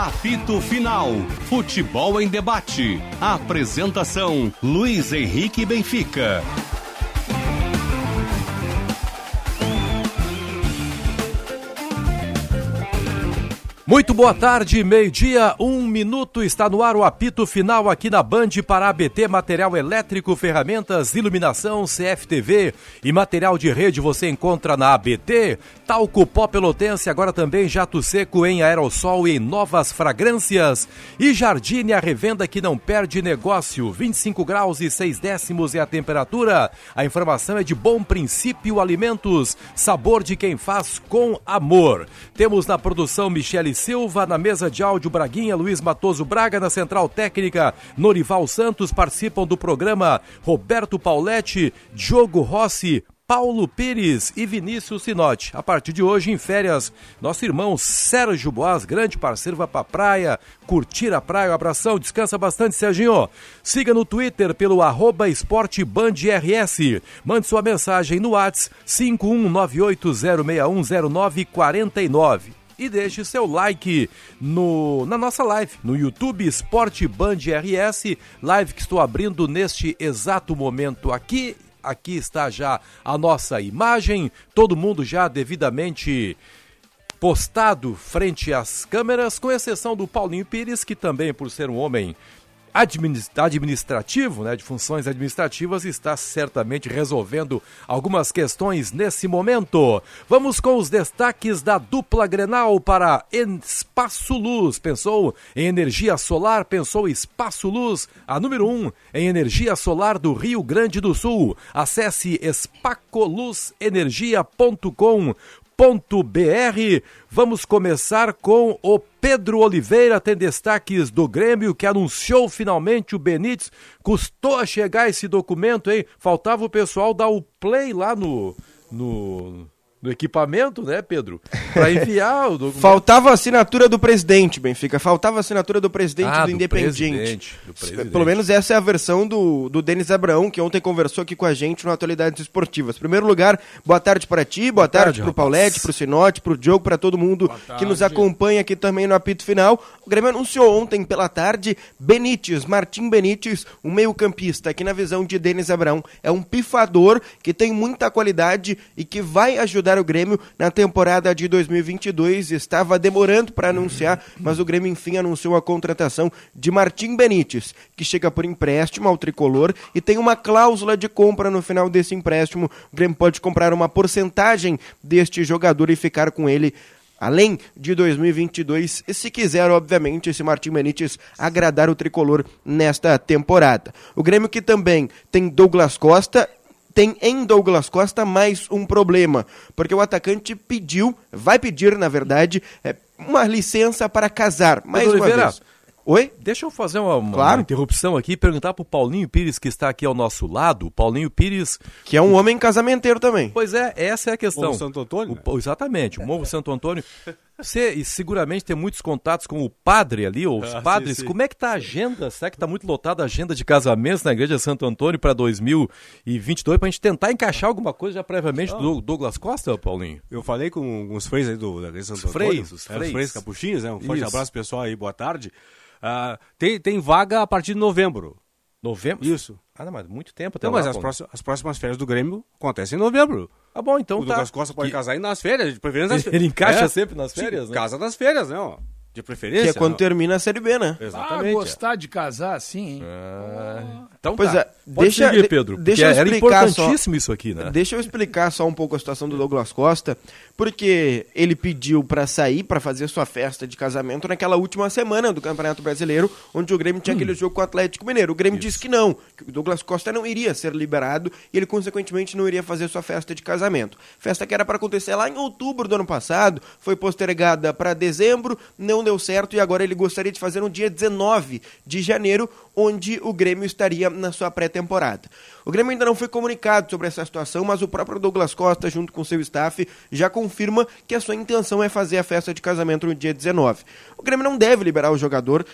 Apito Final. Futebol em debate. Apresentação: Luiz Henrique Benfica. Muito boa tarde, meio-dia, um minuto, está no ar o apito final aqui na Band para ABT, material elétrico, ferramentas, iluminação, CFTV e material de rede você encontra na ABT. Talco pó pelotense, agora também jato seco em aerossol e novas fragrâncias. E Jardine, a revenda que não perde negócio, 25 graus e 6 décimos é a temperatura. A informação é de Bom Princípio Alimentos, sabor de quem faz com amor. Temos na produção Michele Silva, na mesa de áudio Braguinha, Luiz Matoso Braga, na central técnica, Norival Santos participam do programa Roberto Pauletti, Diogo Rossi, Paulo Pires e Vinícius Sinotti. A partir de hoje, em férias, nosso irmão Sérgio Boas, grande parceiro, vai pra praia, curtir a praia. Um abração, descansa bastante, Serginho. Siga no Twitter pelo arroba esportebandrs. Mande sua mensagem no WhatsApp 51980610949 e deixe seu like no, na nossa live no YouTube Esporte Band RS, live que estou abrindo neste exato momento aqui. Aqui está já a nossa imagem, todo mundo já devidamente postado frente às câmeras, com exceção do Paulinho Pires, que também, por ser um homem administrativo, né, de funções administrativas, está certamente resolvendo algumas questões nesse momento. Vamos com os destaques da dupla Grenal para Espaço Luz. Pensou em energia solar? Pensou Espaço Luz, a número 1 um, em energia solar do Rio Grande do Sul. Acesse espacoluzenergia.com br Vamos começar com o Pedro Oliveira, tem destaques do Grêmio, que anunciou finalmente o Benítez. Custou a chegar esse documento, hein? Faltava o pessoal dar o play lá no, no, no equipamento, né, Pedro? Para enviar o documento. Faltava assinatura do presidente, Benfica. Faltava assinatura do presidente Ah, do do Independiente. presidente, do presidente. Pelo menos essa é a versão do, do Denis Abraão, que ontem conversou aqui com a gente no Atualidades Esportivas. Primeiro lugar, boa tarde para ti, boa, tarde, tarde, pro rapaz. Paulette, pro Sinote, pro Diogo, para todo mundo que nos acompanha aqui também no apito final. O Grêmio anunciou ontem pela tarde Benítez, Martim Benítez, um meio-campista que na visão de Denis Abraão é um pifador que tem muita qualidade e que vai ajudar o Grêmio na temporada de 2022. Estava demorando para anunciar, mas o Grêmio enfim anunciou a contratação de Martim Benítez, que chega por empréstimo ao tricolor e tem uma cláusula de compra no final desse empréstimo. O Grêmio pode comprar uma porcentagem deste jogador e ficar com ele além de 2022, e se quiser, obviamente, esse Martim Benítez agradar o tricolor nesta temporada. O Grêmio que também tem Douglas Costa tem em Douglas Costa mais um problema, porque o atacante pediu, vai pedir, na verdade, é, uma licença para casar, mais Pedro uma Oliveira, vez. Oi? Deixa eu fazer uma, uma Claro. interrupção aqui e perguntar pro Paulinho Pires, que está aqui ao nosso lado. O Paulinho Pires, Que é um homem casamenteiro também. pois é, essa é a questão. Morro Santo Antônio, O- né? o- exatamente, o Morro Santo Antônio. Você e seguramente tem muitos contatos com o padre ali, ou os Ah, sim, padres. sim. Como é que tá a agenda? Será que tá muito lotada a agenda de casamentos na Igreja Santo Antônio para 2022? Pra gente tentar encaixar alguma coisa já previamente do Douglas Costa, Paulinho? Eu falei com os freis aí do, da Igreja Santo Os freis, Antônio, os é, freis. freis capuchinhos, né? Um forte Isso. abraço pessoal aí, boa tarde. Ah, tem, tem vaga a partir de novembro. Novembro? Isso. Ah, não, mas muito tempo até Não, lá, mas as próximas, as próximas férias do Grêmio acontecem em novembro. Ah, bom, então o tá. Douglas Costa pode Que- casar aí nas férias, de preferência nas Ele- férias. ele encaixa sempre nas Sim, férias, né? Casa nas férias, né? ó. De preferência. Que é quando né? termina a Série B, né? Ah, Exatamente. gostar de casar assim, hein? Então Pois tá. é, Pode deixa- seguir, Pedro. deixa eu era explicar só. importantíssimo isso aqui, né? Deixa eu explicar só um pouco a situação do Douglas Costa, porque ele pediu para sair para fazer sua festa de casamento naquela última semana do Campeonato Brasileiro, onde o Grêmio tinha aquele jogo com o Atlético Mineiro. O Grêmio disse que não, que o Douglas Costa não iria ser liberado e ele consequentemente não iria fazer sua festa de casamento. Festa que era para acontecer lá em outubro do ano passado, foi postergada para dezembro, não deu certo e agora ele gostaria de fazer no dia 19 de janeiro, onde o Grêmio estaria na sua pré-temporada. O Grêmio ainda não foi comunicado sobre essa situação, mas o próprio Douglas Costa, junto com seu staff, já confirma que a sua intenção é fazer a festa de casamento no dia 19. O Grêmio não deve liberar o jogador,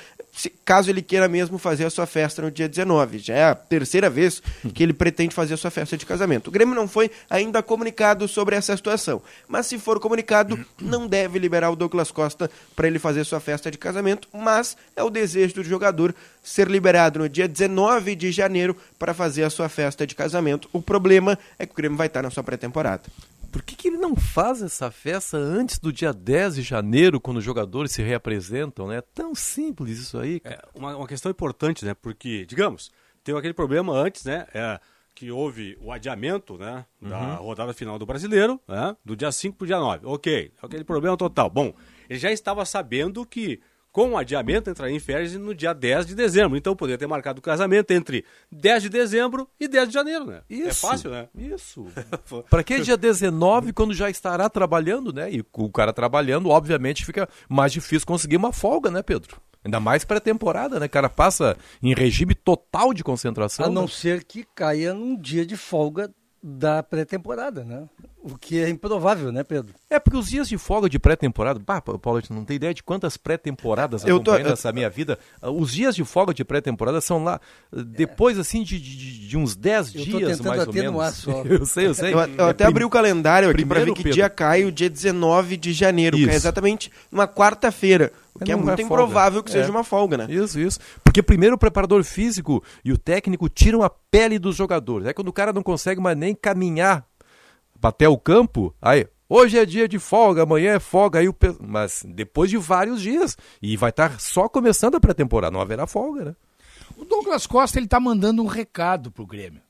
caso ele queira mesmo fazer a sua festa no dia 19. Já é a terceira vez que ele pretende fazer a sua festa de casamento. O Grêmio não foi ainda comunicado sobre essa situação, mas se for comunicado, não deve liberar o Douglas Costa para ele fazer sua festa de casamento, mas é o desejo do jogador ser liberado no dia 19 de janeiro para fazer a sua festa de casamento. O problema é que o Grêmio vai estar na sua pré-temporada. Por que, que ele não faz essa festa antes do dia 10 de janeiro, quando os jogadores se reapresentam, né? É tão simples isso aí. É uma, uma questão importante, né? Porque, digamos, teve aquele problema antes, né? É, que houve o adiamento né, da uhum. rodada final do brasileiro, né, do dia 5 para o dia 9. Ok, aquele problema total. Bom, ele já estava sabendo que com o adiamento entraria em férias no dia 10 de dezembro. Então poderia ter marcado o casamento entre 10 de dezembro e 10 de janeiro, né? Isso. É fácil, né? Isso. Para que dia 19, quando já estará trabalhando, né? E o cara trabalhando, obviamente, fica mais difícil conseguir uma folga, né, Pedro? Ainda mais pré-temporada, né? O cara passa em regime total de concentração. A não né? ser que caia num dia de folga da pré-temporada, né? O que é improvável, né, Pedro? É, porque os dias de folga de pré-temporada, pá, Paulo, não tem ideia de quantas pré-temporadas eu tô nessa minha vida. Os dias de folga de pré-temporada são lá depois, assim, de, de, de uns 10 dias, mais ou menos. Só. eu sei, eu sei. Eu, eu é, até abri o calendário aqui para ver que Pedro. dia cai o dia 19 de janeiro, Isso. que é exatamente numa quarta-feira. O que é muito é improvável que é. seja uma folga, né? Isso, isso. Porque primeiro o preparador físico e o técnico tiram a pele dos jogadores. É quando o cara não consegue mais nem caminhar até o campo, aí, hoje é dia de folga, amanhã é folga, aí o mas depois de vários dias e vai estar só começando a pré-temporada, não haverá folga, né? O Douglas Costa ele tá mandando um recado pro Grêmio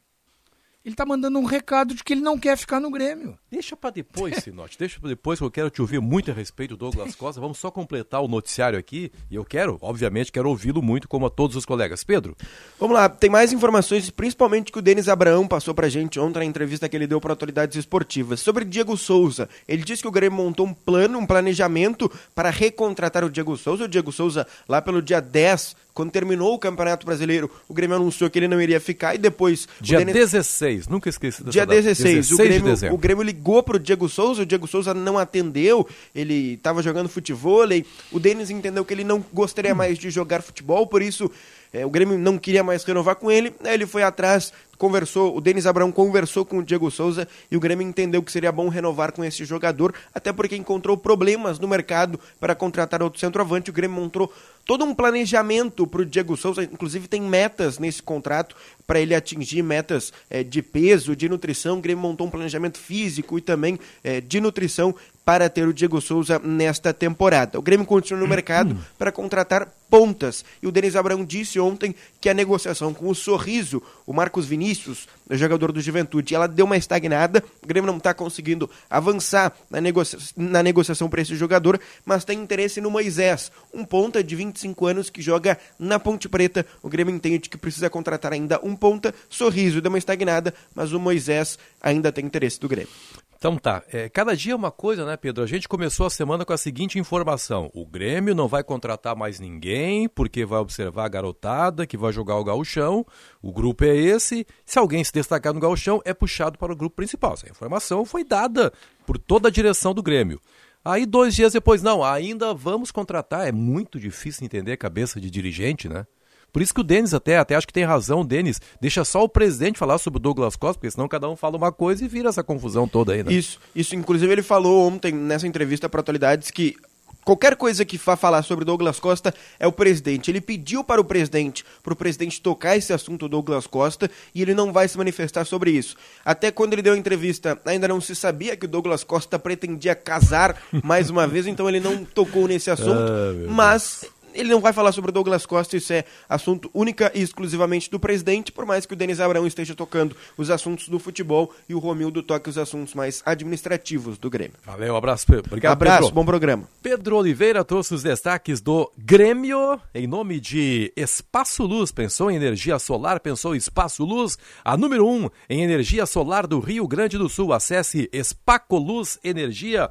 ele está mandando um recado de que ele não quer ficar no Grêmio. Deixa para depois, Sinote, deixa para depois, que eu quero te ouvir muito a respeito do Douglas Costa. Vamos só completar o noticiário aqui e eu quero, obviamente, quero ouvi-lo muito, como a todos os colegas. Pedro? Vamos lá, tem mais informações, principalmente que o Denis Abraão passou para gente ontem na entrevista que ele deu para autoridades esportivas. Sobre Diego Souza, ele disse que o Grêmio montou um plano, um planejamento para recontratar o Diego Souza. O Diego Souza, lá pelo dia 10 quando terminou o Campeonato Brasileiro, o Grêmio anunciou que ele não iria ficar e depois. Dia Denis... 16, nunca esqueci dessa Dia data. 16, 16 o, Grêmio, o Grêmio ligou pro Diego Souza, o Diego Souza não atendeu, ele estava jogando futebol, o Denis entendeu que ele não gostaria hum. mais de jogar futebol, por isso é, o Grêmio não queria mais renovar com ele, aí ele foi atrás, conversou, o Denis Abrão conversou com o Diego Souza e o Grêmio entendeu que seria bom renovar com esse jogador, até porque encontrou problemas no mercado para contratar outro centroavante. O Grêmio montou todo um planejamento para o Diego Souza, inclusive tem metas nesse contrato para ele atingir metas é, de peso, de nutrição. O Grêmio montou um planejamento físico e também é, de nutrição para ter o Diego Souza nesta temporada. O Grêmio continua no mercado para contratar pontas. E o Denis Abrão disse ontem que a negociação com o Sorriso, o Marcos Vinícius, o jogador do Juventude, ela deu uma estagnada. O Grêmio não está conseguindo avançar na, negocia na negociação para esse jogador, mas tem interesse no Moisés, um ponta de 25 anos que joga na Ponte Preta. O Grêmio entende que precisa contratar ainda um ponta. Sorriso deu uma estagnada, mas o Moisés ainda tem interesse do Grêmio. Então tá, é, cada dia é uma coisa, né, Pedro? A gente começou a semana com a seguinte informação: o Grêmio não vai contratar mais ninguém, porque vai observar a garotada que vai jogar o gauchão. O grupo é esse. Se alguém se destacar no gauchão, é puxado para o grupo principal. Essa informação foi dada por toda a direção do Grêmio. Aí dois dias depois, não, ainda vamos contratar. É muito difícil entender a cabeça de dirigente, né? Por isso que o Denis até, até acho que tem razão, Denis, deixa só o presidente falar sobre o Douglas Costa, porque senão cada um fala uma coisa e vira essa confusão toda aí, né? Isso, isso inclusive ele falou ontem nessa entrevista para Atualidades que Qualquer coisa que vá falar sobre Douglas Costa é o presidente. Ele pediu para o presidente, para o presidente tocar esse assunto Douglas Costa e ele não vai se manifestar sobre isso. Até quando ele deu a entrevista, ainda não se sabia que o Douglas Costa pretendia casar mais uma vez, então ele não tocou nesse assunto. Ah, mas ele não vai falar sobre o Douglas Costa, isso é assunto única e exclusivamente do presidente, por mais que o Denis Abrão esteja tocando os assuntos do futebol e o Romildo toque os assuntos mais administrativos do Grêmio. Valeu, um abraço, Pedro. Obrigado, Abraço, Pedro. bom programa. Pedro Oliveira trouxe os destaques do Grêmio em nome de Espaço Luz. Pensou em energia solar, pensou Espaço Luz, a número um em energia solar do Rio Grande do Sul. Acesse Espacoluz Energia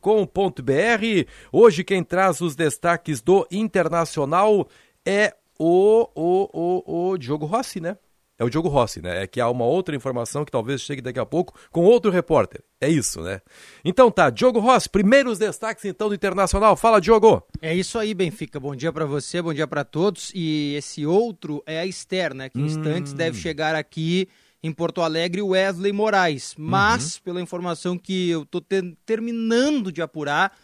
com.br Hoje quem traz os destaques do Internacional é o, o, o, o Diogo Rossi, né? é o Diogo Rossi, né? É que há uma outra informação que talvez chegue daqui a pouco com outro repórter. É isso, né? Então tá, Diogo Rossi, primeiros destaques então do Internacional. Fala, Diogo. É isso aí, Benfica. Bom dia para você, bom dia para todos. E esse outro é a Esther, né? Que em instantes hum. deve chegar aqui em Porto Alegre, Wesley Moraes. Mas, uhum. pela informação que eu tô te terminando de apurar,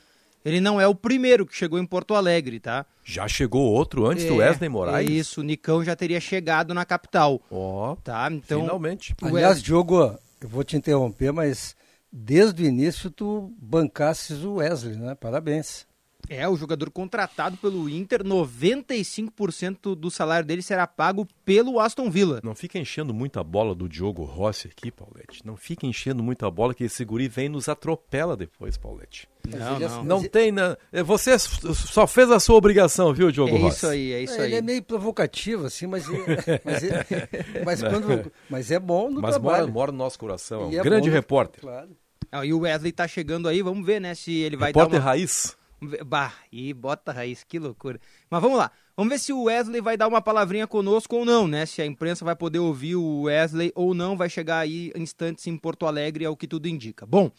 ele não é o primeiro que chegou em Porto Alegre, tá? Já chegou outro antes é, do Wesley Moraes? Isso, o Nicão já teria chegado na capital. Ó, oh, tá? Então, finalmente. Aliás, Diogo, eu vou te interromper, mas desde o início tu bancasses o Wesley, né? Parabéns. É, o jogador contratado pelo Inter, 95% do salário dele será pago pelo Aston Villa. Não fica enchendo muito a bola do Diogo Rossi aqui, Paulette. Não fica enchendo muito a bola que esse guri vem e nos atropela depois, Paulette. Não, não. Não tem. Na... É, você só fez a sua obrigação, viu, Diogo é Rossi? Isso aí, é isso é, aí. Ele é meio provocativo, assim, mas, é, mas, é, mas, quando, mas é bom no mas trabalho. Mas mora, no nosso coração. É um grande repórter. Claro. Ah, e o Wesley tá chegando aí, vamos ver, né, se ele vai repórter dar uma... raiz. Bah, e bota raiz, que loucura. Mas vamos lá. Vamos ver se o Wesley vai dar uma palavrinha conosco ou não, né? Se a imprensa vai poder ouvir o Wesley ou não, vai chegar aí instantes em Porto Alegre, é o que tudo indica. Bom,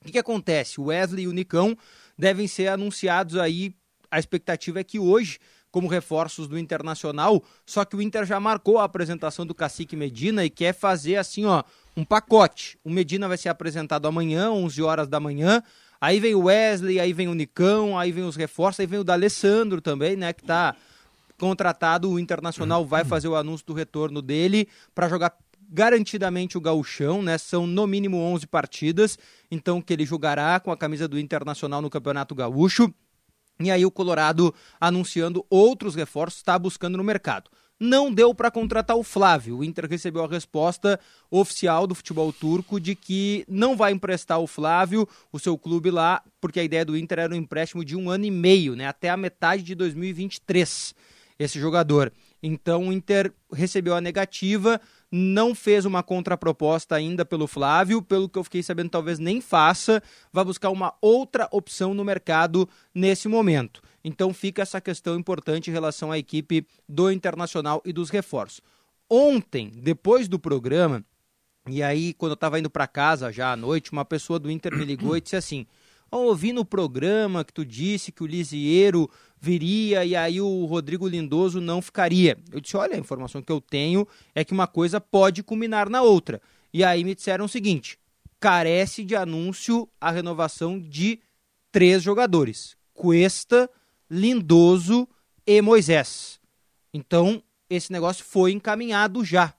o que, que acontece? O Wesley e o Nicão devem ser anunciados aí. A expectativa é que hoje, como reforços do Internacional, só que o Inter já marcou a apresentação do Cacique Medina e quer fazer assim, ó, um pacote. O Medina vai ser apresentado amanhã, 11 horas da manhã. Aí vem o Wesley, aí vem o Nicão, aí vem os reforços, aí vem o D'Alessandro também, né, que tá contratado, o Internacional vai fazer o anúncio do retorno dele para jogar garantidamente o gauchão, né? São no mínimo 11 partidas, então que ele jogará com a camisa do Internacional no Campeonato Gaúcho. E aí o Colorado anunciando outros reforços, está buscando no mercado não deu para contratar o Flávio. O Inter recebeu a resposta oficial do futebol turco de que não vai emprestar o Flávio, o seu clube lá, porque a ideia do Inter era um empréstimo de um ano e meio, né, até a metade de 2023, esse jogador. Então o Inter recebeu a negativa, não fez uma contraproposta ainda pelo Flávio, pelo que eu fiquei sabendo, talvez nem faça, vai buscar uma outra opção no mercado nesse momento. Então fica essa questão importante em relação à equipe do Internacional e dos reforços. Ontem, depois do programa, e aí quando eu estava indo para casa já à noite, uma pessoa do Inter me ligou e disse assim: ouvi no programa que tu disse que o Lisieiro viria e aí o Rodrigo Lindoso não ficaria. Eu disse: olha, a informação que eu tenho é que uma coisa pode culminar na outra. E aí me disseram o seguinte: carece de anúncio a renovação de três jogadores: Cuesta, Lindoso e Moisés. Então, esse negócio foi encaminhado já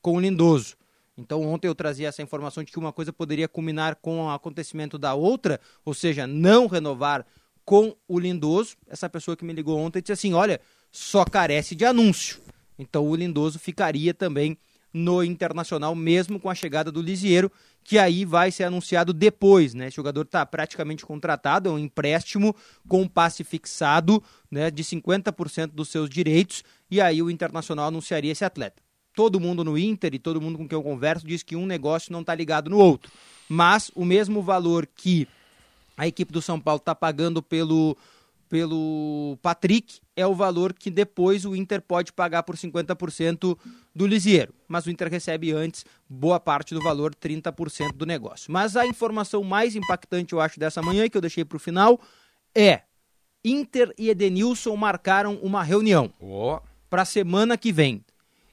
com o Lindoso. Então, ontem eu trazia essa informação de que uma coisa poderia culminar com o acontecimento da outra, ou seja, não renovar com o Lindoso. Essa pessoa que me ligou ontem disse assim: olha, só carece de anúncio. Então, o Lindoso ficaria também no Internacional, mesmo com a chegada do Lisieiro, que aí vai ser anunciado depois, né? O jogador está praticamente contratado, é um empréstimo com passe fixado, né, de 50% dos seus direitos, e aí o Internacional anunciaria esse atleta. Todo mundo no Inter e todo mundo com quem eu converso diz que um negócio não está ligado no outro. Mas o mesmo valor que a equipe do São Paulo está pagando pelo pelo Patrick é o valor que depois o Inter pode pagar por 50% do Lisieiro. Mas o Inter recebe antes boa parte do valor, 30% do negócio. Mas a informação mais impactante, eu acho, dessa manhã, que eu deixei para o final, é Inter e Edenilson marcaram uma reunião oh. para a semana que vem.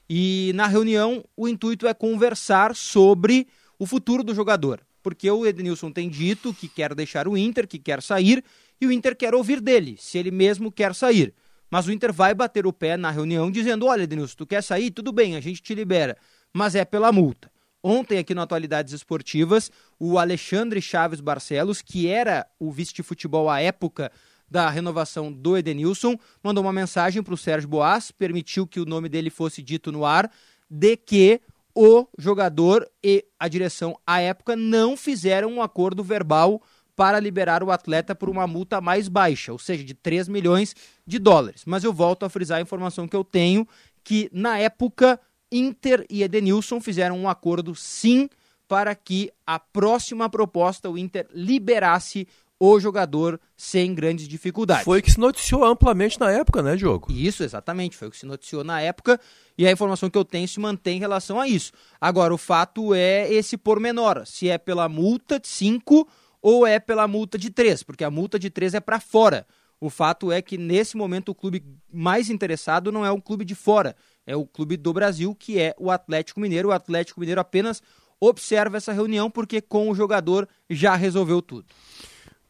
E na reunião, o intuito é conversar sobre o futuro do jogador. Porque o Edenilson tem dito que quer deixar o Inter, que quer sair, e o Inter quer ouvir dele, se ele mesmo quer sair. Mas o Inter vai bater o pé na reunião dizendo: olha, Denilson, tu quer sair? Tudo bem, a gente te libera, mas é pela multa. Ontem, aqui no Atualidades Esportivas, o Alexandre Chaves Barcelos, que era o vice de futebol à época da renovação do Edenilson, mandou uma mensagem para o Sérgio Boas, permitiu que o nome dele fosse dito no ar, de que o jogador e a direção à época não fizeram um acordo verbal para liberar o atleta por uma multa mais baixa, ou seja, de 3 milhões de dólares. Mas eu volto a frisar a informação que eu tenho, que na época Inter e Edenilson fizeram um acordo sim para que a próxima proposta o Inter liberasse o jogador sem grandes dificuldades. Foi o que se noticiou amplamente na época, né, Diogo? Isso, exatamente, foi o que se noticiou na época e a informação que eu tenho se mantém em relação a isso. Agora, o fato é esse pormenor, se é pela multa de 5 ou é pela multa de 3, porque a multa de 3 é para fora. O fato é que nesse momento o clube mais interessado não é o clube de fora, é o clube do Brasil, que é o Atlético Mineiro. O Atlético Mineiro apenas observa essa reunião porque com o jogador já resolveu tudo.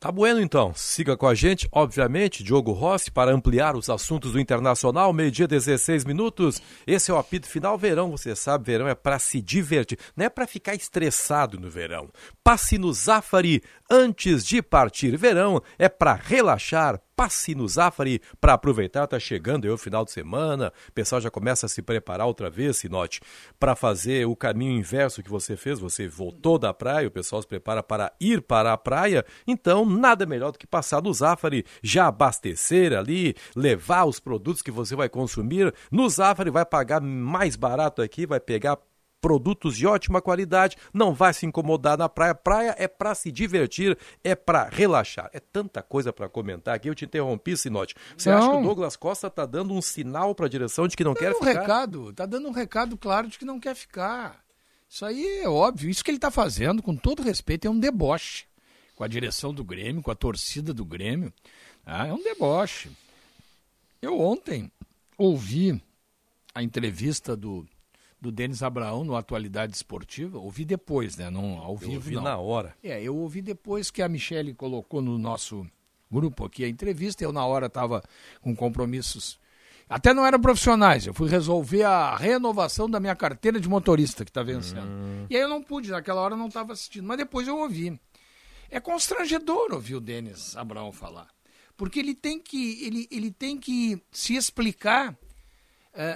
Tá bueno então. Siga com a gente, obviamente, Diogo Rossi, para ampliar os assuntos do Internacional, meio-dia 16 minutos. Esse é o apito final verão, você sabe, verão é para se divertir, não é para ficar estressado no verão. Passe no Zafari antes de partir. Verão é para relaxar, passe no Zafari para aproveitar, tá chegando aí o final de semana, o pessoal já começa a se preparar outra vez, se note, para fazer o caminho inverso que você fez, você voltou da praia, o pessoal se prepara para ir para a praia, então nada melhor do que passar no Zafari, já abastecer ali, levar os produtos que você vai consumir, no Zafari vai pagar mais barato aqui, vai pegar produtos de ótima qualidade, não vai se incomodar na praia. Praia é para se divertir, é para relaxar. É tanta coisa para comentar aqui. Eu te interrompi, Sinote. Você Não. acha que o Douglas Costa tá dando um sinal para a direção de que não quer dando um ficar? recado, tá dando um recado claro de que não quer ficar. Isso aí é óbvio. Isso que ele tá fazendo, com todo respeito, é um deboche. Com a direção do Grêmio, com a torcida do Grêmio. Ah, é um deboche. Eu ontem ouvi a entrevista do, do Denis Abraão no Atualidade Esportiva. Ouvi depois, né? Não ao Eu vivo, vi não. na hora. É, eu ouvi depois que a Michele colocou no nosso grupo aqui a entrevista. Eu, na hora, estava com compromissos. Até não eram profissionais. Eu fui resolver a renovação da minha carteira de motorista, que está vencendo. E aí eu não pude, naquela hora eu não estava assistindo. Mas depois eu ouvi. É constrangedor ouvir o Denis Abraão falar. Porque ele tem que, ele, ele tem que se explicar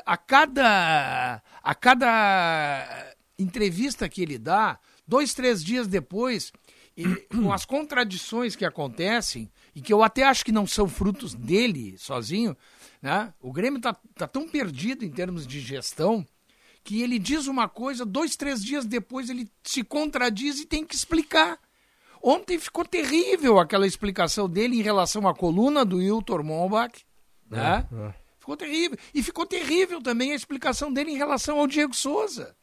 a cada a cada entrevista que ele dá, dois, três dias depois, com as contradições que acontecem, e que eu até acho que não são frutos dele sozinho, né? o Grêmio está tá tão perdido em termos de gestão que ele diz uma coisa, dois, três dias depois ele se contradiz e tem que explicar. Ontem ficou terrível aquela explicação dele em relação à coluna do Hilton Mombach, né? Ficou terrível. E ficou terrível também a explicação dele em relação ao Diego Souza.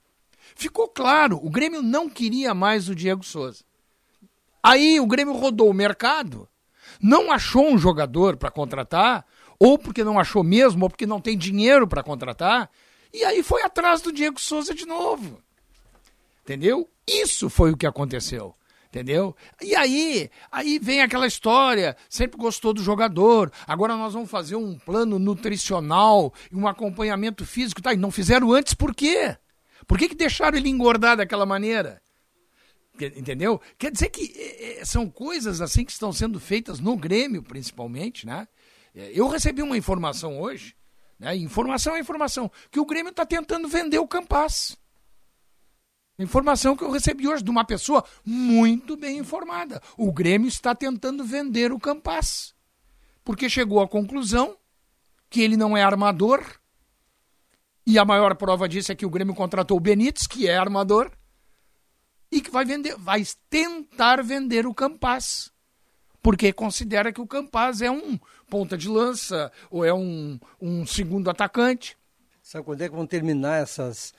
Ficou claro, o Grêmio não queria mais o Diego Souza. Aí o Grêmio rodou o mercado, não achou um jogador para contratar, ou porque não achou mesmo, ou porque não tem dinheiro para contratar, e aí foi atrás do Diego Souza de novo. Entendeu? Isso foi o que aconteceu. Entendeu? E aí, aí vem aquela história, sempre gostou do jogador, agora nós vamos fazer um plano nutricional e um acompanhamento físico, tá? E não fizeram antes por quê? Por que, que deixaram ele engordar daquela maneira? Entendeu? Quer dizer que eh, eh, são coisas assim que estão sendo feitas no Grêmio, principalmente, né? Eh, Eu recebi uma informação hoje, né? Informação é informação, que o Grêmio está tentando vender o Campas. Informação que eu recebi hoje de uma pessoa muito bem informada. O Grêmio está tentando vender o Campas. Porque chegou à conclusão que ele não é armador. E a maior prova disso é que o Grêmio contratou o Benítez, que é armador, e que vai vender, vai tentar vender o Campas. Porque considera que o Campas é um ponta de lança ou é um, um segundo atacante. Sabe quando é que vão terminar essas,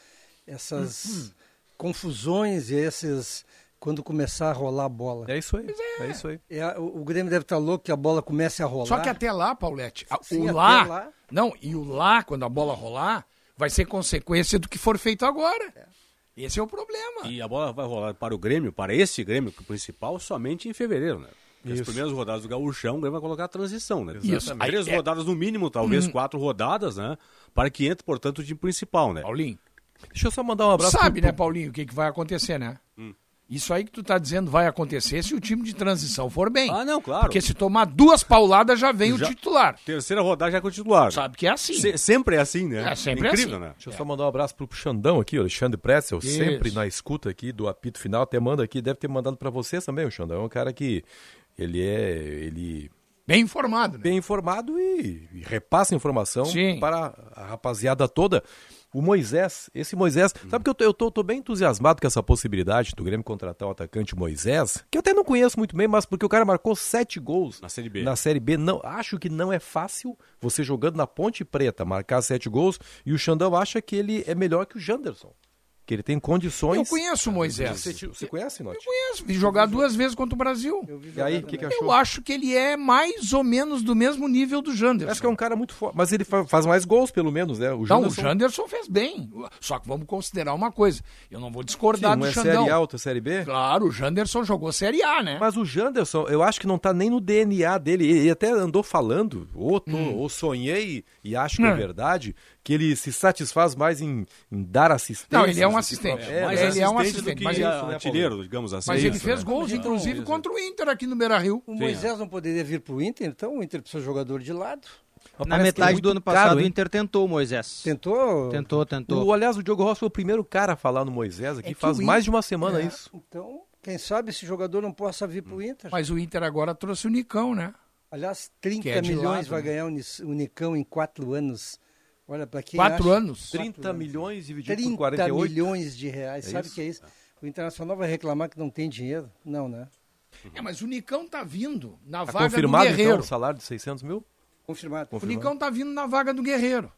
essas confusões e esses. quando começar a rolar a bola? É isso aí. É isso aí. É, o, o Grêmio deve estar louco que a bola comece a rolar. Só que até lá, Paulette, a- Sim, o lá, lá. Não, e o lá, quando a bola rolar, vai ser consequência do que for feito agora. Esse é o problema. E a bola vai rolar para o Grêmio, para esse Grêmio que é o principal, somente em fevereiro, né? Porque As primeiras rodadas do Gauchão, o Grêmio vai colocar a transição, né? Isso. Três Aí é- rodadas no mínimo, talvez quatro rodadas, né? Para que entre, portanto, o time principal, né? Paulinho, Deixa eu só mandar um abraço sabe, pro- né, Paulinho, o que, que vai acontecer, né? Hum. Isso aí que tu tá dizendo vai acontecer se o time de transição for bem. Ah, não, claro. Porque se tomar duas pauladas já vem Já- o titular. Terceira rodada já com o titular. Sabe que é assim. Se- sempre é assim, né? É, sempre é Incrível, assim. né? Deixa eu só mandar um abraço pro Xandão aqui, o Alexandre Pretzel, Isso. sempre na escuta aqui do apito final, até manda aqui, deve ter mandado para vocês também, o Xandão. É um cara que ele é ele Bem informado, né? bem informado e, e repassa informação Sim. para a rapaziada toda. O Moisés, esse Moisés, sabe que eu tô, eu tô, tô bem entusiasmado com essa possibilidade do Grêmio contratar o atacante Moisés, que eu até não conheço muito bem, mas porque o cara marcou sete gols Na Série B. Na Série B, não, acho que não é fácil você jogando na Ponte Preta marcar sete gols e o Xandão acha que ele é melhor que o Janderson, que ele tem condições. Eu conheço o Moisés. Você, você conhece, Note? Eu conheço, vi jogar duas vezes contra o Brasil. E aí, o que, que achou? Eu acho que ele é mais ou menos do mesmo nível do Janderson. Acho que é um cara muito forte, mas ele fa- faz mais gols pelo menos, né? O Não, o Janderson, Janderson fez bem. Só que vamos considerar uma coisa. Eu não vou sim, discordar um do é Xandão. Série A, outro é Série B. Claro, o Janderson jogou Série A, né? Mas o Janderson, eu acho que não tá nem no DNA dele. Ele até andou falando, ou, tô- Hum. ou sonhei e acho que é verdade, que ele se satisfaz mais em, em dar assistência. Não, ele é um assistente. É, Mas ele é um assistente Mas que ele, isso, né, artilheiro, digamos assim. mas ele isso, fez né? gols, inclusive, contra o Inter aqui no Beira-Rio. O Moisés não poderia vir para o Inter, então o Inter precisa de jogador de lado. Mas Na é metade muito do ano caro, passado, o hein? Inter tentou o Moisés. Tentou? Tentou, tentou. O, aliás, o Diogo Rossi foi o primeiro cara a falar no Moisés aqui, É que faz o mais Inter- de uma semana É. isso. Então, quem sabe esse jogador não possa vir para o Inter. Mas o Inter agora trouxe o Nicão, né? Aliás, 30 Que é milhões lado, vai né? ganhar o o Nicão em quatro anos. Olha, para quem Quatro acha- anos. 30 milhões dividido 30 por 48. milhões de reais. É Sabe o que é isso? O Internacional vai reclamar que não tem dinheiro? Não, né? É, mas o Nicão tá vindo na Tá vaga do confirmado então Guerreiro. o salário de 600 mil? Confirmado. O Nicão tá vindo na vaga do Guerreiro.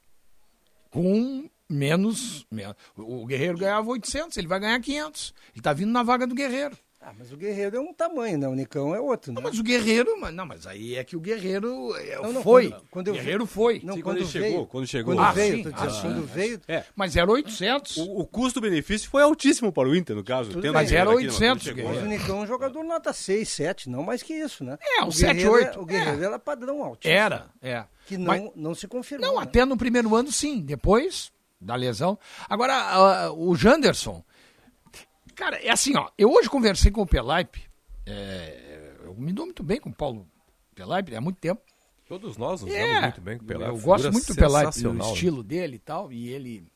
Com menos, men- O Guerreiro ganhava 800, ele vai ganhar 500. Ele tá vindo na vaga do Guerreiro. Ah, mas o Guerreiro é um tamanho, né? O Nicão é outro, né? Não, mas o Guerreiro. mas- Não, mas aí é que o Guerreiro é, Não, não, foi. quando- quando eu vi- Guerreiro foi. Não, Sim, quando, quando ele veio, chegou, quando chegou. Quando Ah, veio, sim, ah, quando veio, É, Mas era 800. o, o custo-benefício foi altíssimo para o Inter, no caso. Tudo. Mas era aqui, não, 800, quando chegou. mas o. Nicão é um jogador nota 6, 7, não mais que isso, né? É, um o 7, Guerreiro 8. é- O Guerreiro É. era padrão alto. Era, é. Que não, Mas- não se confirmou. Não, né? até no primeiro ano sim, depois da lesão. Agora, ah, o Janderson, cara, é assim, ó, eu hoje conversei com o Pelaipe, é, eu me dou muito bem com o Paulo Pelaipe há muito tempo. Todos nós nos É, muito bem com o Pelé. eu gosto muito do Pelaipe, do né? estilo dele e tal, e ele...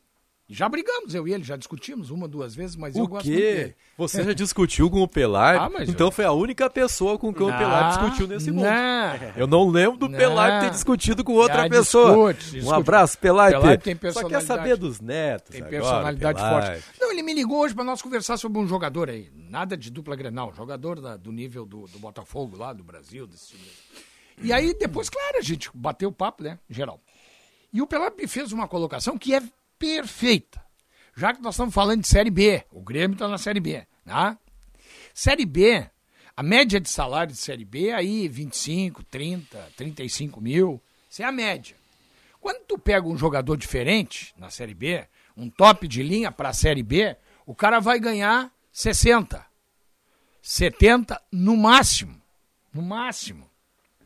Já brigamos, eu e ele, já discutimos uma, duas vezes, mas eu O gosto muito quê? dele. Você já discutiu com o Pelar? Ah, mas então eu- foi a única pessoa com quem o Pelar Ah, discutiu nesse mundo. não. Eu não lembro do Não. Pelar ter discutido com outra Ah, pessoa. discute, Um abraço, Pelar. Pelar tem Só quer personalidade. saber dos netos. Tem agora, personalidade forte. Não, ele me ligou hoje para nós conversar sobre um jogador aí. Nada de dupla Grenal. Jogador da- do nível do, do Botafogo lá, do Brasil. Desse time. E aí, depois, claro, a gente bateu o papo, né? Geral. E o Pelé me fez uma colocação que é perfeita. Já que nós estamos falando de Série B, o Grêmio está na Série B, tá? Série B, a média de salário de Série B é aí 25, 30, 35 mil. Isso é a média. Quando tu pega um jogador diferente na Série B, um top de linha para a Série B, o cara vai ganhar 60, 70 no máximo. No máximo.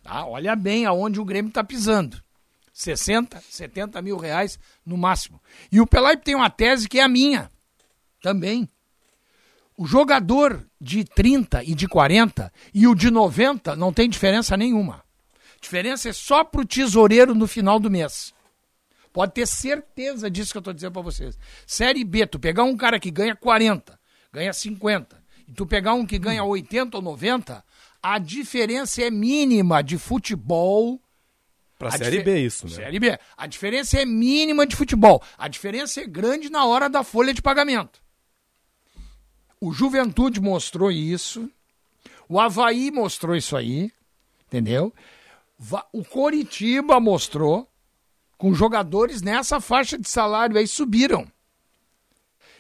Tá? Olha bem aonde o Grêmio está pisando. 60, 70 mil reais no máximo. E o Pelaipe tem uma tese que é a minha também. O jogador de 30 e de 40 e o de 90 não tem diferença nenhuma. Diferença é só pro tesoureiro no final do mês. Pode ter certeza disso que eu estou dizendo para vocês. Série B, tu pegar um cara que ganha 40, ganha 50, e tu pegar um que ganha 80 ou 90, a diferença é mínima de futebol Pra a Série B isso, né? Série B. A diferença é mínima de futebol. A diferença é grande na hora da folha de pagamento. O Juventude mostrou isso. O Havaí mostrou isso aí. Entendeu? O Coritiba mostrou. Com jogadores nessa faixa de salário aí subiram.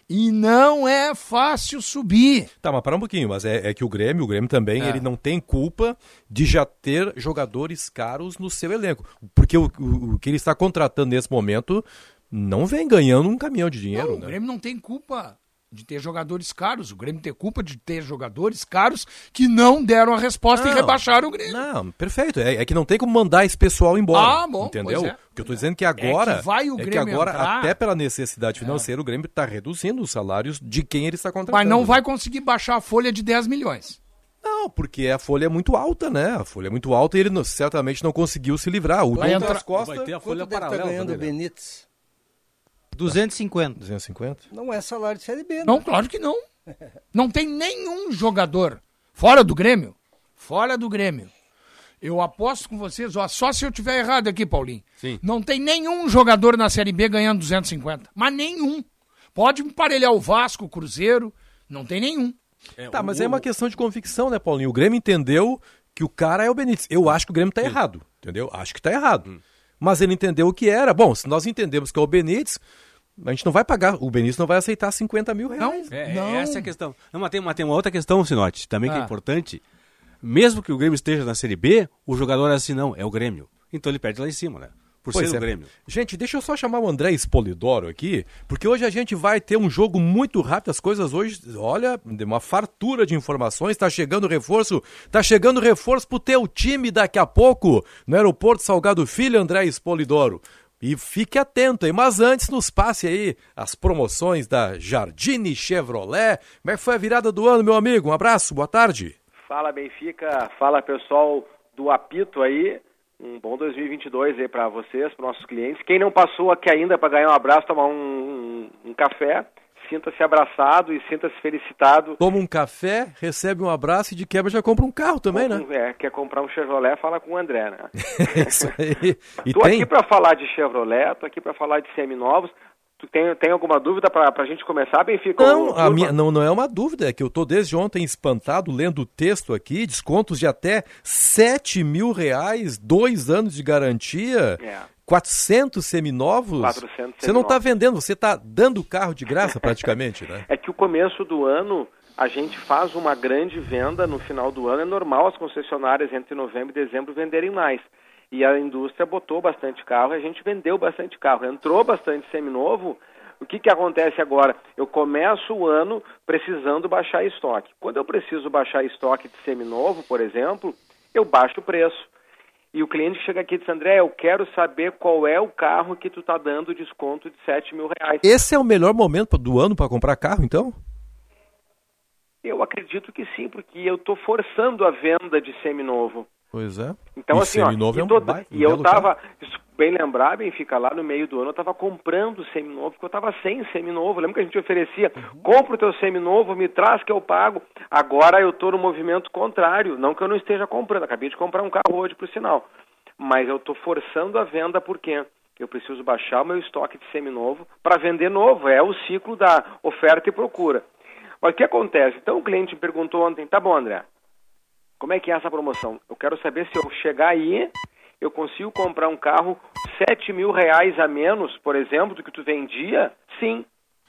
E não é fácil subir. Tá, mas para um pouquinho, mas é, é que o Grêmio, o Grêmio também, É. ele não tem culpa de já ter jogadores caros no seu elenco. Porque o, o- o que ele está contratando nesse momento não vem ganhando um caminhão de dinheiro, Não, o né? Grêmio não tem culpa de ter jogadores caros. O Grêmio tem culpa de ter jogadores caros que não deram a resposta e Não. rebaixaram o Grêmio. Não, perfeito. É, é que não tem como mandar esse pessoal embora. Ah, bom, entendeu? pois é. O que eu tô dizendo é que agora. É que vai o que Grêmio agora, entrar- É. até pela necessidade financeira, o Grêmio está reduzindo os salários de quem ele está contratando. Mas não vai conseguir baixar a folha de 10 milhões. Não, porque a folha é muito alta, né? A folha é muito alta e ele certamente não conseguiu se livrar. O Vai Douglas entrar- Costa. Vai ter a folha estar paralela ganhando o também, né? Benítez? 250. 250? Não é salário de Série B, né? Não, claro que não. Não tem nenhum jogador fora do Grêmio, fora do Grêmio. Eu aposto com vocês, ó, só se eu tiver errado aqui, Paulinho. Sim. Não tem nenhum jogador na Série B ganhando 250. Mas nenhum. Pode emparelhar o Vasco, o Cruzeiro, não tem nenhum. Tá, mas é uma questão de convicção, né, Paulinho? O Grêmio entendeu que o cara é o Benítez. Eu acho que o Grêmio tá errado, entendeu? Acho que tá errado. Mas ele entendeu o que era. Bom, se nós entendemos que é o Benítez, a gente não vai pagar. O Benítez não vai aceitar 50 mil reais. É, Não. essa é a questão. Não, mas tem uma, tem uma outra questão, Sinote, também que é Ah. importante. Mesmo que o Grêmio esteja na Série B, o jogador é assim, não, é o Grêmio. Então ele perde lá em cima, né? Por Pois ser é. o Grêmio. Gente, deixa eu só chamar o André Espolidoro aqui, porque hoje a gente vai ter um jogo muito rápido. As coisas hoje, olha, uma fartura de informações. Tá chegando reforço, tá chegando reforço pro teu time daqui a pouco no Aeroporto Salgado Filho, André Espolidoro. E fique atento aí, mas antes nos passe aí as promoções da Jardine Chevrolet. Como é que foi a virada do ano, meu amigo? Um abraço, boa tarde. Fala Benfica, fala pessoal do apito aí. Um bom 2022 aí para vocês, para nossos clientes. Quem não passou aqui ainda para ganhar um abraço, tomar um, um- um café, sinta-se abraçado e sinta-se felicitado. Toma um café, recebe um abraço e de quebra já compra um carro também, né? É, quer comprar um Chevrolet, fala com o André, né? É isso aí. E tô tem. aqui para falar de Chevrolet, tô aqui para falar de seminovos. Tu tem, tem alguma dúvida para a gente começar, Benfica? Não, Ô, a minha, não, não é uma dúvida, é que eu tô desde ontem espantado lendo o texto aqui, descontos de até 7 mil reais, dois anos de garantia, É. 400 seminovos. 400 Você não tá seminovos. vendendo, você tá dando o carro de graça praticamente, né? É que o começo do ano a gente faz uma grande venda no final do ano. É normal as concessionárias entre novembro e dezembro venderem mais. E a indústria botou bastante carro e a gente vendeu bastante carro. Entrou bastante seminovo. O que, que acontece agora? Eu começo o ano precisando baixar estoque. Quando eu preciso baixar estoque de seminovo, por exemplo, eu baixo o preço. E o cliente chega aqui e diz, André, eu quero saber qual é o carro que tu está dando desconto de 7 mil reais. Esse é o melhor momento do ano para comprar carro, então? Eu acredito que sim, porque eu estou forçando a venda de seminovo. Pois é. Então, E assim, ó, seminovo e, é um toda- baita, um e eu belo tava, isso bem lembrar, bem fica lá no meio do ano, eu tava comprando seminovo, porque eu tava sem seminovo. Lembra que a gente oferecia, Uhum. compra o teu seminovo, me traz que eu pago. Agora eu tô no movimento contrário, não que eu não esteja comprando, acabei de comprar um carro hoje por sinal. Mas eu tô forçando a venda porque eu preciso baixar o meu estoque de seminovo para vender novo, é o ciclo da oferta e procura. Mas o que acontece? Então o cliente me perguntou ontem, tá bom, André, como é que é essa promoção? Eu quero saber se eu chegar aí, eu consigo comprar um carro 7 mil reais a menos, por exemplo, do que tu vendia? Sim.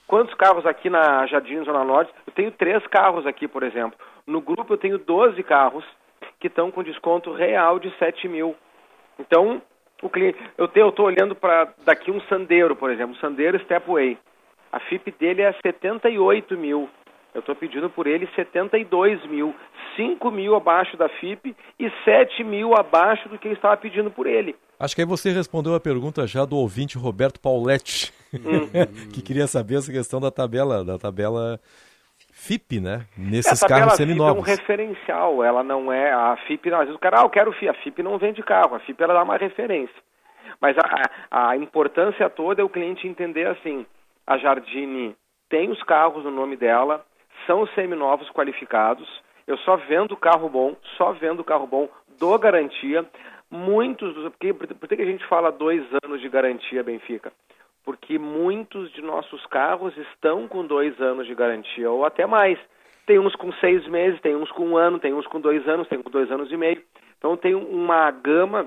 Quantos carros aqui na Jardim Zona Norte? Eu tenho três carros aqui, por exemplo. No grupo eu tenho 12 carros que estão com desconto real de 7 mil. Então, o cliente, eu estou olhando para daqui um Sandero, por exemplo, um Sandero Stepway. A FIP dele é 78 mil. Eu estou pedindo por ele 72 mil, 5 mil abaixo da FIP e 7 mil abaixo do que eu estava pedindo por ele. Acho que aí você respondeu a pergunta já do ouvinte Roberto Pauletti, Hum. que queria saber essa questão da tabela, da tabela FIP, né? É, Nesses tabela carros FIP é um seminovos. referencial, ela não é a FIP, não, às vezes o cara, ah, eu quero FIP, a FIP não vende carro, a FIP ela dá uma referência. Mas a, a importância toda é o cliente entender assim, a Jardine tem os carros no nome dela, são seminovos qualificados, eu só vendo carro bom, só vendo carro bom, dou garantia. Muitos dos. Porque, por que a gente fala dois anos de garantia, Benfica? Porque muitos de nossos carros estão com dois anos de garantia, ou até mais. Tem uns com seis meses, tem uns com um ano, tem uns com dois anos, tem com dois anos e meio. Então tem uma gama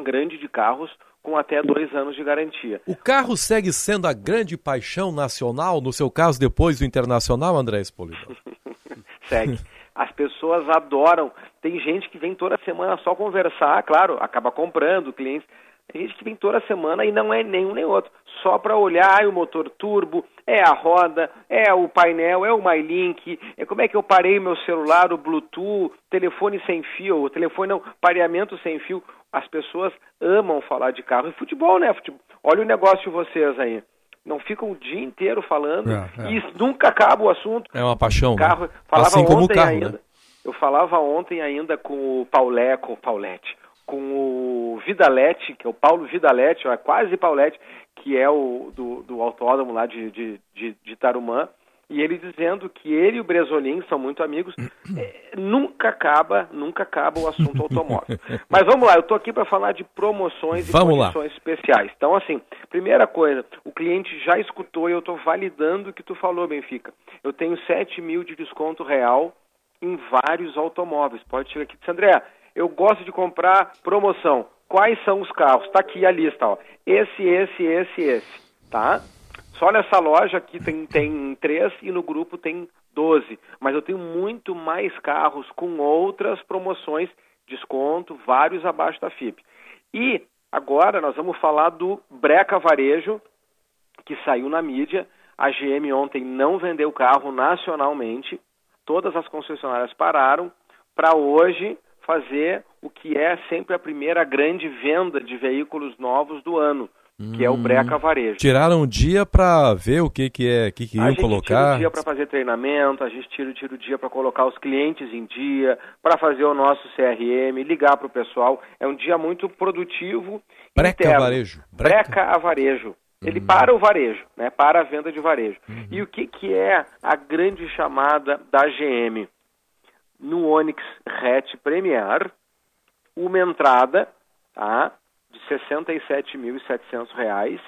grande de carros com até dois anos de garantia. O carro segue sendo a grande paixão nacional, no seu caso, depois do internacional, André Espolidoro? Segue. As pessoas adoram. Tem gente que vem toda semana só conversar, claro, acaba comprando, clientes. Tem gente que vem toda semana e não é nenhum nem outro. Só para olhar é o motor turbo, é a roda, é o painel, é o MyLink, é como é que eu parei meu celular, o Bluetooth, telefone sem fio, o telefone não, pareamento sem fio. As pessoas amam falar de carro. E futebol, né? Futebol. Olha o negócio de vocês aí. Não ficam o dia inteiro falando É, é. e nunca acaba o assunto É uma paixão, né? carro, falava Assim como o ontem carro, ainda. né? Eu falava ontem ainda com o Paulé, com o Paulette, com o Vidalete, que é o Paulo Vidalete, ó, é quase Paulette, que é o do, do autódromo lá de, de, de, de Tarumã. e ele dizendo que ele e o Bresolim são muito amigos, é, nunca acaba, nunca acaba o assunto automóvel. Mas vamos lá, eu estou aqui para falar de promoções vamos e condições lá. especiais. Então, assim, primeira coisa, o cliente já escutou e eu estou validando o que tu falou, Benfica. Eu tenho 7 mil de desconto real em vários automóveis. Pode chegar aqui e dizer, André, eu gosto de comprar promoção. Quais são os carros? Está aqui a lista, ó. Esse, esse, esse, esse, tá? Só nessa loja aqui tem, tem três e no grupo tem 12. Mas eu tenho muito mais carros com outras promoções, desconto, vários abaixo da FIP. E agora nós vamos falar do Breca Varejo, que saiu na mídia. A GM ontem não vendeu carro nacionalmente, todas as concessionárias pararam para hoje fazer o que é sempre a primeira grande venda de veículos novos do ano, que é o Breca Varejo. Tiraram um dia para ver o que que é, que que iam colocar. A gente tira o dia para fazer treinamento, a gente tira, tira o dia para colocar os clientes em dia, para fazer o nosso CRM, ligar para o pessoal. É um dia muito produtivo. Breca interno. Varejo. Breca, Breca a Varejo. Ele uhum. para o varejo, né? para a venda de varejo. Uhum. E o que, que é a grande chamada da GM? No Onix Hatch Premier, uma entrada tá? de R$ 67.700,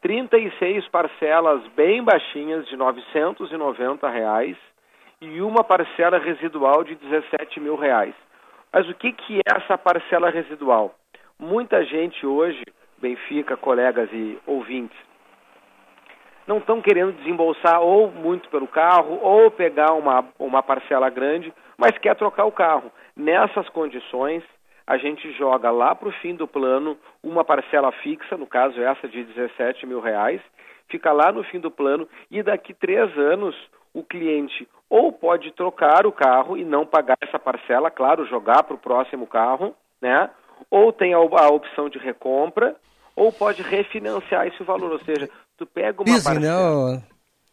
36 parcelas bem baixinhas de 990 reais, e uma parcela residual de 17 mil reais. Mas o que, que é essa parcela residual? Muita gente hoje Benfica, colegas e ouvintes, não estão querendo desembolsar ou muito pelo carro ou pegar uma, uma parcela grande, mas quer trocar o carro. Nessas condições, a gente joga lá para o fim do plano uma parcela fixa, no caso essa de 17 mil reais, fica lá no fim do plano e daqui três anos o cliente ou pode trocar o carro e não pagar essa parcela, claro, jogar para o próximo carro, né? Ou tem a, a opção de recompra ou pode refinanciar esse valor, ou seja, tu pega uma leasing, parcela... Não,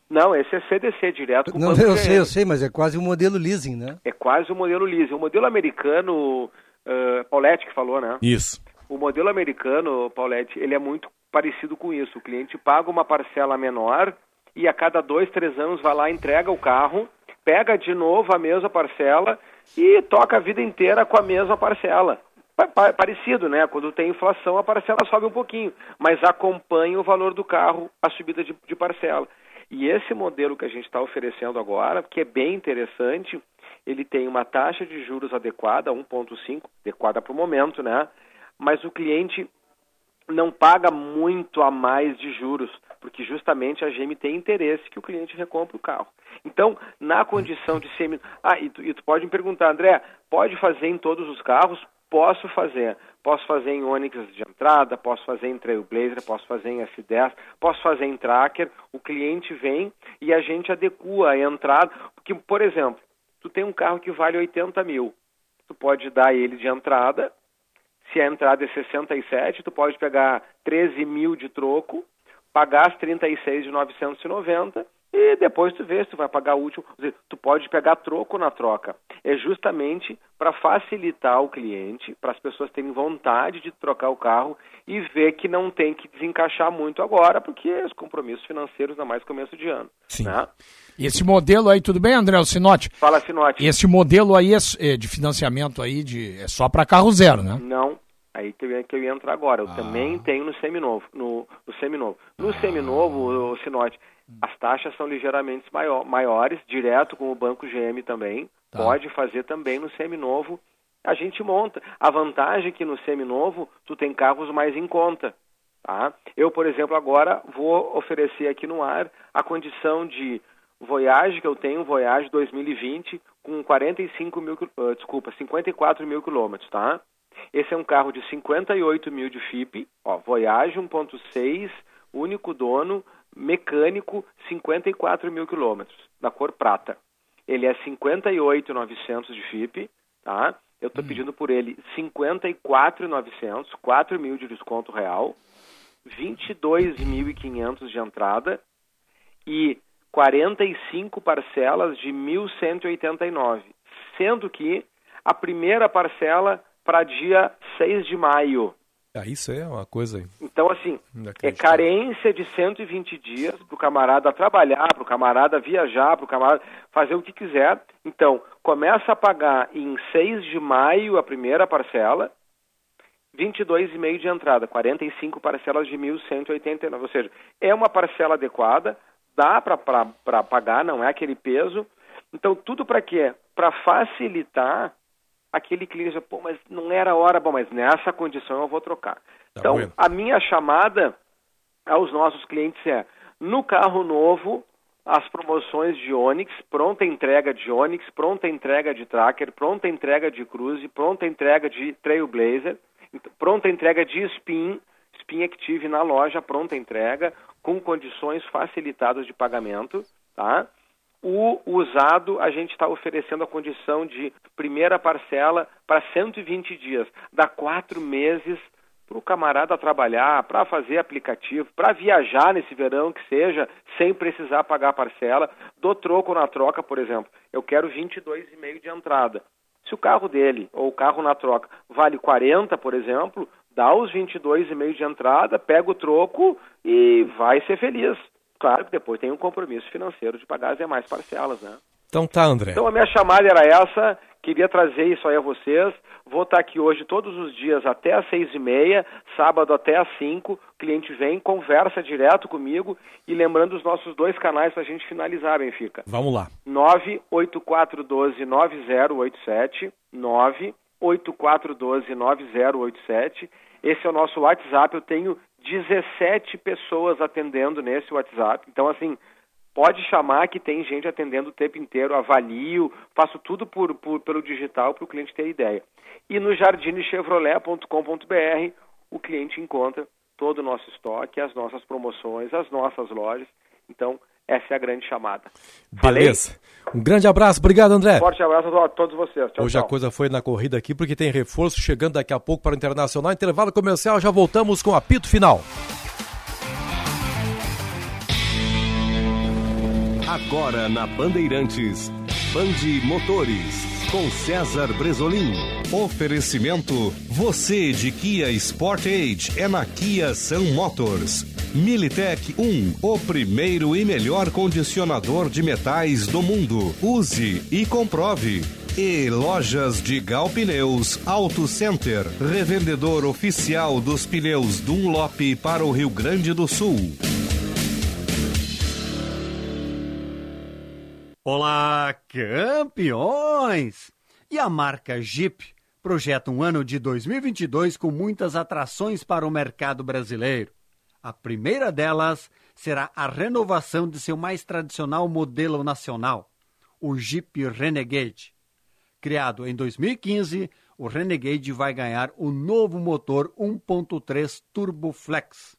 não, esse é CDC direto com o Não, eu sei, eu sei, mas é quase um modelo leasing, né? É quase um modelo leasing. O modelo americano, uh, Paulette que falou, né? Isso. O modelo americano, Paulette, ele é muito parecido com isso. O cliente paga uma parcela menor e a cada dois, três anos vai lá, entrega o carro, pega de novo a mesma parcela e toca a vida inteira com a mesma parcela parecido, né? Quando tem inflação, a parcela sobe um pouquinho, mas acompanha o valor do carro a subida de, de parcela. E esse modelo que a gente está oferecendo agora, que é bem interessante, ele tem uma taxa de juros adequada, 1,5, adequada para o momento, né? Mas o cliente não paga muito a mais de juros, porque justamente a GM tem interesse que o cliente recompre o carro. Então, na condição de semi... Ah, e tu, e tu pode me perguntar, André, pode fazer em todos os carros? Posso fazer. Posso fazer em Onix de entrada, posso fazer em Trailblazer, posso fazer em S10, posso fazer em Tracker. O cliente vem e a gente adequa a entrada. Porque, por exemplo, tu tem um carro que vale 80 mil. Tu pode dar ele de entrada. Se a entrada é 67, tu pode pegar 13 mil de troco, pagar as 36 de 990 e depois tu vê se tu vai pagar o último. Tu pode pegar troco na troca. É justamente para facilitar o cliente, para as pessoas terem vontade de trocar o carro e ver que não tem que desencaixar muito agora, porque os compromissos financeiros, ainda mais começo de ano. Sim. Né? E esse modelo aí, tudo bem, André? O Sinote? Fala, Sinote. E esse modelo aí é, é de financiamento aí de, é só para carro zero, né? Não, Aí que eu, ia, que eu ia entrar agora. Eu ah. também tenho no seminovo. No, no seminovo. No ah. seminovo, o Sinote, as taxas são ligeiramente maior, maiores, direto com o Banco GM também. Tá. Pode fazer também no seminovo. A gente monta. A vantagem é que no seminovo tu tem carros mais em conta. Tá? Eu, por exemplo, agora vou oferecer aqui no ar a condição de Voyage que eu tenho, Voyage 2020, com 45 mil, uh, desculpa, 54 mil quilômetros, tá? Esse é um carro de 58 mil de FIP, ó, Voyage 1.6, único dono, mecânico, 54 mil quilômetros, da cor prata. Ele é 58,900 de FIP, tá? Eu estou hum. pedindo por ele 54,900, 4 mil de desconto real, 22.500 de entrada e 45 parcelas de 1.189, sendo que a primeira parcela para dia 6 de maio. Ah, isso é uma coisa. Então, assim, é carência de 120 dias para o camarada trabalhar, para o camarada viajar, para o camarada fazer o que quiser. Então, começa a pagar em 6 de maio a primeira parcela, 22,5 de entrada, 45 parcelas de 1.189. Ou seja, é uma parcela adequada, dá para pagar, não é aquele peso. Então, tudo para quê? Para facilitar aquele cliente, pô, mas não era hora, bom, mas nessa condição eu vou trocar. Tá então, bueno. a minha chamada aos nossos clientes é, no carro novo, as promoções de Onix, pronta entrega de Onix, pronta entrega de Tracker, pronta entrega de Cruze, pronta entrega de Trailblazer, pronta entrega de Spin, Spin Active na loja, pronta entrega, com condições facilitadas de pagamento, tá? O usado, a gente está oferecendo a condição de primeira parcela para 120 dias, dá quatro meses para o camarada trabalhar, para fazer aplicativo, para viajar nesse verão que seja, sem precisar pagar parcela, do troco na troca, por exemplo. Eu quero 22,5 de entrada. Se o carro dele ou o carro na troca vale 40, por exemplo, dá os 22,5 de entrada, pega o troco e vai ser feliz. Claro que depois tem um compromisso financeiro de pagar as demais parcelas, né? Então tá, André. Então a minha chamada era essa, queria trazer isso aí a vocês. Vou estar aqui hoje todos os dias até às seis e meia, sábado até às cinco. O cliente vem, conversa direto comigo e lembrando os nossos dois canais para a gente finalizar, Benfica. Vamos lá. 984129087, 984129087. Esse é o nosso WhatsApp. Eu tenho 17 pessoas atendendo nesse WhatsApp. Então, assim, pode chamar que tem gente atendendo o tempo inteiro, avalio, faço tudo por, por pelo digital para o cliente ter ideia. E no jardinechevrolet.com.br o cliente encontra todo o nosso estoque, as nossas promoções, as nossas lojas. Então, essa é a grande chamada. Beleza. Falei? Um grande abraço. Obrigado, André. Forte abraço a todos vocês. Tchau, Hoje tchau. a coisa foi na corrida aqui, porque tem reforço chegando daqui a pouco para o Internacional. Intervalo comercial, já voltamos com o apito final. Agora na Bandeirantes, Bande Motores, com César Bresolim. Oferecimento, você de Kia Sportage é na Kia São Motors. Militech 1, o primeiro e melhor condicionador de metais do mundo. Use e comprove. E lojas de Gal Pneus Auto Center, revendedor oficial dos pneus Dunlop para o Rio Grande do Sul. Olá, campeões! E a marca Jeep projeta um ano de 2022 com muitas atrações para o mercado brasileiro. A primeira delas será a renovação de seu mais tradicional modelo nacional, o Jeep Renegade. Criado em 2015, o Renegade vai ganhar o novo motor 1.3 Turbo Flex.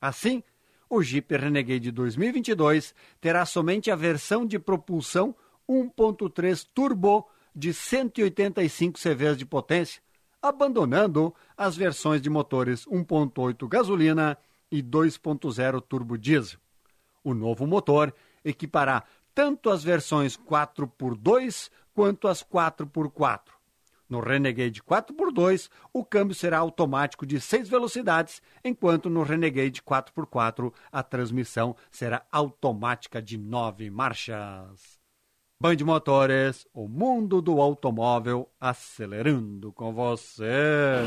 Assim, o Jeep Renegade 2022 terá somente a versão de propulsão 1.3 turbo de 185 CV de potência, abandonando as versões de motores 1.8 gasolina e 2.0 turbo diesel. O novo motor equipará tanto as versões 4x2 quanto as 4x4 no Renegade 4x2, o câmbio será automático de 6 velocidades, enquanto no Renegade 4x4 a transmissão será automática de 9 marchas. Band Motores, o mundo do automóvel acelerando com você.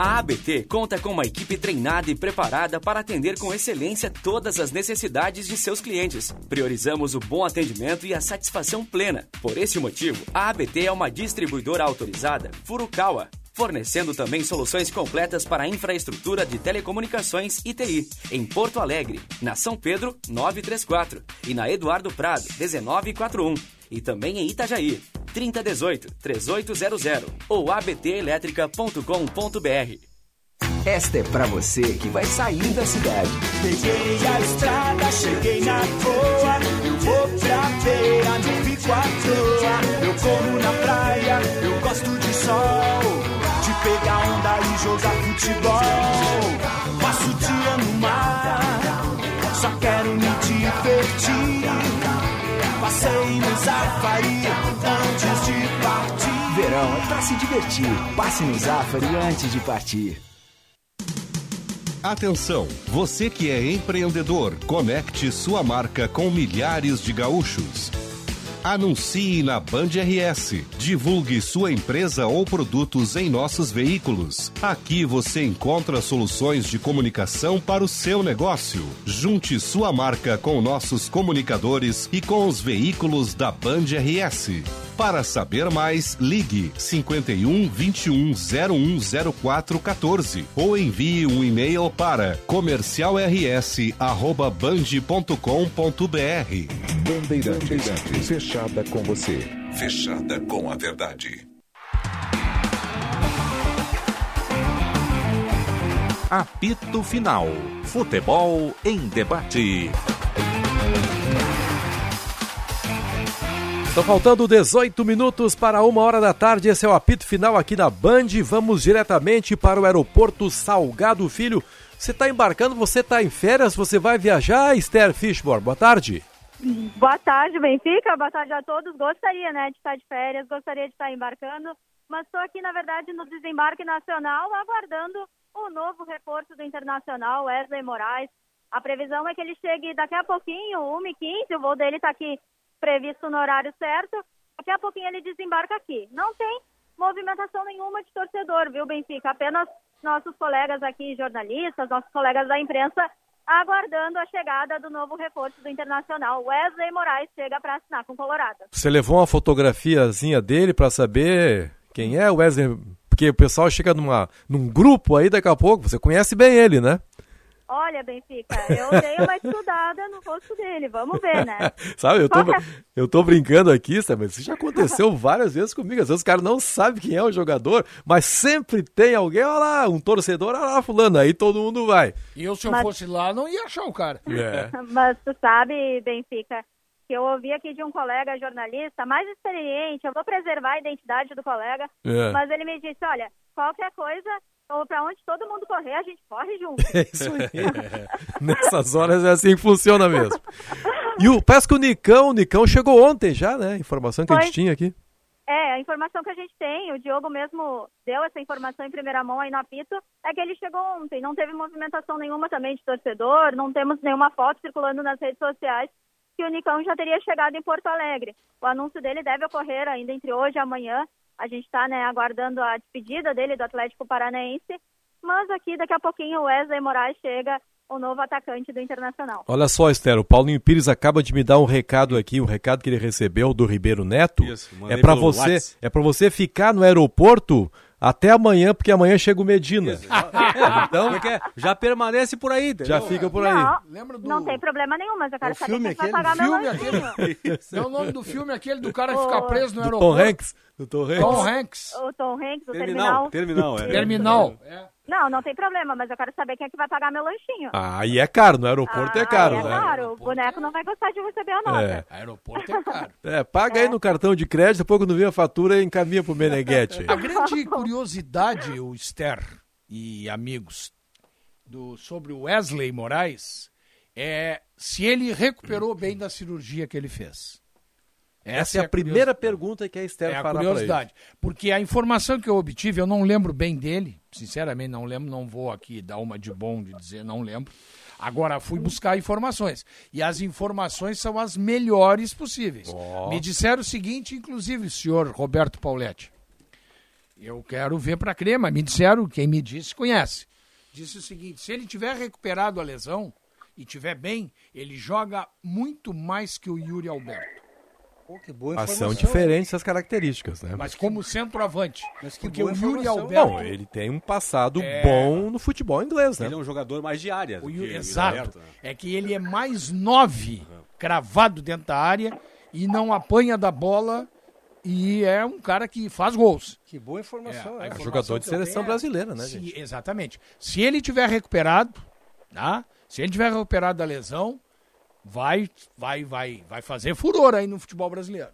A ABT conta com uma equipe treinada e preparada para atender com excelência todas as necessidades de seus clientes. Priorizamos o bom atendimento e a satisfação plena. Por esse motivo, a ABT é uma distribuidora autorizada Furukawa, fornecendo também soluções completas para a infraestrutura de telecomunicações e TI, em Porto Alegre, na São Pedro 934 e na Eduardo Prado 1941, e também em Itajaí. 3018 3800 ou abtelétrica.com.br. Esta é pra você que vai sair da cidade. Peguei a estrada, cheguei na boa. Eu vou pra feira, não fico à toa. Eu corro na praia, eu gosto de sol. Pegar onda e jogar futebol. Passo o dia no mar, só quero me divertir. Passei no Zafari antes de partir. Verão é pra se divertir. Passe no Zafari antes de partir. Atenção, você que é empreendedor, conecte sua marca com milhares de gaúchos. Anuncie na Band RS. Divulgue sua empresa ou produtos em nossos veículos. Aqui você encontra soluções de comunicação para o seu negócio. Junte sua marca com nossos comunicadores e com os veículos da Band RS. Para saber mais, ligue 51 21 0104 14 ou envie um e-mail para comercialrs@band.com.br. Bandeirantes, fechada com você. Fechada com a verdade. Apito Final. Futebol em debate. Estão faltando 18 minutos para uma hora da tarde. Esse é o apito final aqui na Band. Vamos diretamente para o aeroporto Salgado Filho. Você está embarcando, você está em férias, você vai viajar, Esther Fishborn. Boa tarde. Boa tarde, Benfica. Boa tarde a todos. Gostaria, né, de estar de férias, gostaria de estar embarcando, mas estou aqui, na verdade, no desembarque nacional, aguardando o novo reforço do Internacional, Wesley Moraes. A previsão é que ele chegue daqui a pouquinho, 1h15, o voo dele está aqui previsto no horário certo. Daqui a pouquinho ele desembarca aqui. Não tem movimentação nenhuma de torcedor, viu, Benfica? Apenas nossos colegas aqui, jornalistas, nossos colegas da imprensa, aguardando a chegada do novo reforço do Internacional. Wesley Moraes chega para assinar com o Colorado. Você levou uma fotografiazinha dele para saber quem é o Wesley? Porque o pessoal chega numa, num grupo aí daqui a pouco, você conhece bem ele, né? Olha, Benfica, eu dei uma estudada no rosto dele, vamos ver, né? sabe, eu tô, eu tô brincando aqui, sabe, mas isso já aconteceu várias vezes comigo. Às vezes os caras não sabem quem é o jogador, mas sempre tem alguém, olha lá, um torcedor, olha lá, fulano, aí todo mundo vai. E eu, se eu Mas- fosse lá, não ia achar o cara. É. Mas tu sabe, Benfica, que eu ouvi aqui de um colega jornalista mais experiente, eu vou preservar a identidade do colega, É. mas ele me disse, olha, qualquer coisa, ou pra onde todo mundo correr, a gente corre junto. É isso aí. Nessas horas é assim que funciona mesmo. E o, parece que o Nicão, o Nicão chegou ontem já, né? Informação que a gente tinha aqui. É, a informação que a gente tem, o Diogo mesmo deu essa informação em primeira mão aí no apito, é que ele chegou ontem. Não teve movimentação nenhuma também de torcedor, não temos nenhuma foto circulando nas redes sociais que o Nicão já teria chegado em Porto Alegre. O anúncio dele deve ocorrer ainda entre hoje e amanhã. A gente está né, aguardando a despedida dele do Atlético Paranaense. Mas aqui, daqui a pouquinho, o Wesley Moraes chega, o novo atacante do Internacional. Olha só, Esther, o Paulinho Pires acaba de me dar um recado aqui, um recado que ele recebeu do Ribeiro Neto. Isso, é para você, Whats. é para você ficar no aeroporto até amanhã, porque amanhã chega o Medina. Então, é é? já permanece por aí. entendeu? Já fica por aí. Não, Lembra do- não tem problema nenhum, mas eu quero É o saber filme quem vai aquele? pagar meu Filme lanchinho. É o nome do filme aquele do cara que fica preso no aeroporto. Tom Hanks. Do Tom Hanks. Tom Hanks. O Tom Hanks, o Terminal, terminal. terminal, é. Terminal. Não, não tem problema, mas eu quero saber quem é que vai pagar meu lanchinho. Ah, e é caro, no aeroporto Ah, é caro, é né? caro. O boneco não vai gostar de receber a nota. É. Aeroporto é caro. É, paga aí no cartão de crédito, depois quando vir a fatura, encaminha pro Meneghetti. A grande curiosidade, o Esther e amigos, do, sobre o Wesley Moraes é se ele recuperou bem da cirurgia que ele fez. Essa é a primeira pergunta que a Esther É a fará ele. curiosidade. Porque a informação que eu obtive, eu não lembro bem dele, sinceramente não lembro, não vou aqui dar uma de bom de dizer não lembro. Agora fui buscar informações. E as informações são as melhores possíveis. Ó. Me disseram o seguinte, inclusive, senhor Roberto Pauletti. Eu quero ver para crer, mas me disseram, quem me disse conhece. Disse o seguinte: se ele tiver recuperado a lesão e tiver bem, ele joga muito mais que o Yuri Alberto. Pô, que boa Mas informação. são diferentes as características, né? Mas como centroavante. Mas que Porque boa o Yuri. Alberto. Não, ele tem um passado É. bom no futebol inglês, né? Ele é um jogador mais de área. O Yuri- exato. Alberto, né? É que ele é mais nove cravado dentro da área e não apanha da bola E é um cara que faz gols. Que boa informação. É, é. informação jogador de seleção é- brasileira, né, se- gente? Exatamente. Se ele tiver recuperado, tá? Se ele tiver recuperado da lesão, vai, vai, vai, vai fazer furor aí no futebol brasileiro.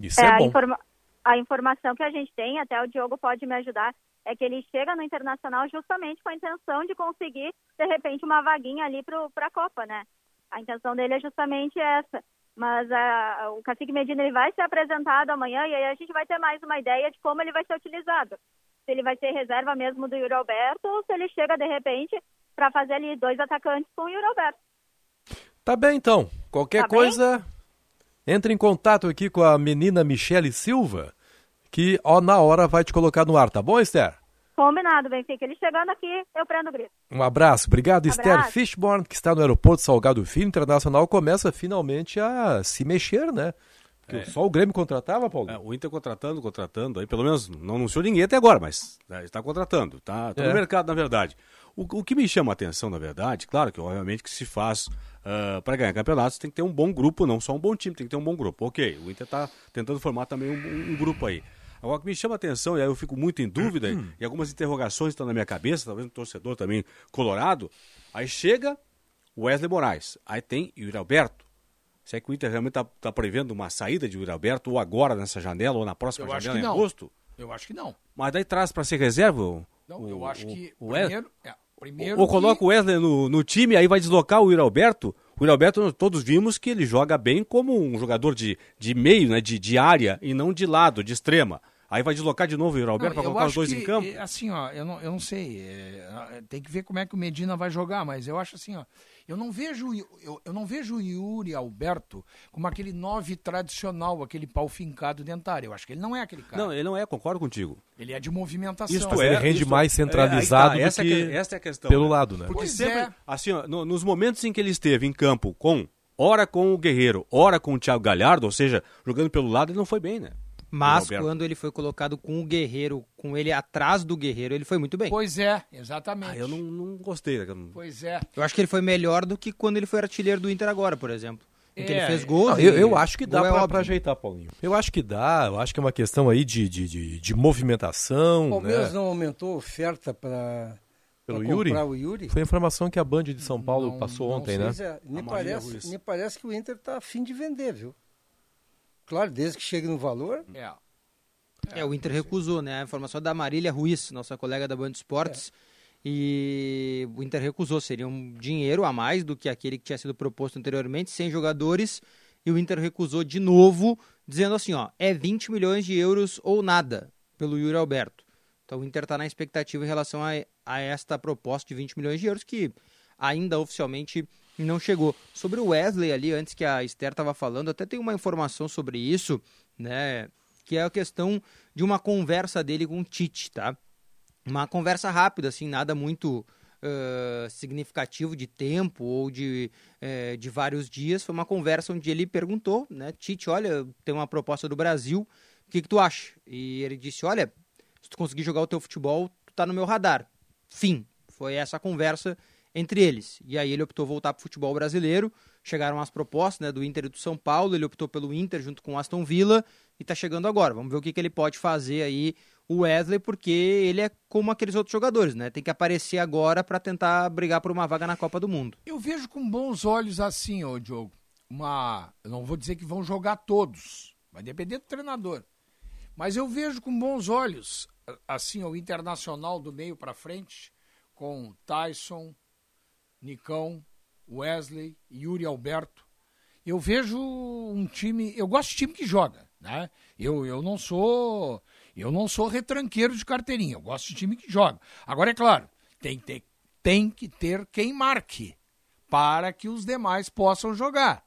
Isso É, é, a, bom. informa- a informação que a gente tem, até o Diogo pode me ajudar, é que ele chega no Internacional justamente com a intenção de conseguir, de repente, uma vaguinha ali para a Copa, né? A intenção dele é justamente essa. Mas ah, o Cacique Medina ele vai ser apresentado amanhã e aí a gente vai ter mais uma ideia de como ele vai ser utilizado. Se ele vai ser reserva mesmo do Yuri Alberto ou se ele chega, de repente, para fazer ali dois atacantes com o Yuri Alberto. Tá bem, então. Qualquer Tá bem? coisa, entre em contato aqui com a menina Michele Silva, que ó, na hora vai te colocar no ar, tá bom, Esther? Combinado, Benfica. Ele chegando aqui, eu prendo o grito. Um abraço. Obrigado, Esther Abraço. Fishborn, que está no aeroporto Salgado Filho Internacional, começa finalmente a se mexer, né? Porque só o Grêmio contratava, Paulo? É, o Inter contratando, contratando, aí pelo menos não anunciou ninguém até agora, mas né, está contratando, tá, tá É. no mercado, na verdade. O, o que me chama a atenção, na verdade, claro que obviamente que se faz para ganhar campeonatos tem que ter um bom grupo, não só um bom time, tem que ter um bom grupo. Ok, o Inter está tentando formar também um, um- grupo aí. Agora, o que me chama a atenção, e aí eu fico muito em dúvida, e algumas interrogações estão na minha cabeça, talvez um torcedor também colorado, aí chega o Wesley Moraes, aí tem Yuri Alberto, se é que o Inter realmente está prevendo uma saída de Yuri Alberto, ou agora nessa janela, ou na próxima Eu janela em agosto? Eu acho que não. Mas daí traz para ser reserva? o- Não, o- eu acho o- que o primeiro, é, primeiro Ou que- coloca o Wesley no, no time, aí vai deslocar o Yuri Alberto. O Yuri Alberto, todos vimos que ele joga bem como um jogador de, de meio, né, de, de área, e não de lado, de extrema. Aí vai deslocar de novo o Yuri Alberto para colocar os dois que, em campo? é, Assim, ó, eu não, eu não sei. é, tem que ver como é que o Medina vai jogar, mas eu acho assim, ó. Eu não vejo, eu, eu não vejo o Yuri Alberto como aquele nove tradicional, aquele pau fincado dentário. Eu acho que ele não é aquele cara. Não, ele não é, concordo contigo. Ele é de movimentação. Isto Mas é, ele rende isto- mais é, centralizado tá, do essa é que que- essa é a questão, pelo né? lado, né? Porque Pois sempre, é. assim, ó, no- nos momentos em que ele esteve em campo com, ora com o Guerreiro, ora com o Thiago Galhardo, ou seja, jogando pelo lado, ele não foi bem, né? Mas quando ele foi colocado com o Guerreiro, com ele atrás do Guerreiro, ele foi muito bem. Pois é, exatamente. Ah, eu não, não gostei. Pois é. Eu acho que ele foi melhor do que quando ele foi artilheiro do Inter agora, por exemplo. Em que É, ele fez gols. Não, e eu, eu acho que dá é pra ajeitar, Paulinho. Eu acho que dá, eu acho que é uma questão aí de, de, de, de movimentação, O Palmeiras né? não aumentou a oferta para Pelo Yuri? comprar o Yuri? Foi a informação que a Band de São Paulo Não- passou não ontem, né? Pois é, me, parece, me parece que o Inter está afim de vender, viu? Claro, desde que chegue no valor. É. É, o Inter recusou, né? A informação é da Marília Ruiz, nossa colega da Band Esportes. E o Inter recusou, seria um dinheiro a mais do que aquele que tinha sido proposto anteriormente, sem jogadores. E o Inter recusou de novo, dizendo assim: ó, é 20 milhões de euros ou nada pelo Yuri Alberto. Então o Inter está na expectativa em relação a, a esta proposta de 20 milhões de euros, que ainda oficialmente não chegou. Sobre o Wesley ali, antes que a Esther estava falando, até tem uma informação sobre isso, né? Que é a questão de uma conversa dele com o Tite, tá? Uma conversa rápida, assim, nada muito eh, significativo de tempo ou de, eh, de vários dias. Foi uma conversa onde ele perguntou, né? Tite, olha, tem uma proposta do Brasil, o que, que tu acha? E ele disse, olha, se tu conseguir jogar o teu futebol, tu tá no meu radar. Fim. Foi essa conversa entre eles. E aí ele optou voltar pro futebol brasileiro. Chegaram as propostas né, do Inter e do São Paulo. Ele optou pelo Inter junto com o Aston Villa e tá chegando agora. Vamos ver o que, que ele pode fazer aí, o Wesley, porque ele é como aqueles outros jogadores, né? Tem que aparecer agora para tentar brigar por uma vaga na Copa do Mundo. Eu vejo com bons olhos assim, ô Diogo. Uma. Eu não vou dizer que vão jogar todos. Vai depender do treinador. Mas eu vejo com bons olhos, assim, o Internacional do meio para frente, com Tyson, Nicão, Wesley, Yuri Alberto. Eu vejo um time. Eu gosto de time que joga, né? Eu, eu não sou. Eu não sou retranqueiro de carteirinha. Eu gosto de time que joga. Agora, é claro, tem que ter, tem que ter quem marque para que os demais possam jogar.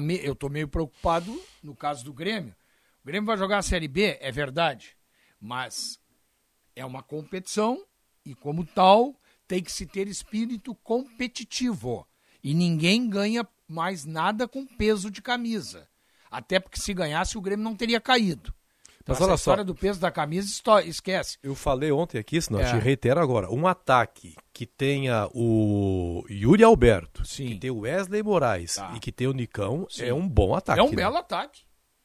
Me- eu estou meio preocupado no caso do Grêmio. O Grêmio vai jogar a Série B, é verdade, mas é uma competição e, como tal, tem que se ter espírito competitivo. E ninguém ganha mais nada com peso de camisa. Até porque se ganhasse, o Grêmio não teria caído. Então, Mas olha só. história do peso da camisa, esquece. Eu falei ontem aqui, senão É. te reitero agora. Um ataque que tenha o Yuri Alberto, que tem o Wesley Moraes e que tem o Nicão, é um bom ataque. é um né? belo ataque.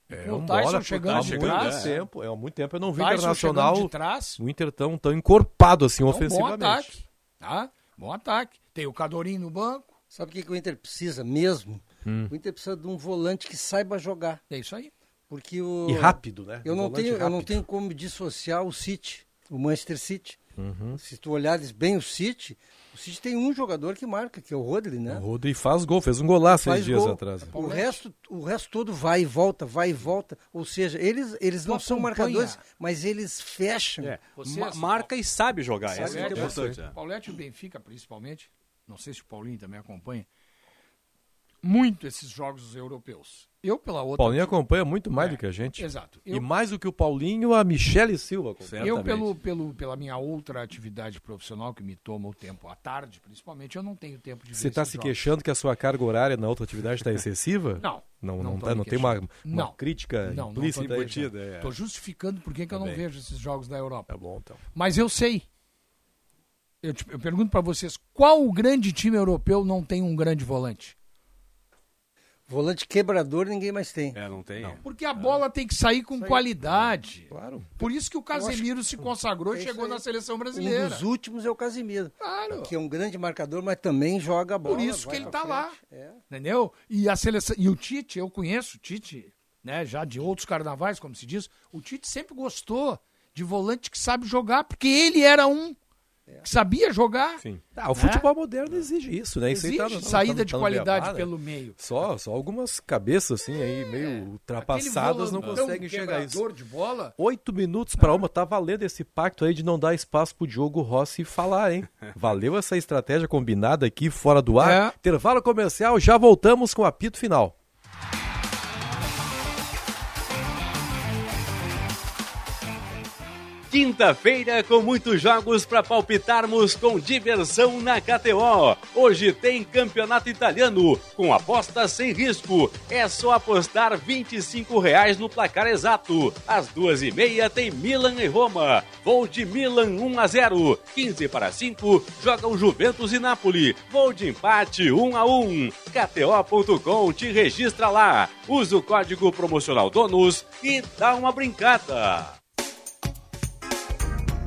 É, o um Tyson bola, chegando há de muito trás. tempo, é, há muito tempo eu não vi o Internacional, o Inter tão, tão encorpado assim É um ofensivamente. bom ataque, tá? Bom ataque. Tem o Cadorim no banco. Sabe o que, que o Inter precisa mesmo? Hum. O Inter precisa de um volante que saiba jogar. É isso aí. Porque o... E rápido, né? Eu Um não, tenho, eu não rápido. tenho como dissociar o City, o Manchester City. Uhum. Se tu olhares bem o City, o City tem um jogador que marca, que é o Rodri, né? O Rodri faz gol, fez um golaço Faz seis dias gol. atrás. O resto, o resto todo vai e volta, vai e volta. Ou seja, eles, eles não são marcadores, mas eles fecham. É, Vocês- marca e sabe jogar. Sabe Essa é jogar. importante. né? Paulette e o Benfica, principalmente, não sei se o Paulinho também acompanha, muito esses jogos europeus. Eu, pela O outra. Paulinho acompanha muito mais É, do que a gente. Exato. E Eu- mais do que o Paulinho, a Michele Silva acompanha. Eu, pelo, pelo, pela minha outra atividade profissional, que me toma o tempo à tarde, principalmente, eu não tenho tempo de Você está se jogos. queixando que a sua carga horária na outra atividade está excessiva? Não. Não, Não não, tá, não tem uma, uma Não. crítica Não, implícita embutida, já. é. Estou justificando por que, que eu Tá não bem. vejo esses jogos da Europa. Tá bom, então. Mas eu sei. Eu, te- eu pergunto para vocês, qual o grande time europeu não tem um grande volante? Volante quebrador ninguém mais tem. É, não tem. Porque a bola tem que sair com qualidade. Claro. Por isso que o Casemiro se consagrou e é chegou na seleção Um brasileira. dos últimos é o Casimiro. Claro. Que é um grande marcador, mas também joga a bola. Por isso que ele pra tá lá. É. Entendeu? E a seleção. E o Tite, eu conheço o Tite, né? Já de outros carnavais, como se diz. O Tite sempre gostou de volante que sabe jogar, porque ele era um sabia jogar. Sim. Ah, o futebol moderno exige isso, né? Isso aí Exige tá- tá- saída tá- de tá qualidade beabá, né? pelo meio. Só, só algumas cabeças assim aí, meio ultrapassadas, não conseguem enxergar isso. de bola. Oito minutos para uma, tá valendo esse pacto aí de não dar espaço pro Diogo Rossi falar, hein? Valeu essa estratégia combinada aqui fora do ar. É. Intervalo comercial, já voltamos com o apito final. Quinta-feira com muitos jogos para palpitarmos com diversão na KTO. Hoje tem campeonato italiano com apostas sem risco. É só apostar 25 reais no placar exato. Às duas e meia tem Milan e Roma. Vou de Milan 1 a 0. 15 para 5 jogam Juventus e Napoli. Vou de empate 1 a 1. KTO.com te registra lá. Usa o código promocional DONUS e dá uma brincada.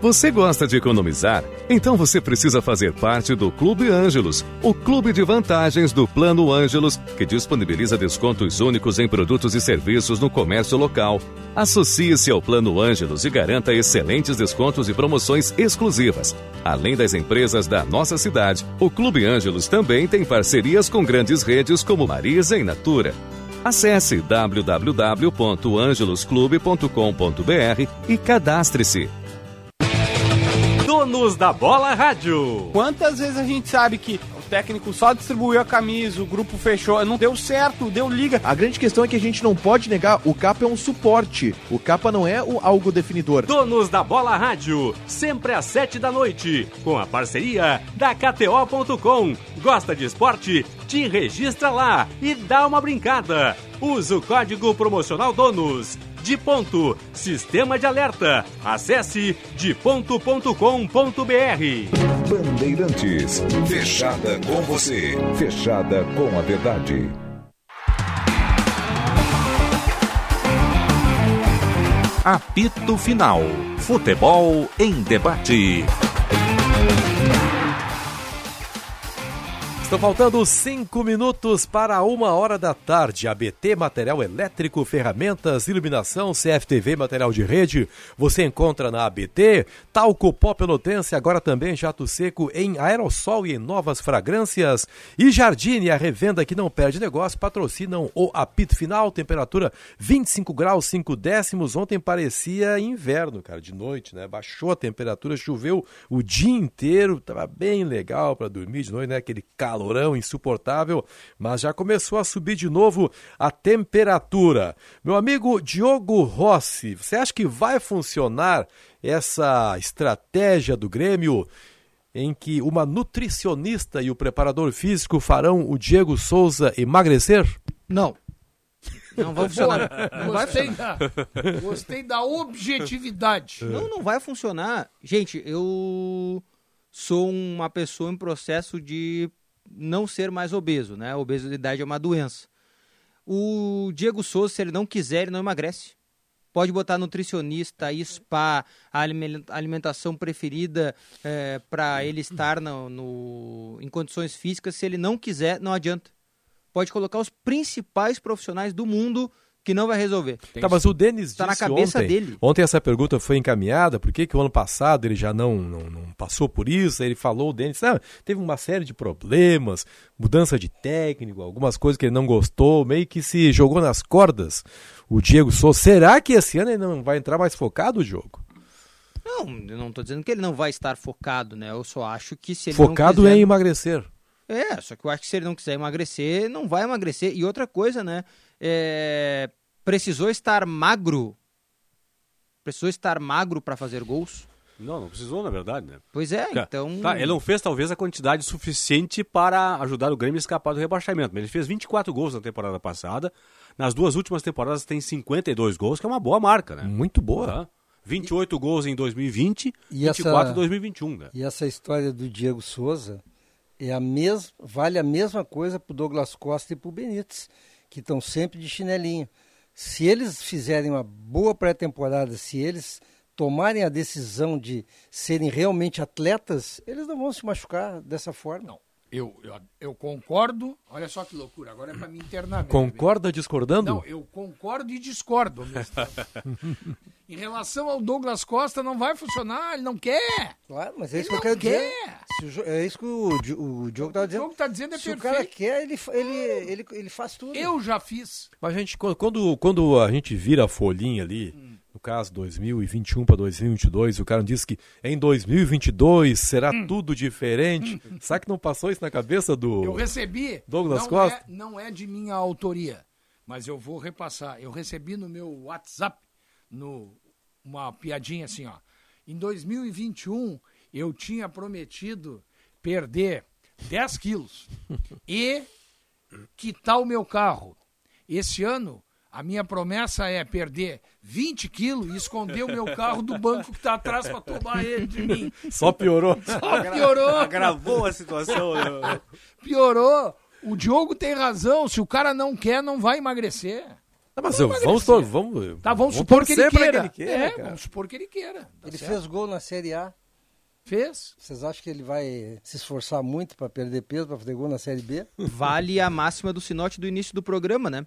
Você gosta de economizar? Então você precisa fazer parte do Clube Ângelos, o clube de vantagens do Plano Ângelos, que disponibiliza descontos únicos em produtos e serviços no comércio local. Associe-se ao Plano Ângelos e garanta excelentes descontos e promoções exclusivas. Além das empresas da nossa cidade, o Clube Ângelos também tem parcerias com grandes redes como Marisa e Natura. Acesse www.angelosclube.com.br e cadastre-se. Donos da Bola Rádio. Quantas vezes a gente sabe que o técnico só distribuiu a camisa, o grupo fechou, não deu certo, deu liga. A grande questão é que a gente não pode negar, o capa é um suporte. O capa não é o- algo definidor. Donos da Bola Rádio, sempre às sete da noite, com a parceria da KTO.com. Gosta de esporte? Te registra lá e dá uma brincada. Usa o código promocional DONUS. De Ponto, sistema de alerta. Acesse deponto.com.br. Bandeirantes, fechada com você, fechada com a verdade. Apito Final. Futebol em debate. Estão faltando cinco minutos para uma hora da tarde. ABT Material Elétrico, Ferramentas, Iluminação, CFTV Material de Rede. Você encontra na ABT. Talco Pó Pelotense, agora também jato seco em aerossol e em novas fragrâncias. E Jardine, a revenda que não perde negócio, patrocinam o apito final. Temperatura 25 graus 5 décimos. Ontem parecia inverno, cara, de noite, né? Baixou a temperatura, choveu o dia inteiro. Tava bem legal para dormir de noite, né? Aquele calor calorão insuportável, mas já começou a subir de novo a temperatura. Meu amigo Diogo Rossi, você acha que vai funcionar essa estratégia do Grêmio em que uma nutricionista e o preparador físico farão o Diego Souza emagrecer? Não. Não vai funcionar. Não vai Gostei, funcionar. da, gostei da objetividade. Não, não vai funcionar. Gente, eu sou uma pessoa em processo de não ser mais obeso, né? A obesidade é uma doença. O Diego Souza, se ele não quiser, ele não emagrece. Pode botar nutricionista, spa, alimentação preferida para ele estar no, no- em condições físicas. Se ele não quiser, não adianta. Pode colocar os principais profissionais do mundo que não vai resolver. Tá, mas o Denis Tá na disse cabeça ontem, dele. Ontem essa pergunta foi encaminhada, por que, que o ano passado ele já não, não, não passou por isso? Aí ele falou, o Denis, ah, teve uma série de problemas, mudança de técnico, algumas coisas que ele não gostou, meio que se jogou nas cordas o Diego Souza. Será que esse ano ele não vai entrar mais focado o jogo? Não, eu não tô dizendo que ele não vai estar focado, né? Eu só acho que se ele Focado não quiser... em emagrecer. É, só que eu acho que se ele não quiser emagrecer, não vai emagrecer. E outra coisa, né? É, Precisou estar magro. Precisou estar magro para fazer gols. Não, não precisou, na verdade, né? Pois é, Cara, então. Tá, ele não fez talvez a quantidade suficiente para ajudar o Grêmio a escapar do rebaixamento. Mas ele fez 24 gols na temporada passada. Nas duas últimas temporadas tem 52 gols, que é uma boa marca, né? Muito boa. Tá? 28 gols em 2020, E 24 essa- em 2021, né? E essa história do Diego Souza é a mes... vale a mesma coisa para o Douglas Costa e para o Benítez, que estão sempre de chinelinho. Se eles fizerem uma boa pré-temporada, se eles tomarem a decisão de serem realmente atletas, eles não vão se machucar dessa forma. Não. Eu, eu, eu concordo. Olha só que loucura. Agora é para mim internamente. Concorda discordando? Não, eu concordo e discordo. em relação ao Douglas Costa, não vai funcionar, ele não quer. Claro, mas é isso Ele que eu quero dizer. quer. Se o é isso que o, Di- o Diogo estava dizendo. O Diogo tá dizendo é Se o perfeito. cara quer, ele, fa- ele, ele, ele faz tudo. Eu já fiz. Mas a gente, quando, quando a gente vira a folhinha ali, no caso 2021 para 2022, o cara diz que em 2022 será tudo diferente. Será que não passou isso na cabeça do Eu recebi. Douglas não Costa? É, não é de minha autoria, mas eu vou repassar. Eu recebi no meu WhatsApp no, uma piadinha assim, ó. Em 2021, eu tinha prometido perder 10 quilos e quitar o meu carro. Esse ano, a minha promessa é perder 20 quilos e esconder o meu carro do banco que está atrás para tomar ele de mim. Só piorou. Só piorou. Agravou a situação. né? Piorou. O Diogo tem razão. Se o cara não quer, não vai emagrecer. Tá, mas Não eu- vamos, tor- vamos, Tá, vamos supor que ele queira. que ele queira, é, cara. vamos supor que ele queira. Tá Ele certo? fez gol na Série A. Fez? Vocês acham que ele vai se esforçar muito para perder peso, para fazer gol na Série B? Vale a máxima do sinote do início do programa, né?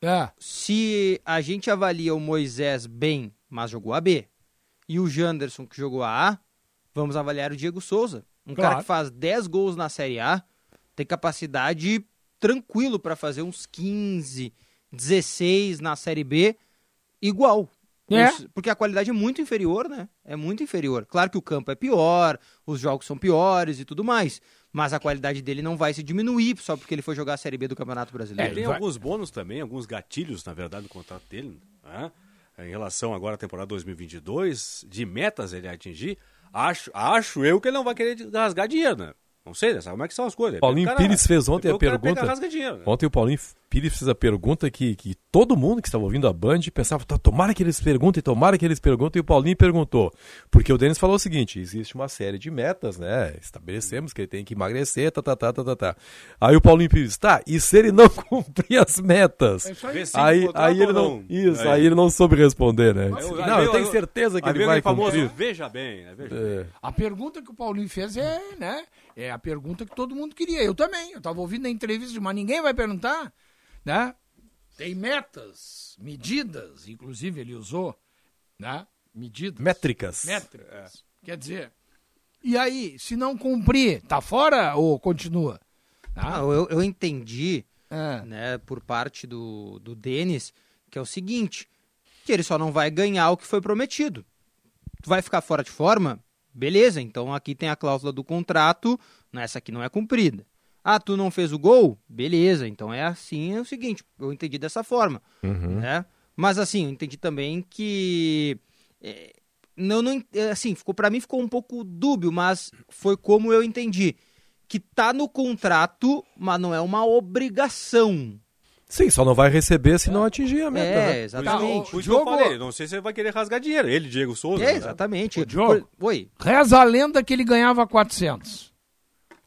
É. Se a gente avalia o Moisés bem, mas jogou a B, e o Janderson que jogou a A, vamos avaliar o Diego Souza. Um Claro. cara que faz 10 gols na Série A, tem capacidade tranquilo para fazer uns 15, 16 na Série B, igual. É. Porque a qualidade é muito inferior, né? É muito inferior. Claro que o campo é pior, os jogos são piores e tudo mais. Mas a qualidade dele não vai se diminuir só porque ele foi jogar a Série B do Campeonato Brasileiro. Ele tem alguns bônus também, alguns gatilhos, na verdade, no contrato dele. né? Em relação agora à temporada 2022, de metas ele atingir, acho, acho eu que ele não vai querer rasgar dinheiro, né? Não sei, né? sabe como é que são as coisas. Paulinho cara- Pires fez ontem a pergunta. pega dinheiro, né? Ontem o Paulinho Pires fez a pergunta que, que todo mundo que estava ouvindo a Band pensava, "Tá, tomara que eles perguntem, tomara que eles perguntem, e o Paulinho perguntou. Porque o Denis falou o seguinte, existe uma série de metas, né? Estabelecemos que ele tem que emagrecer, tá, tá, tá, tá, tá, tá. Aí o Paulinho Pires, tá, e se ele não cumprir as metas? É isso aí. Aí, aí ele não, não. isso, Aí. aí ele não soube responder, né? Aí não, eu veio- tenho certeza que ele vai aquele famoso, cumprir. Veja bem, né? Veja É. A pergunta que o Paulinho fez é, né? É a pergunta que todo mundo queria. Eu também. Eu estava ouvindo na entrevista, mas ninguém vai perguntar, né? Tem metas, medidas, inclusive ele usou, né? Medidas. Métricas. Métricas. Quer dizer, e aí, se não cumprir, tá fora ou continua? Ah, eu, eu entendi, É. né, por parte do, do Denis, que é o seguinte, que ele só não vai ganhar o que foi prometido. Tu vai ficar fora de forma? Beleza, então aqui tem a cláusula do contrato, essa aqui não é cumprida. Ah, tu não fez o gol? Beleza, então é assim, é o seguinte, eu entendi dessa forma, Uhum. né? Mas assim, eu entendi também que é, não, não é, assim, ficou para mim ficou um pouco dúbio, mas foi como eu entendi, que tá no contrato, mas não é uma obrigação. Sim, só não vai receber se não atingir a meta, É, né? exatamente. Por isso que eu falei, não sei se ele vai querer rasgar dinheiro. Ele, Diego Souza. É, né? exatamente. Diogo, Por- Oi. Reza a lenda que ele ganhava 400.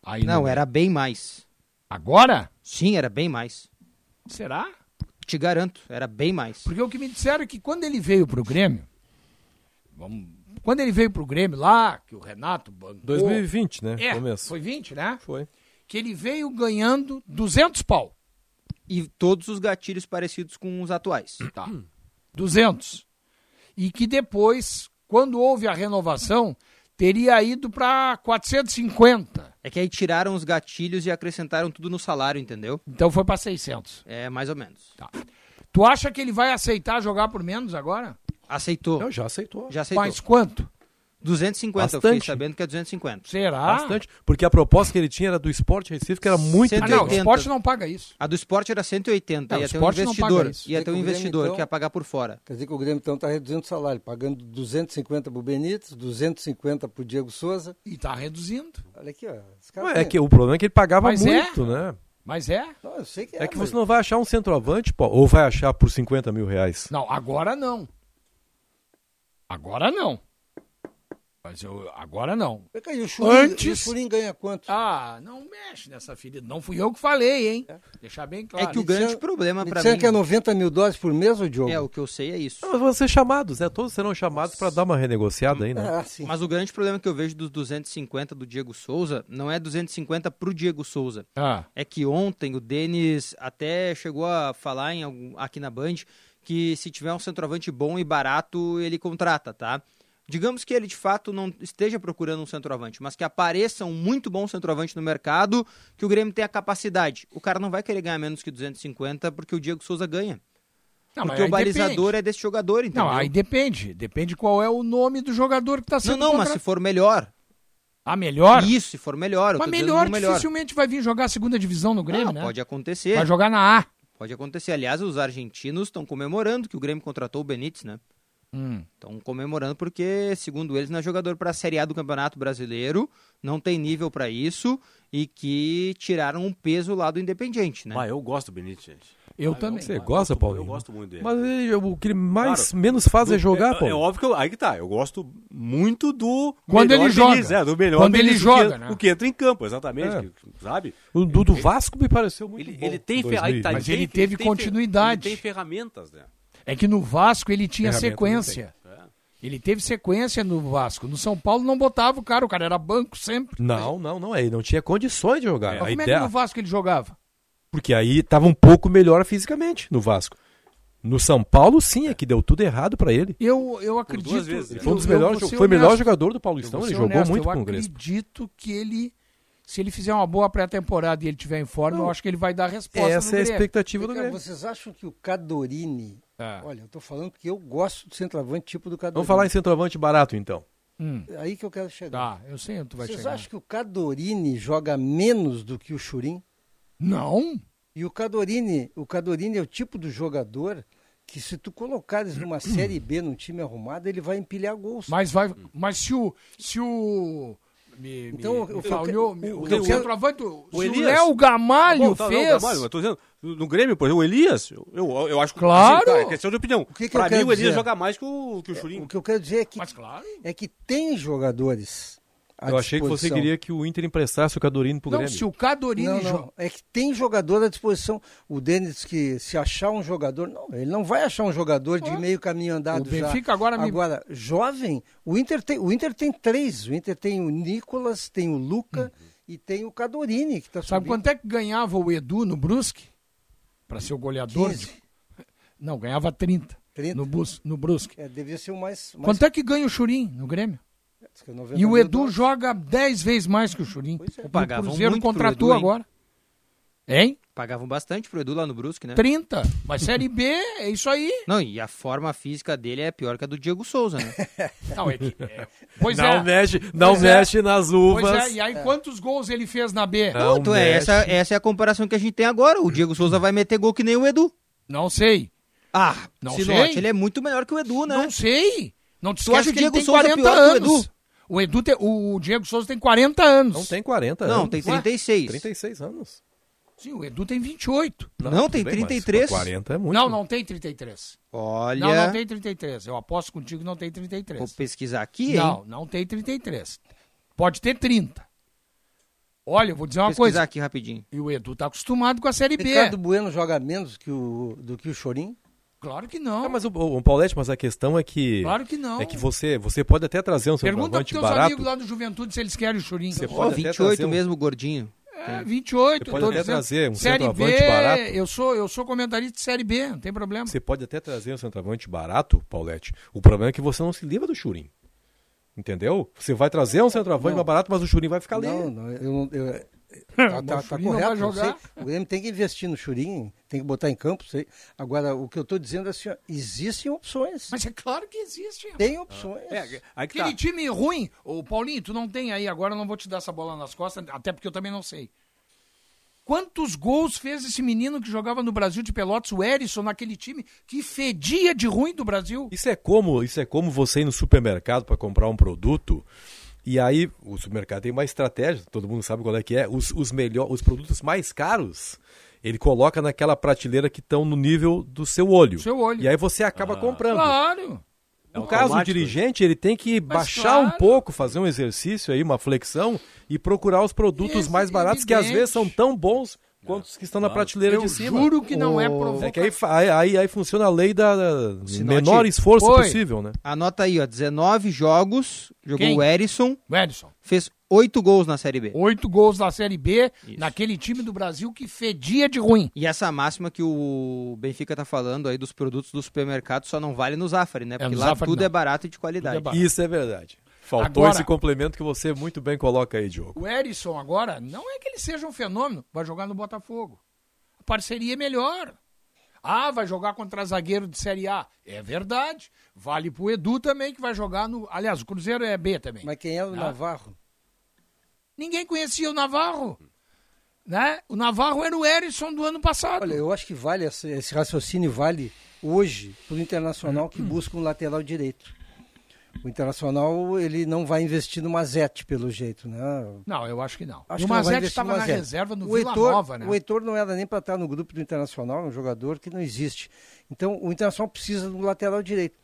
Aí Não, era bem mais. Agora? Sim, era bem mais. Será? Te garanto, era bem mais. Porque o que me disseram é que quando ele veio pro Grêmio, vamos, quando ele veio pro Grêmio lá, que o Renato bancou... 2020, né? É, Começo. foi 20, né? Foi. Que ele veio ganhando 200 pau. E todos os gatilhos parecidos com os atuais. Tá. 200. E que depois, quando houve a renovação, teria ido para 450. É que aí tiraram os gatilhos e acrescentaram tudo no salário, entendeu? Então foi para 600. É, mais ou menos. Tá. Tu acha que ele vai aceitar jogar por menos agora? Aceitou. Não, já aceitou. Já aceitou. Mas quanto? 250, eu Bastante. fiquei sabendo que é 250. Será? Bastante. Porque a proposta que ele tinha era do Esporte Recife, que era muito Ah, não, o 180. esporte não paga isso. A do esporte era 180, Não, ia o ter um esporte não investidor. paga isso. Ia ter um investidor então, que ia pagar por fora. Quer dizer que o Grêmio então está reduzindo o salário, pagando 250 para o Benítez, 250 para o Diego Souza. E tá reduzindo. Olha aqui, ó. Ué, é que o problema é que ele pagava Mas é? muito, né? Mas é? Não, eu sei que É que mas- você não vai achar um centroavante, pô, ou vai achar por 50 mil reais. Não, agora não. Agora não. Mas eu, agora não. O Antes- o ganha quanto? Ah, não mexe nessa ferida. Não fui eu que falei, hein? Deixar bem claro. É que o grande disseram- problema disseram mim... que é 90 mil dólares por mês, o Diogo? É, o que eu sei é isso. Não, mas vão ser chamados, né? Todos serão chamados para dar uma renegociada aí, né? Ah, sim. Mas o grande problema que eu vejo dos 250 do Diego Souza não é 250 pro Diego Souza. Ah. É que ontem o Denis até chegou a falar em algum- aqui na Band que se tiver um centroavante bom e barato, ele contrata, tá? Digamos que ele de fato não esteja procurando um centroavante, mas que apareça um muito bom centroavante no mercado, que o Grêmio tenha capacidade. O cara não vai querer ganhar menos que 250 porque o Diego Souza ganha. Não, mas porque o balizador depende. é desse jogador, entendeu? Não, aí depende. Depende qual é o nome do jogador que está não, sendo não, mas contratado. se for melhor. Ah, melhor? Isso, se for melhor. Mas melhor melhor. dificilmente vai vir jogar a segunda divisão no Grêmio, Não, né? Pode acontecer. Vai jogar na A. Pode acontecer. Aliás, os argentinos estão comemorando que o Grêmio contratou o Benítez, né? Hum. Estão comemorando porque, segundo eles, não é jogador para a Série A do Campeonato Brasileiro, não tem nível para isso e que tiraram um peso lá do Independiente, né? Ah, eu gosto do Benítez, gente. Eu Ah, também. Você gosta, gosto- Paulinho? Eu gosto muito dele. Mas ele- o que ele mais, Claro, menos faz é do- jogar, é, pô. é óbvio que eu, aí que tá. Eu gosto muito do Quando ele joga. Benítez, é, do melhor Quando ele joga, o que, né? o que entra em campo, exatamente, É. que- sabe? O do, do Vasco me pareceu muito Ele, bom. ele tem, aí tá, 2020. Mas tem- ele teve tem fe- continuidade. Ele tem ferramentas, né? É que no Vasco ele tinha sequência. Ele teve sequência no Vasco. No São Paulo não botava o cara, o cara era banco sempre. Não, não, não. Ele não tinha condições de jogar. Mas a como é ideia... que no Vasco ele jogava? Porque aí tava um pouco melhor fisicamente no Vasco. No São Paulo, sim, é que deu tudo errado pra ele. Eu, eu acredito. duas vezes, Ele né? foi um dos eu- eu melhores, vou jo- ser foi o melhor honesto. jogador do Eu Paulistão, vou ele ser jogou honesto, muito eu com o Crespo. acredito que ele, se ele fizer uma boa pré-temporada e ele tiver em forma, eu acho que ele vai dar resposta Essa no é a Grêmio. expectativa do Vem cá, Grêmio. Vocês acham que o Cadorini... É. Olha, eu tô falando que eu gosto do centroavante tipo do Cadorini. Vamos falar em centroavante barato, então. Hum. É Aí que eu quero chegar. Tá, eu sei onde tu vai Vocês chegar. acham que o Cadorini joga menos do que o Churin? Não. E o Cadorini, o Cadorini é o tipo do jogador que se tu colocares numa Série B num time arrumado, ele vai empilhar gols. Mas vai. Mas se o. Se o. Me, Então, me, eu- falhou, o, o centroavante, o, o se o Elias- Léo Gamalho Bom, tá, não, fez. Gamalho, eu tô dizendo, No Grêmio, por exemplo, o Elias, eu, eu, acho que. Claro. assim, tá, é questão de opinião. que que pra mim, o Elias dizer? joga mais que o, que o Churinho. O que eu quero dizer é que, Mas claro. é que tem jogadores. à Eu achei que você queria que o Inter emprestasse o Cadorino pro Não, Grêmio. se o Cadorini Não, não. É que tem jogador à disposição. O Denis que se achar um jogador, não, ele não vai achar um jogador de meio caminho andado O Benfica já. agora me- Agora, jovem, o Inter tem, o Inter tem três. O Inter tem o Nicolas, tem o Luca e tem o Cadorini que está Uhum. Sabe quanto é que ganhava o Edu no Brusque? Pra ser o goleador? 15. de- Não, ganhava 30. 30? No, Bus... no Brusque. É, devia ser o mais. mais Quanto é que ganha o Churim no Grêmio? É 90 E o Edu dólares. joga 10 vezes mais que o Churim. é. O Cruzeiro contratou Edu, hein? agora. Hein? Pagavam bastante pro Edu lá no Brusque, né? 30. Mas Série B é isso aí. Não, e a forma física dele é pior que a do Diego Souza, né? Não, é que- é. Pois não é. mexe, não Pois é. mexe nas uvas. Pois é, e aí quantos gols ele fez na B? Não Então, é, essa, essa é a comparação que a gente tem agora. O Diego Souza vai meter gol que nem o Edu. Não sei. Ah, Não Sinote, sei. ele é muito melhor que o Edu, né? Não sei. Não te Tu acha esquece o que ele Diego tem Souza 40 pior que o anos. Edu? O, Edu tem- o Diego Souza tem 40 anos. Não tem 40 anos. Não, tem 36. 36 anos. Sim, o Edu tem 28. Não, tem tudo bem, mas 33. 40 é muito. Não, não tem 33. Olha, Não, não tem 33. Eu aposto contigo que não tem 33. vou pesquisar aqui, Não, hein? não tem 33. Pode ter 30. Olha, eu vou dizer uma pesquisar coisa. aqui rapidinho. E o Edu tá acostumado com a Série B. Ricardo Bueno joga menos que o, do que o Chorim? Claro que não. Ah, mas o, o Paulette, mas a questão é que. Claro que não. É que você, você pode até trazer um Pergunta pros centroavante teus barato. amigos lá do Juventude se eles querem o Churinho. Você Ó, pode até 28 trazer um- mesmo, gordinho. É, 28. Você pode até dizendo. trazer um Série centroavante B, barato. Eu sou, eu sou comentarista de Série B, não tem problema. Você pode até trazer um centroavante barato, Paulette. O problema é que você não se livra do Churim. Entendeu? Você vai trazer um centroavante Não. mais barato, mas o Churim vai ficar ali. Não, não, eu, não- eu, tá, tá- o tá Churinho correto. jogar. O Grêmio tem que investir no Churim, tem que botar em campo. Sei. Agora, o que eu estou dizendo é assim, ó, existem opções. Mas é claro que existe. Tem opções. É, aí que Aquele tá. time ruim, ô Paulinho, tu não tem aí, agora eu não vou te dar essa bola nas costas, até porque eu também não sei. Quantos gols fez esse menino que jogava no Brasil de Pelotas, o Erisson, naquele time que fedia de ruim do Brasil? Isso é como, isso é como você ir no supermercado para comprar um produto e aí o supermercado tem uma estratégia, todo mundo sabe qual é que é, os, os melhor, os produtos mais caros, ele coloca naquela prateleira que estão no nível do seu olho. Seu olho. E aí você acaba comprando. Claro. No caso, o dirigente, ele tem que baixar claro. um pouco, fazer um exercício aí, uma flexão e procurar os produtos mais baratos que às evidente. vezes são tão bons quanto os que estão na prateleira Eu de cima. juro que não é provocação. É que aí, aí, aí, aí funciona a lei da, menor esforço Oi. possível, né? Anota aí, ó. 19 jogos, jogou Quem? o Erisson, O Erisson. fez 8 gols na Série B. Oito gols na Série B, Isso. naquele time do Brasil que fedia de ruim. E essa máxima que o Benfica tá falando aí dos produtos do supermercado só não vale no Zafari, né? Porque no lá Zafari tudo não. é barato e de qualidade. Tudo é barato. Isso é verdade. Faltou Agora- esse complemento que você muito bem coloca aí, Diogo. O Erisson agora, não é que ele seja um fenômeno, vai jogar no Botafogo. A parceria é melhor. Ah, vai jogar contra zagueiro de Série A. É verdade. Vale pro Edu também, que vai jogar no. Aliás, o Cruzeiro é B também. Mas quem é o Ah. Navarro? Ninguém conhecia o Navarro. Né? O Navarro era o Erisson do ano passado. Olha, eu acho que vale, esse, esse raciocínio vale hoje para o Internacional que busca um lateral direito. O Internacional, ele não vai investir no Mazete, pelo jeito, né? Não, eu acho que não. Acho o Mazete estava na reserva no o Vila Heitor, Nova, né? O Heitor não era nem para estar no grupo do Internacional, é um jogador que não existe. Então, o Internacional precisa de um lateral direito.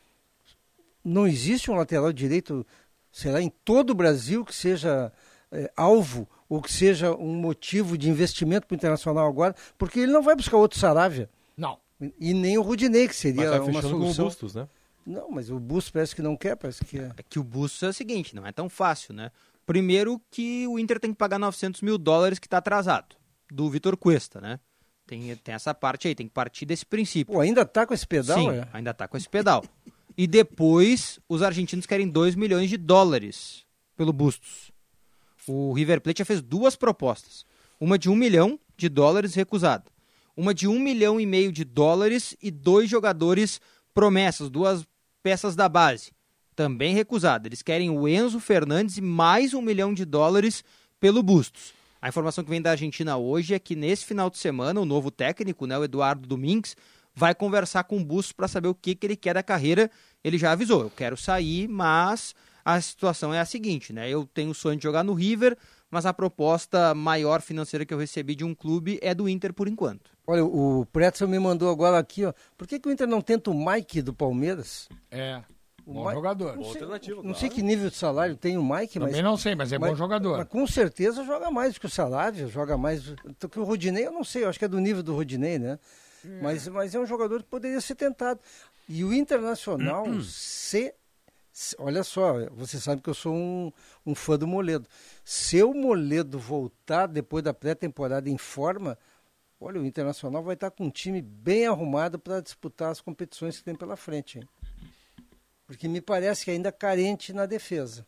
Não existe um lateral direito, será em todo o Brasil, que seja eh, alvo ou que seja um motivo de investimento para o Internacional agora, porque ele não vai buscar outro Saravia. Não. E nem o Rudinei, que seria Mas tá uma fechando com o solução. Bustos, né? Não, mas o Bustos parece que não quer, parece que é. É que o Bustos é o seguinte, não é tão fácil, né? Primeiro que o Inter tem que pagar 900 mil dólares que está atrasado, do Vitor Cuesta, né? Tem, tem essa parte aí, tem que partir desse princípio. Pô, ainda tá com esse pedal, Sim, é? ainda tá com esse pedal. e depois, os argentinos querem 2 milhões de dólares pelo Bustos. O River Plate já fez duas propostas. Uma de 1 milhão de dólares recusada. Uma de 1 milhão e meio de dólares e dois jogadores promessas, duas peças da base. Também recusada. Eles querem o Enzo Fernandes e mais um milhão de dólares pelo Bustos. A informação que vem da Argentina hoje é que nesse final de semana o novo técnico, né, o Eduardo Domingues, vai conversar com o Bustos para saber o que, que ele quer da carreira. Ele já avisou, eu quero sair, mas a situação é a seguinte, né? Eu tenho o sonho de jogar no River, mas a proposta maior financeira que eu recebi de um clube é do Inter por enquanto. Olha, o Pretzel me mandou agora aqui, ó. Por que, que o Inter não tenta o Mike do Palmeiras? É. O Bom Mike- jogador. Não sei, Alternativa, não claro. sei que nível de salário tem o Mike, mas. Também não sei, mas é bom jogador. Mas com certeza joga mais que o salário, joga mais. que o Rodinei, eu não sei, eu acho que é do nível do Rodinei, né? Mas, mas é um jogador que poderia ser tentado. E o Internacional, se, se- Olha só, você sabe que eu sou um, um fã do Moledo. Se o Moledo voltar depois da pré-temporada em forma, olha, o Internacional vai estar com um time bem arrumado para disputar as competições que tem pela frente. Hein? Porque me parece que ainda carente na defesa.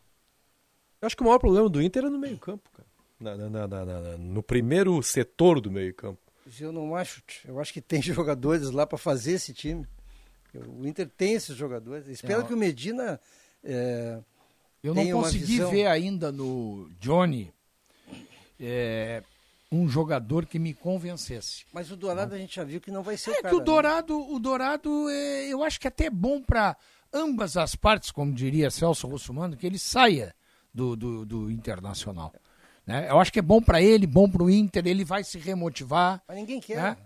Eu acho que o maior problema do Inter é no meio-campo, cara. Na- na- na- na- na- no primeiro setor do meio-campo. Eu não acho. Eu acho que tem jogadores lá para fazer esse time. O Inter tem esses jogadores. Espero É, que o Medina. é, Eu não consegui visão- ver ainda no Johnny é, um jogador que me convencesse. Mas o Dourado a gente já viu que não vai ser É o que cara. o né? Dourado, o Dourado é, eu acho que até é bom para ambas as partes, como diria Celso Russumano, que ele saia do, do, do Internacional. Né? Eu acho que é bom para ele, bom para o Inter, ele vai se remotivar. Mas ninguém quer. né?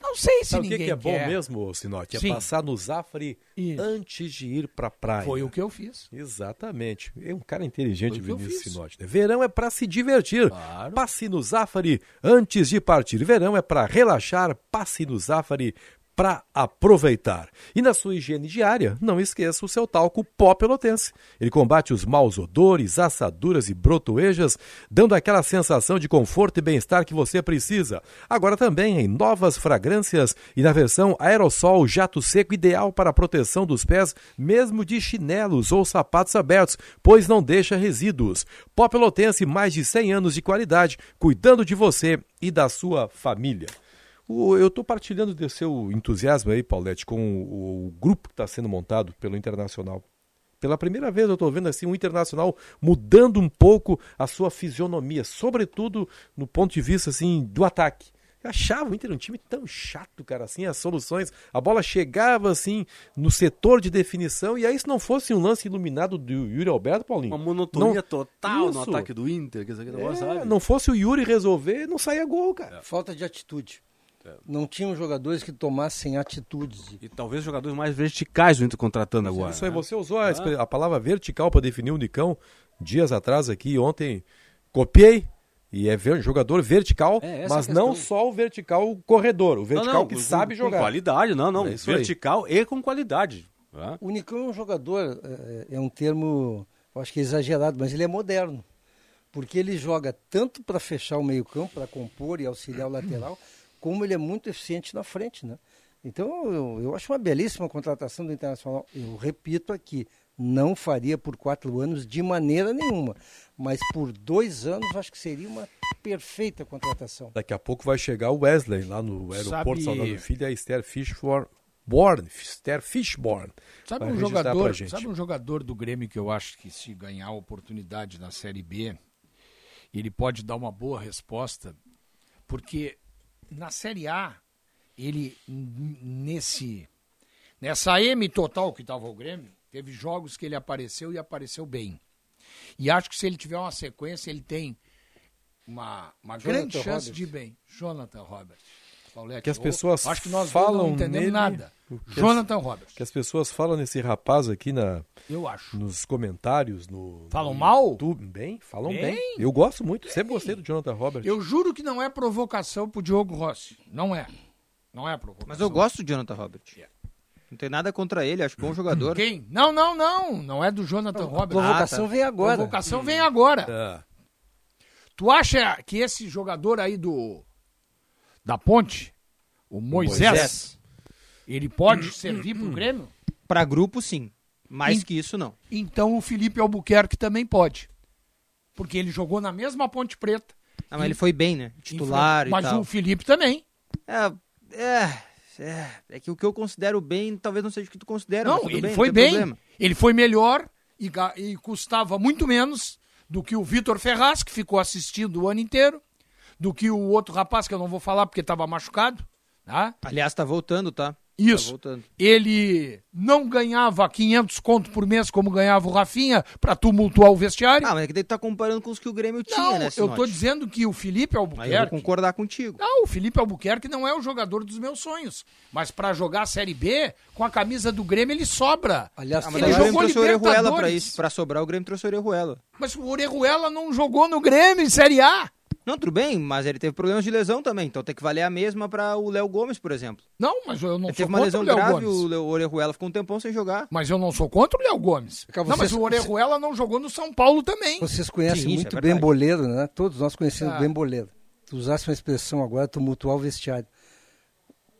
Não sei se Sabe o que, ninguém que é bom quer. mesmo, Sinote? É Sim. passar no Zafari antes de ir pra praia. Foi o que eu fiz. Exatamente. É um cara inteligente, o Vinícius. Sinote. né? Verão é para se divertir. Passe no Zafari antes de partir. Verão é para relaxar. Passe no Zafari para aproveitar. E na sua higiene diária, não esqueça o seu talco pó pelotense. Ele combate os maus odores, assaduras e brotoejas, dando aquela sensação de conforto e bem-estar que você precisa. Agora também em novas fragrâncias e na versão aerossol jato seco ideal para a proteção dos pés, mesmo de chinelos ou sapatos abertos, pois não deixa resíduos. Pó pelotense, mais de 100 anos de qualidade, cuidando de você e da sua família. O- eu estou partilhando desse seu entusiasmo aí, Paulette, com o, o grupo que está sendo montado pelo Internacional. Pela primeira vez eu estou vendo assim o Internacional mudando um pouco a sua fisionomia, sobretudo no ponto de vista assim do ataque. Eu achava o Inter um time tão chato, cara, assim, as soluções, a bola chegava assim no setor de definição e aí se não fosse um lance iluminado do Yuri Alberto, Paulinho. Uma monotonia não- total no Isso. ataque do Inter, que isso aqui negócio, É, sabe? não fosse o Yuri resolver, não saía gol, cara. Falta de atitude. Não tinham jogadores que tomassem atitudes. E talvez jogadores mais verticais o Inter contratando agora. Isso aí, né? você usou a, Ah. a palavra vertical para definir o Nicão dias atrás aqui, ontem copiei. E é ver- jogador vertical, É, mas é a não só o vertical corredor, o vertical Não, não, que com- sabe com jogar. qualidade, não, não. É isso aí. vertical e com qualidade. né? O Nicão é um jogador, é, é um termo, eu acho que é exagerado, mas ele é moderno. Porque ele joga tanto para fechar o meio-campo, para compor e auxiliar o lateral, como ele é muito eficiente na frente, né? Então, eu, eu acho uma belíssima contratação do Internacional. Eu repito aqui, não faria por quatro anos de maneira nenhuma. Mas por dois anos, acho que seria uma perfeita contratação. Daqui a pouco vai chegar o Wesley lá no aeroporto Sabe- Saudade do Filho e a Esther Fishborn, Born, Esther Fishborn. Sabe um, jogador, gente. sabe um jogador do Grêmio que eu acho que se ganhar a oportunidade na Série B, ele pode dar uma boa resposta, porque na Série A, ele nesse nessa M total que estava o Grêmio, teve jogos que ele apareceu e apareceu bem. E acho que se ele tiver uma sequência, ele tem uma, uma Jonathan grande chance de ir bem. Jonathan Robert. Paulette, Que as eu- pessoas acho que nós falam não entendemos nele, nada. Que as- Jonathan Robert. Que as pessoas falam nesse rapaz aqui na, Eu acho. nos comentários. No, Falam no mal? YouTube. Bem, falam bem. Bem. Eu gosto muito, sempre gostei do Jonathan Robert. Eu juro que não é provocação pro Diogo Rossi. Não é. Não é provocação. Mas eu gosto do Jonathan Robert. Não tem nada contra ele, acho bom jogador. Quem? Não, não, não. Não é do Jonathan Robert. provocação vem agora. Provocação vem agora. Ah, Tu acha que esse jogador aí do. Da ponte, o Moisés, Moisés. Ele pode servir pro Grêmio? Pra grupo, sim. Mais Em- que isso, não. Então o Felipe Albuquerque também pode. Porque ele jogou na mesma Ponte Preta. Ah, mas ele foi bem, né? Titular e Mas tal. o Felipe também. É, é, é, é que o que eu considero bem talvez não seja o que tu considera. mas Não, tudo ele bem, foi não bem. problema. Ele foi melhor e, e custava muito menos do que o Vitor Ferraz, que ficou assistindo o ano inteiro, do que o outro rapaz, que eu não vou falar porque estava machucado. Tá? Aliás, tá voltando, tá? Isso. voltando. Ele não ganhava 500 conto por mês como ganhava o Rafinha pra tumultuar o vestiário. Ah, mas é que daí tu tá comparando com os que o Grêmio tinha, Não, né, eu tô dizendo que o Felipe Mas eu vou Albuquerque. concordar contigo. Não, o Felipe Albuquerque não é o jogador dos meus sonhos. Mas pra jogar a Série B, com a camisa do Grêmio, ele sobra. Aliás, Ah, mas ele o Grêmio trouxe o Orejuela pra isso. Pra sobrar, o Grêmio trouxe o Orejuela. Mas o Orejuela não jogou no Grêmio em Série A. Não, tudo bem, mas ele teve problemas de lesão também, então tem que valer a mesma pra o Léo Gomes, por exemplo. Não, mas eu não Ele sou teve uma contra lesão o Léo grave, Gomes. o Orejuela ficou um tempão sem jogar. Mas eu não sou contra o Léo Gomes. Cara, não, mas vocês- o Orejuela não jogou no São Paulo também. Vocês conhecem Sim, muito é bem boleiro, né? Todos nós conhecemos Ah. bem boleiro. Tu usasse uma expressão agora, tumultuar o vestiário.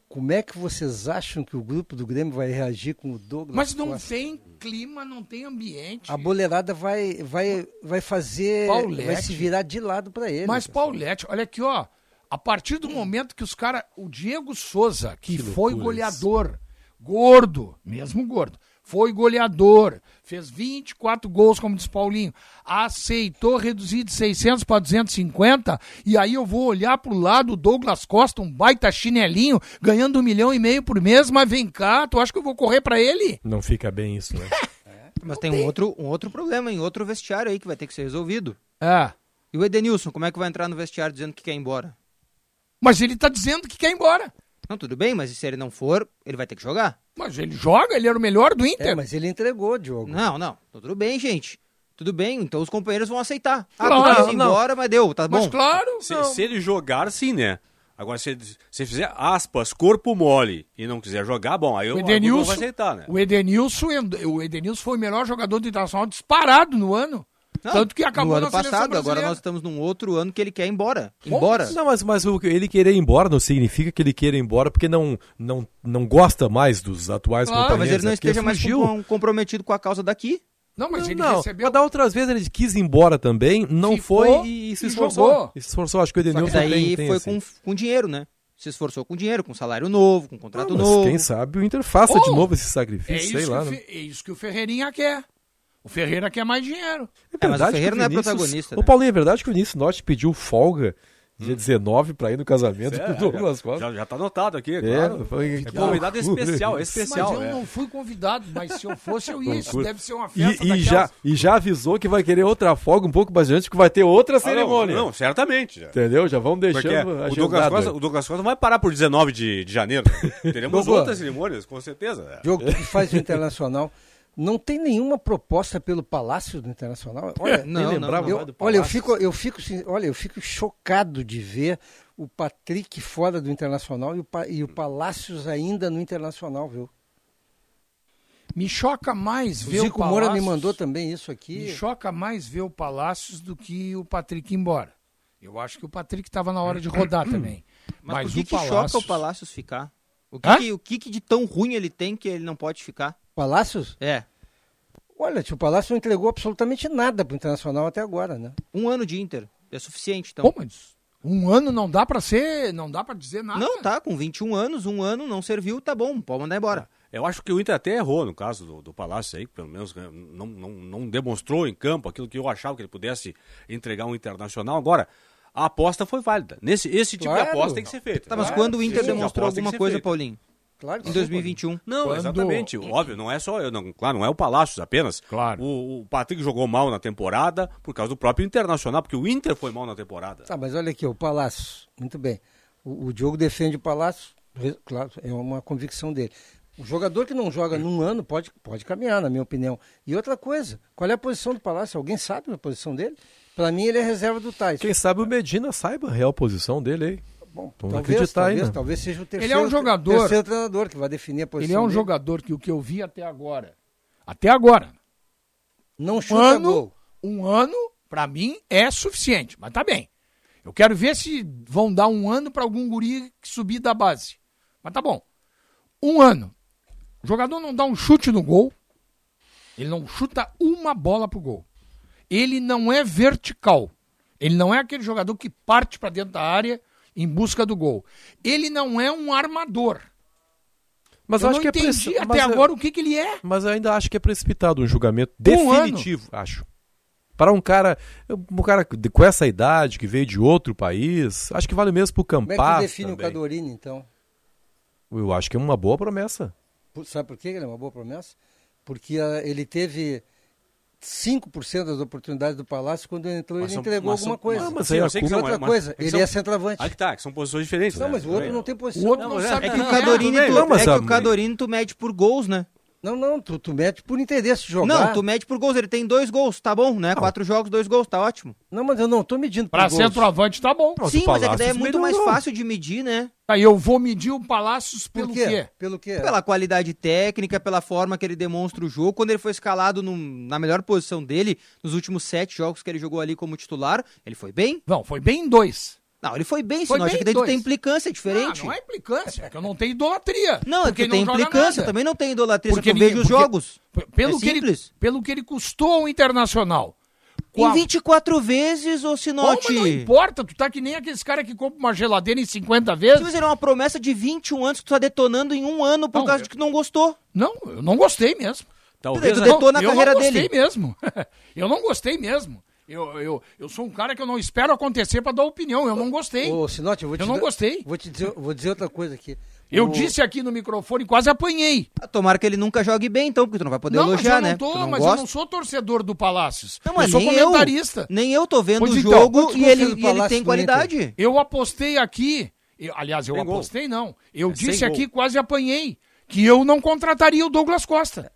Como é que vocês acham que o grupo do Grêmio vai reagir com o Douglas? Mas não Costa? tem clima, não tem ambiente. A boleirada vai, vai, vai fazer. Paulete. Vai se virar de lado para ele. Mas, Paulette, olha aqui, ó. A partir do momento que os caras. O Diego Souza, que, Que foi goleador, gordo, mesmo gordo, foi goleador, fez 24 gols, como diz Paulinho, aceitou reduzir de 600 para 250, e aí eu vou olhar pro lado o Douglas Costa, um baita chinelinho, ganhando um milhão e meio por mês, mas vem cá, tu acha que eu vou correr para ele? Não fica bem isso, né? Mas tem um outro, um outro problema em outro vestiário aí que vai ter que ser resolvido. É. E o Edenilson, como é que vai entrar no vestiário dizendo que quer ir embora? Mas ele tá dizendo que quer ir embora. Não, tudo bem, mas se ele não for, ele vai ter que jogar. Mas ele joga, ele era o melhor do Inter. É, mas ele entregou, Diogo. Não, não. Tudo bem, gente. Tudo bem, então os companheiros vão aceitar. Ah, Claro, tu ir não. embora, mas deu, tá Mas bom. claro, Se, não. se ele jogar, sim, né? Agora, se ele se fizer aspas, corpo mole e não quiser jogar, bom, aí O o Edenilson, vai aceitar, né? o Edenilson, o Edenilson foi o melhor jogador do Internacional disparado no ano. Não, Tanto que acabou no ano passado, agora nós estamos num outro ano que ele quer ir embora. Embora. Não, mas, mas o, ele querer ir embora não significa que ele queira ir embora porque não, não, não gosta mais dos atuais Claro, companheiros. Talvez ele não é esteja mais fugiu. com- comprometido com a causa daqui. Não, mas Não, ele não. recebeu. Mas da outras vezes ele quis ir embora também, não Ficou foi e, se e esforçou. jogou. E se esforçou, acho que o Só que Edenilson daí tem, tem foi assim. com, com dinheiro, né? Se esforçou com dinheiro, com salário novo, com contrato Ah, mas novo. quem sabe o Inter faça de Oh, novo esse É sacrifício, isso, sei lá. né? É isso que o Ferreirinha quer. O Ferreira quer mais dinheiro. É, mas o verdade Ferreira que não é Vinícius- protagonista, Ô né? Paulinho, é verdade que o Vinícius Norte pediu folga dia 19 pra ir no casamento É, com o Douglas Costa. já, já tá anotado aqui, É, claro. foi- É convidado especial, é especial. mas eu é. não fui convidado, mas se eu fosse, eu ia. Isso deve ser uma festa E, e já, e já avisou que vai querer outra folga um pouco mais adiante, que vai ter outra Ah, não, cerimônia. Não, certamente. já. Entendeu? Já vamos Porque deixando o Douglas, Costa, o Douglas Costa vai parar por 19 de, de janeiro. Teremos outras cerimônias, com certeza. é. Diogo, tu que faz Internacional. Não tem nenhuma proposta pelo Palácio do Internacional? Olha, Não, lembrava eu, do olha, eu fico, eu fico, olha, eu fico chocado de ver o Patrick fora do Internacional e o, e o Palácios ainda no Internacional, viu? Me choca mais O ver Zico o Moura Palácios. me mandou também isso Me aqui. choca mais ver o Palácios do que o Patrick ir embora. Eu acho que o Patrick estava na hora de rodar também. Mas, Mas, por que, o que Palácios... choca o Palácios ficar? O que, que- o que, que de tão ruim ele tem que ele não pode ficar? Palácios? É. Olha, tio, o Palácio não entregou absolutamente nada pro Internacional até agora, né? Um ano de Inter. É suficiente, então. Pô, mas um ano não dá pra ser, não dá pra dizer nada. Não, tá, com 21 anos, um ano não serviu, tá bom, pode mandar embora. Eu acho que o Inter até errou no caso do, do Palácio aí, que pelo menos né, não, não, não demonstrou em campo aquilo que eu achava que ele pudesse entregar um internacional. Agora, a aposta foi válida. Nesse, esse tipo Claro. de aposta tem que ser feita. Tá, mas Claro, quando o esse Inter tipo de demonstrou alguma coisa, feita. Paulinho? Claro que Em sim, 2021. Não, Quando- exatamente. Óbvio, não é só. eu Não, claro, não é o Palácios apenas. Claro. O, o Patrick jogou mal na temporada por causa do próprio Internacional, porque o Inter foi mal na temporada. Tá, mas olha aqui, o Palácio, muito bem. O, o Diogo defende o Palácio, claro, é uma convicção dele. O jogador que não joga num ano pode, pode caminhar, na minha opinião. E outra coisa, qual é a posição do Palácio? Alguém sabe a posição dele? Para mim, ele é reserva do Tais. Quem sabe o Medina saiba a real posição dele aí. Bom, Vamos talvez, acreditar talvez, ainda. talvez seja o Ele terceiro, é um jogador- terceiro treinador que vai definir a posição Ele é um dele. jogador que o que eu vi até agora, até agora, Não um chuta ano, gol. um ano pra mim é suficiente, mas tá bem. Eu quero ver se vão dar um ano pra algum guri que subir da base. Mas tá bom. Um ano. O jogador não dá um chute no gol. Ele não chuta uma bola pro gol. Ele não é vertical. Ele não é aquele jogador que parte pra dentro da área em busca do gol. Ele não é um armador. Mas eu acho não que é entendi preci- até mas é- agora o que, que ele é. Mas eu ainda acho que é precipitado um julgamento Um definitivo, acho. Para um cara, um cara de- com essa idade, que veio de outro país, acho que vale mesmo pro Como é que define o também. Cadorini, então? Eu acho que é uma boa promessa. Por- Sabe por que ele é uma boa promessa? Porque ah, ele teve 5% das oportunidades do Palácio quando ele entrou, Mas ele são- entregou mas alguma são- coisa. Não, mas aí eu sei que são- outra mas- coisa, é que ele são- é centroavante. Aí que tá, que são posições diferentes. Não, né? mas o outro não tem posição. O outro Não, não, mas sabe é- É que quem o Cadorini, é. tu, mas é que o Cadorini tu mede por gols, né? Não, não, tu, tu mete por interesse de jogar. Não, tu mede por gols. Ele tem dois gols, tá bom, né? Quatro jogos, dois gols, tá ótimo. Não, mas eu não tô medindo por Pra gols. centroavante tá bom. Mas Sim, mas é que daí é muito mais melhorou. fácil de medir, né? Aí eu vou medir o Palácios Por pelo quê? quê? Pelo quê? Pela qualidade técnica, pela forma que ele demonstra o jogo. Quando ele foi escalado num- na melhor posição dele, nos últimos sete jogos que ele jogou ali como titular, ele foi bem? Não, foi bem em dois. Não, ele foi bem, Foi senão acho que daí tu dois. tem implicância, é diferente. Não, não é implicância, é que eu não tenho idolatria. Não, é porque que tem não implicância, também não tem idolatria, Porque ninguém- vejo os jogos. Pelo, É que ele, simples. pelo que ele custou ao Internacional. Com Em a- 24 vezes, Bom, Sinote. mas não importa, tu tá que nem aqueles caras que compram uma geladeira em 50 vezes. Mas ele é uma promessa de 21 anos que tu tá detonando em um ano por Não, causa eu- de que não gostou. Não, eu não gostei mesmo. Talvez Tu a- detou na eu carreira não gostei dele. mesmo. eu não gostei mesmo. Eu, eu, eu sou um cara que eu não espero acontecer pra dar opinião. Eu não gostei. Ô, Sinote, eu vou te Eu não gostei. Vou te dizer, vou dizer outra coisa aqui. Eu O- disse aqui no microfone quase apanhei. Ah, Tomara que ele nunca jogue bem, então, porque tu não vai poder não, elogiar, mas eu não né? tô, não mas gosta. eu não sou torcedor do Palácios. Não, mas eu sou nem eu. comentarista. Nem eu tô vendo Pois o então, jogo e ele, e ele tem qualidade. Eu apostei aqui. eu- aliás, eu Sem gol. apostei não. Eu É disse gol. aqui, quase apanhei, que eu não contrataria o Douglas Costa.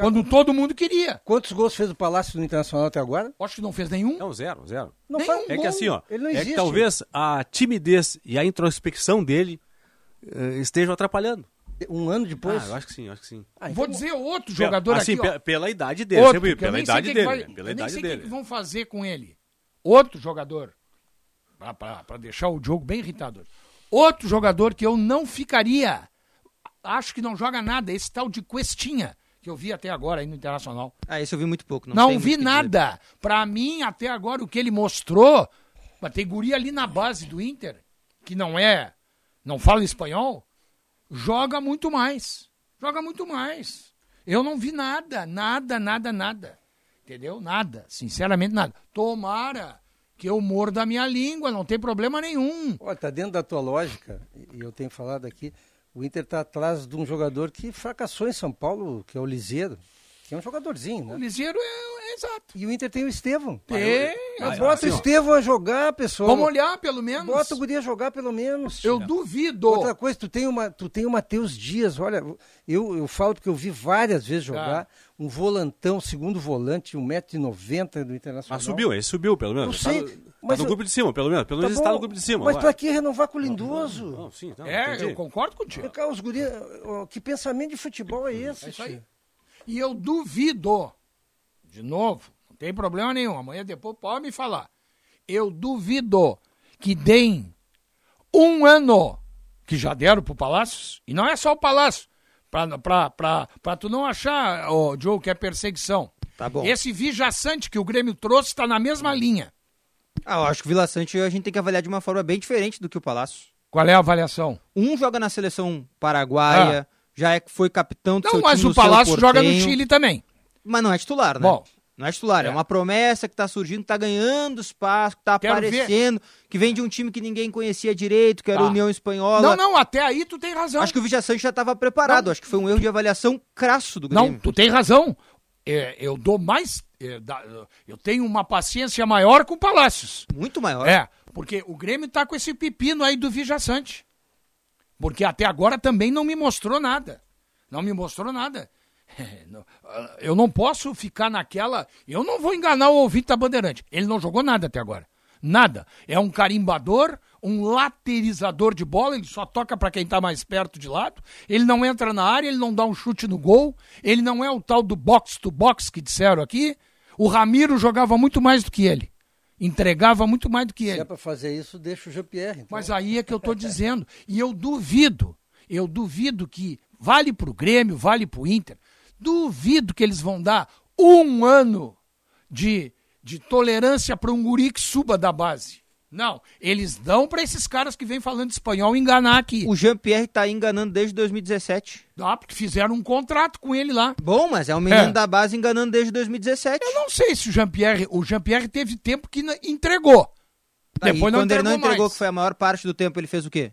Quando todo mundo queria. Quantos gols fez o Palácio no Internacional até agora? Acho que não fez nenhum. Não, zero, zero. Não Nenhum faz É gol. que assim, ó, Ele não é existe. que talvez a timidez e a introspecção dele eh, estejam atrapalhando. Um ano depois? Ah, eu acho que sim, acho que sim. Ah, então- Vou dizer outro jogador assim, aqui. pe- pela idade dele, Outro, sempre pela nem sei idade que dele, vai- né? pela eu nem idade sei o que vão fazer com ele. Outro jogador, pra deixar o jogo bem irritador. Outro jogador que eu não ficaria, acho que não joga nada, esse tal de Questinha, que eu vi até agora aí no Internacional. Ah, esse eu vi muito pouco. Não, Não, vi nada. Pra mim, até agora, o que ele mostrou, mas tem guri ali na base do Inter, que não é, não fala espanhol, joga muito mais. Joga muito mais. Eu não vi nada, nada, nada, nada. Entendeu? Nada. Sinceramente, nada. Tomara que eu morda a minha língua, não tem problema nenhum. Olha, tá dentro da tua lógica, e eu tenho falado aqui, o Inter tá atrás de um jogador que fracassou em São Paulo, que é o Liseiro, que é um jogadorzinho, O né? Liseiro é, é exato. E o Inter tem o Estevão. Tem. Mas Ah, bota assim, o ó. Estevão a jogar, pessoal. Vamos olhar, pelo menos. Bota o guri a jogar pelo menos. Eu duvido. Outra coisa, tu tem, uma, tu tem o Matheus Dias, olha, eu, eu falo porque eu vi várias vezes jogar, um volantão, segundo volante, 1,90m do Internacional. Mas subiu, ele subiu, pelo menos. Eu sei, tá no, tá mas no eu- grupo de cima, pelo menos. Pelo Tá menos está bom, no grupo de cima. Mas vai. pra que renovar com o Lindoso? Não, sim, não, É, entendi. eu concordo contigo. Cá, os guri, que pensamento de futebol é esse? É isso aí. E eu duvido, de novo, não tem problema nenhum, amanhã depois pode me falar. Eu duvido que deem um ano, que já deram pro Palácios, e não é só o Palácio, pra, pra, pra, pra tu não achar, ô, Joe, que é perseguição. Tá bom. Esse Vijaçante que o Grêmio trouxe está na mesma linha. Ah, eu acho que o Vila Sante a gente tem que avaliar de uma forma bem diferente do que o Palácio. Qual é a avaliação? Um joga na seleção paraguaia, já é, foi capitão do Não, seu mas time o Palácio joga no. Chile também. Mas não é titular, né? Bom. Não é titular, é, É. uma promessa que tá surgindo, tá ganhando espaço, que tá Quero aparecendo, que vem de um time que ninguém conhecia direito, que era Tá. União Espanhola. Não, não, até aí tu tem razão. Acho que o Vidia Sante já estava preparado, acho que foi um erro de avaliação crasso do Grêmio. Não, tu tem razão. É, eu dou mais. É, eu tenho uma paciência maior com o Palácios. Muito maior. É, porque o Grêmio tá com esse pepino aí do Vijaçante. Porque até agora também não me mostrou nada. Não me mostrou nada. É, ah, Eu não posso ficar naquela. Eu não vou enganar o ouvinte da Bandeirante. Ele não jogou nada até agora. Nada. É um carimbador, um laterizador de bola, ele só toca para quem tá mais perto de lado. Ele não entra na área, ele não dá um chute no gol. Ele não é o tal do box to box que disseram aqui. O Ramiro jogava muito mais do que ele. Entregava muito mais do que Se ele. é pra fazer isso, deixa o Jean-Pierre. então. Mas aí é que eu tô dizendo. E eu duvido, eu duvido que vale pro Grêmio, vale pro Inter. Duvido que eles vão dar um ano de, de tolerância para um guri que suba da base. Não, eles dão para esses caras que vêm falando espanhol enganar aqui. O Jean-Pierre tá enganando desde 2017. Dá, porque fizeram um contrato com ele lá. Bom, mas é um menino É. da base enganando desde 2017. Eu não sei se o Jean-Pierre, o Jean-Pierre teve tempo que entregou. Tá, e Depois não quando ele não entregou entregou, mais. que foi a maior parte do tempo, ele fez o quê?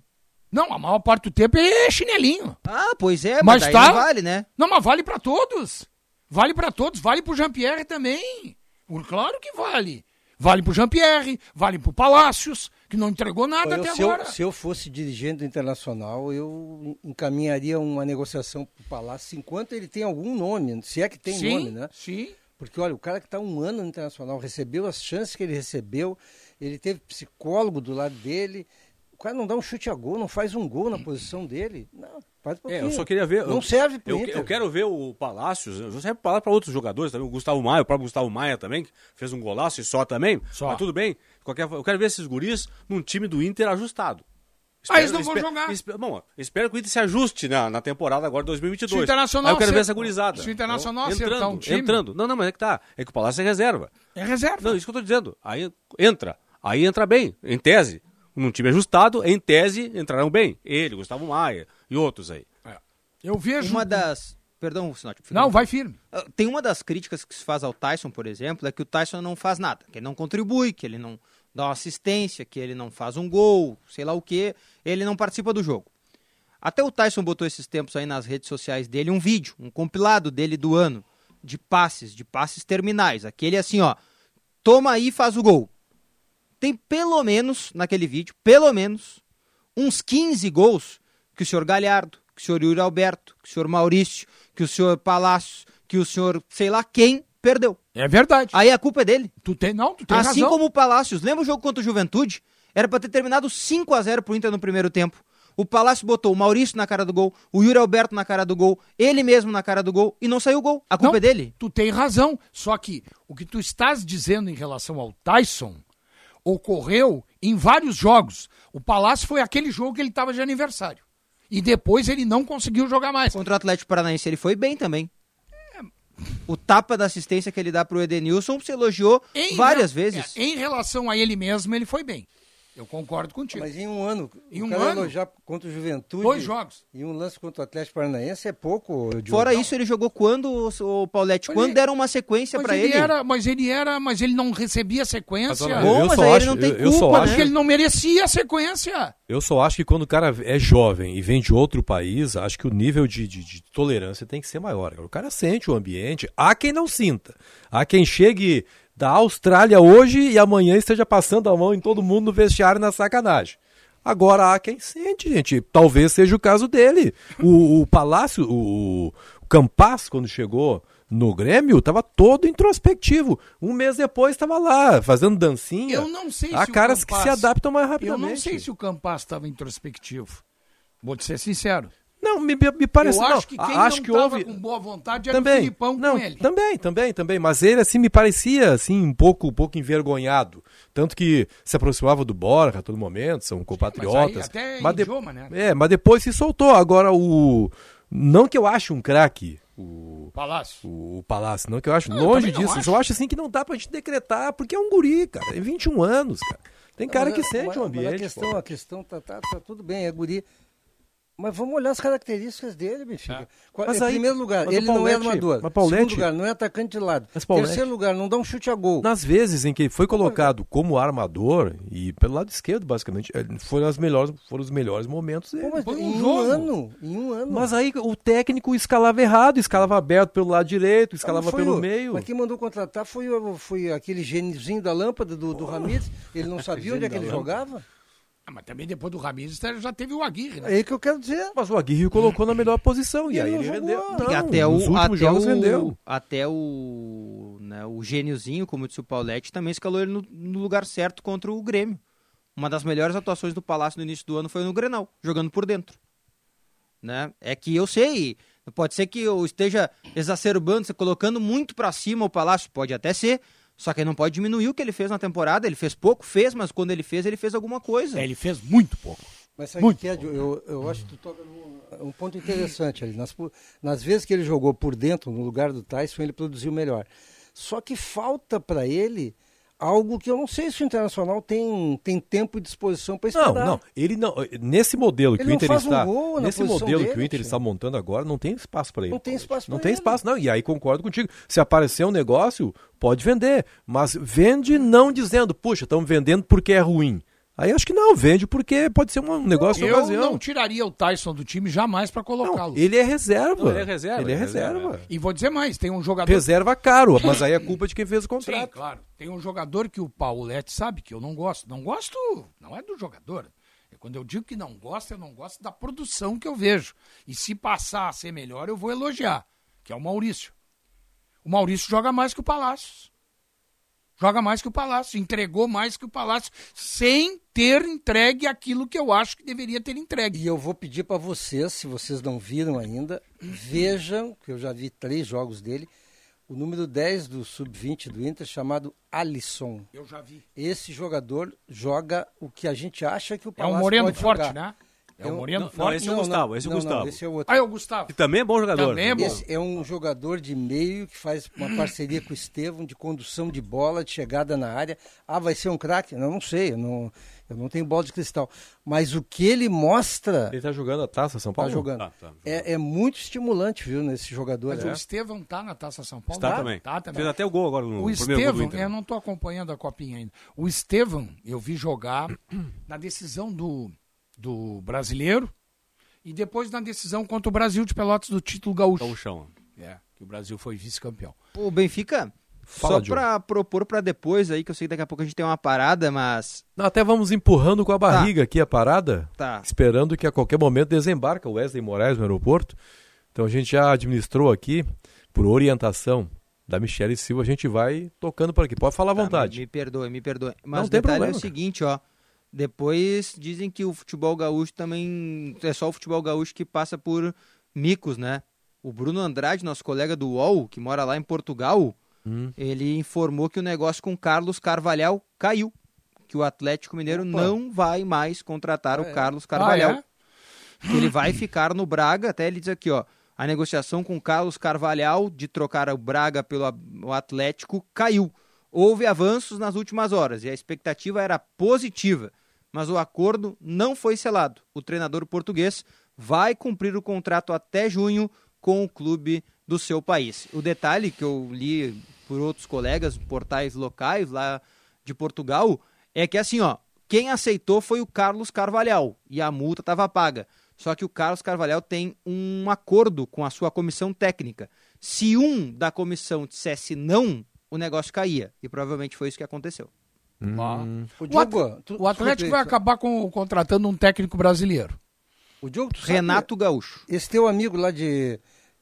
Não, a maior parte do tempo é chinelinho. Ah, pois é, mas, Mas tá- vale, né? Não, mas vale pra todos. Vale pra todos, vale pro Jean-Pierre também. Por- Claro que vale. Vale pro Jean-Pierre, vale pro Palácios, que não entregou nada Eu, até se, agora. eu, se eu fosse dirigente do Internacional, eu encaminharia uma negociação para o Palácio enquanto ele tem algum nome, se é que tem Sim, nome, né? Sim. Porque, olha, o cara que está um ano no Internacional recebeu as chances que ele recebeu, ele teve psicólogo do lado dele. O cara não dá um chute a gol, não faz um gol na posição dele. Não, faz um É, eu só queria ver. Não eu, serve pro eu, Inter. eu quero ver o Palácios. Eu serve para para outros jogadores também. O Gustavo Maia, o próprio Gustavo Maia também, que fez um golaço e só também. Só. Mas tudo bem. Qualquer, eu quero ver esses guris num time do Inter ajustado. Ah, eles não vão jogar. bom, espero que o Inter se ajuste na, na temporada agora de 2022. Se o Internacional Aí eu quero ver essa gurizada. se o Internacional entrando, acertar um time- Entrando. Não, não, mas é que tá. É que o Palácio é reserva. É reserva. Não, isso que eu tô dizendo. Aí entra. Aí entra bem, em tese. Num time ajustado, em tese, entrarão bem. Ele, Gustavo Maia e outros aí. Eu vejo. Uma das. Perdão, Sinote. Não, vai firme. Ah, Tem uma das críticas que se faz ao Tyson, por exemplo, é que o Tyson não faz nada, que ele não contribui, que ele não dá uma assistência, que ele não faz um gol, sei lá o que, ele não participa do jogo. Até o Tyson botou esses tempos aí nas redes sociais dele um vídeo, um compilado dele do ano, de passes, de passes terminais. Aquele assim, ó, toma aí e faz o gol. Tem pelo menos, naquele vídeo, pelo menos, uns 15 gols que o senhor Galhardo, que o senhor Yuri Alberto, que o senhor Maurício, que o senhor Palácio, que o senhor sei lá quem perdeu. É verdade. Aí a culpa é dele. Tu tem, não, tu tem assim razão. como o Palácios. Lembra o jogo contra o Juventude? Era pra ter terminado 5 a 0 pro Inter no primeiro tempo. O Palácio botou o Maurício na cara do gol, o Yuri Alberto na cara do gol, ele mesmo na cara do gol e não saiu o gol. A culpa Não, é dele. Tu tem razão. Só que o que tu estás dizendo em relação ao Tyson ocorreu em vários jogos. O Palácio foi aquele jogo que ele estava de aniversário. E depois ele não conseguiu jogar mais. Contra o Atlético Paranaense ele foi bem também. O tapa da assistência que ele dá pro Edenilson se elogiou Em várias re- vezes. é, Em relação a ele mesmo, ele foi bem. Eu concordo contigo. Mas em um ano, Em um ano? elogiar contra o Juventude. Dois jogos. E um lance contra o Atlético Paranaense é pouco. Diogo. Fora isso, ele jogou quando, o Paulette? Mas Quando ele- deram uma sequência Mas pra ele, ele? era, mas ele era, mas ele não recebia sequência. Mas, Bom, eu mas só aí ele acho- não tem eu- eu só culpa, acho- Porque ele não merecia a sequência. Eu só acho que quando o cara é jovem e vem de outro país, acho que o nível de, de- de tolerância tem que ser maior. O cara sente o ambiente. Há quem não sinta. Há quem chegue da Austrália hoje e amanhã esteja passando a mão em todo mundo no vestiário na sacanagem. Agora há quem sente, gente. Talvez seja o caso dele. O, o Palácio, o, o Campas, quando chegou no Grêmio, estava todo introspectivo. Um mês depois estava lá, fazendo dancinha. Eu não sei Há se caras o que Campas- se adaptam mais Eu rapidamente. não sei se o Campas estava introspectivo. Vou te ser sincero. Não, me, me parece eu não. acho que quem acho não que houve com boa vontade era o também. Filipão não, com ele. também, também, também, mas ele assim me parecia assim um pouco, um pouco envergonhado, tanto que se aproximava do Borja a todo momento, são compatriotas. até mas de- idioma, né? É, mas depois se soltou. Agora o não que eu ache um craque, o Palácio. o Palácio, não que eu acho Não, eu longe não disso. Eu acho. só acho assim que não dá pra gente decretar, porque é um guri, cara. Tem 21 anos, cara. Tem cara Mas que a- sente mas- o mas ambiente. A questão, pô. a questão tá, tá, tá tudo bem, é guri. Mas vamos olhar as características dele, Benfica. Qual- Mas em aí- primeiro lugar, ele não é Paulete- armador. mas Paulete- Segundo lugar, não é atacante de lado. Mas Paulete- Terceiro lugar, não dá um chute a gol. Nas vezes em que ele foi colocado como armador, e pelo lado esquerdo, basicamente, eh, foram, as melhores, foram os melhores momentos dele. Pô, mas um em um ano, em um ano. Mas aí o técnico escalava errado, escalava aberto pelo lado direito, Ah, escalava pelo o- meio. Mas quem mandou contratar foi, o- foi aquele gêniozinho da lâmpada do, do Ramires. Ele não sabia onde é que ele jogava. Ah, mas também depois do Ramires já teve o Aguirre, né? É que eu quero dizer. Mas o Aguirre o colocou na melhor posição, e, E aí ele ele não E até o, até jogos o, rendeu. Até o, né, o gêniozinho, como disse o Paulette, também escalou ele no, no lugar certo contra o Grêmio. Uma das melhores atuações do Palácio no início do ano foi no Grenal, jogando por dentro. Né? É que eu sei, pode ser que eu esteja exacerbando, colocando muito pra cima o Palácio, pode até ser, só que não pode diminuir o que ele fez na temporada. Ele fez pouco, fez, mas quando ele fez, ele fez alguma coisa. É, ele fez muito pouco. Mas sabe o que é, Diogo? eu, eu acho que tu toca num um ponto interessante ali. Nas, nas vezes que ele jogou por dentro, no lugar do Tyson, ele produziu melhor. Só que falta para ele algo que eu não sei se o Internacional tem, tem tempo e disposição para Não, esperar. não, ele não. Nesse modelo que Ele o não Inter um está, na nesse modelo que dele, o Inter está montando agora, não tem espaço para ele. Não tem espaço Não tem ele. espaço, não. E aí concordo contigo. Se aparecer um negócio, pode vender, mas vende não dizendo, puxa, estamos vendendo porque é ruim. Aí acho que não, vende porque pode ser um negócio de Eu ocasião. não tiraria o Tyson do time jamais pra colocá-lo. Ele é reserva. Não, ele é reserva, Ele é é reserva. reserva. E vou dizer mais, tem um jogador... Reserva caro, mas aí é culpa de quem fez o Sim, contrato. claro. Tem um jogador que o Paulette sabe que eu não gosto. Não gosto, não é do jogador. É Quando eu digo que não gosto, eu não gosto da produção que eu vejo. E se passar a ser melhor, eu vou elogiar, que é o Maurício. O Maurício joga mais que o Palácios. Joga mais que o Palácio, entregou mais que o Palácio, sem ter entregue aquilo que eu acho que deveria ter entregue. E eu vou pedir para vocês, se vocês não viram ainda, vejam, que eu já vi três jogos dele, o número 10 do Sub-20 do Inter, chamado Alisson. Eu já vi. Esse jogador joga o que a gente acha que o É Palácio um moreno forte, jogar. né? É um- moreno não, forte. esse é o Gustavo, esse é o não, Gustavo. Não, esse é o outro. Ah, é o Gustavo. Que também é bom jogador. Também é bom. Esse é um jogador de meio que faz uma parceria com o Estevão de condução de bola, de chegada na área. Ah, vai ser um craque? Não, não sei, eu não, eu não tenho bola de cristal. Mas o que ele mostra, Ele tá jogando a taça São tá Paulo? jogando. Ah, tá. É, é muito estimulante, viu, nesse jogador. Mas É. o Estevão tá na Taça São Paulo? Está Tá, também. Tá também. Fez até o gol agora no O primeiro gol do Estevão, Inter. eu não tô acompanhando a copinha ainda. O Estevão, eu vi jogar na decisão do, do brasileiro e depois na decisão contra o Brasil de Pelotas do título gaúcho. Gauchão. É, que o Brasil foi vice-campeão. O Benfica, Fala, só pra propor pra depois aí, que eu sei que daqui a pouco a gente tem uma parada, mas. Não, até vamos empurrando com a barriga aqui a parada, Tá. esperando que a qualquer momento desembarca o Wesley Moraes no aeroporto. Então a gente já administrou aqui, por orientação da Michele Silva, a gente vai tocando por aqui. Pode falar à Tá, vontade. Me, me perdoe, me perdoe. Mas Não o tem detalhe problema, é o cara. seguinte, ó. Depois dizem que o futebol gaúcho também. É só o futebol gaúcho que passa por micos, né? O Bruno Andrade, nosso colega do UOL, que mora lá em Portugal, Hum. ele informou que o negócio com Carlos Carvalhal caiu. Que o Atlético Mineiro Opa. não vai mais contratar Ah, o é? Carlos Carvalhal. Ah, é? que ele vai ficar no Braga, até ele diz aqui, ó, a negociação com Carlos Carvalhal de trocar o Braga pelo Atlético caiu. Houve avanços nas últimas horas e a expectativa era positiva, mas o acordo não foi selado. O treinador português vai cumprir o contrato até junho com o clube do seu país. O detalhe que eu li por outros colegas, portais locais lá de Portugal, é que assim, ó, quem aceitou foi o Carlos Carvalhal e a multa estava paga. Só que o Carlos Carvalhal tem um acordo com a sua comissão técnica. Se um da comissão dissesse não, o negócio caía. E provavelmente foi isso que aconteceu. Hum. O O, Diogo, At- tu- o Atlético vai acabar com, contratando um técnico brasileiro. O Diogo, tu sabe- Renato Gaúcho. Esse teu amigo lá de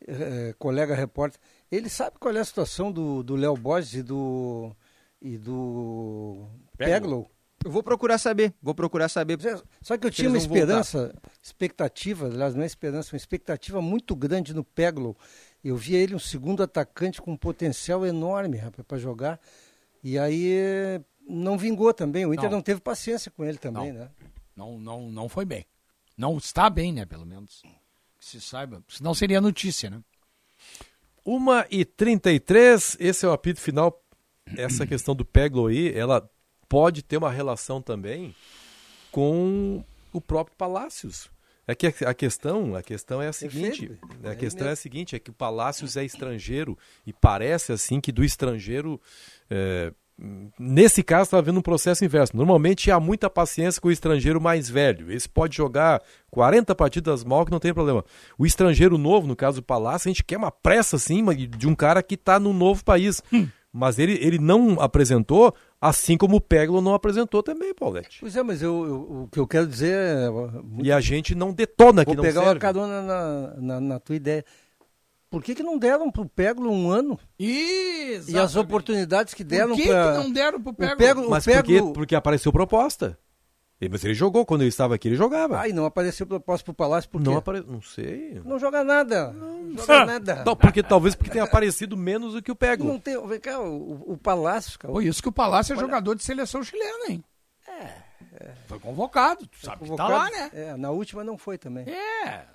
eh, colega repórter, ele sabe qual é a situação do do Léo Borges e do e do Peglow? Eu vou procurar saber, vou procurar saber. Só que eu tinha uma vão voltar. esperança, expectativa, aliás, não é esperança, uma expectativa muito grande no Peglow. Eu via ele um segundo atacante com um potencial enorme, rapaz, para jogar. E aí eh, não vingou também. O Inter Não. não, teve paciência com ele também, Não. né? Não, não, não foi bem. Não está bem, né, pelo menos. Que se saiba. Senão seria notícia, né? 1 e 33 esse é o apito final. Essa questão do Peglo aí, ela pode ter uma relação também com o próprio Palácios. É que a a questão, a questão é a seguinte, Perfeito. a É questão é a seguinte, é que o Palácios é estrangeiro e parece assim que do estrangeiro é, Nesse caso, está havendo um processo inverso. Normalmente há muita paciência com o estrangeiro mais velho. Esse pode jogar 40 partidas mal que não tem problema. O estrangeiro novo, no caso do Palácio, a gente quer uma pressa assim de um cara que está no novo país. Mas ele, ele não apresentou, assim como o Peglo não apresentou também, Paulette. Pois é, mas eu, eu- o que eu quero dizer é. E a gente não detona que Vou não pegar serve. uma carona na, na, na tua ideia. Por que, que não deram pro Peglo um ano? E as oportunidades que deram Por que, pra... que não deram pro o Pego? Peglo- o Mas Peglo- por quê? Porque apareceu proposta. E- Mas ele jogou, quando ele estava aqui, ele jogava. Ai, não apareceu proposta pro Palácio por quê? não apareceu, não sei. Não joga nada. Não, joga nada. Não, porque talvez porque tenha aparecido menos do que o Pego. Não tem, vem cá, o, o Palácio, cara. Por isso que o Palácio é Olha- jogador de seleção chilena, hein? É. Foi convocado, tu sabe que tá convocado. lá, né? É, na última não foi também. É.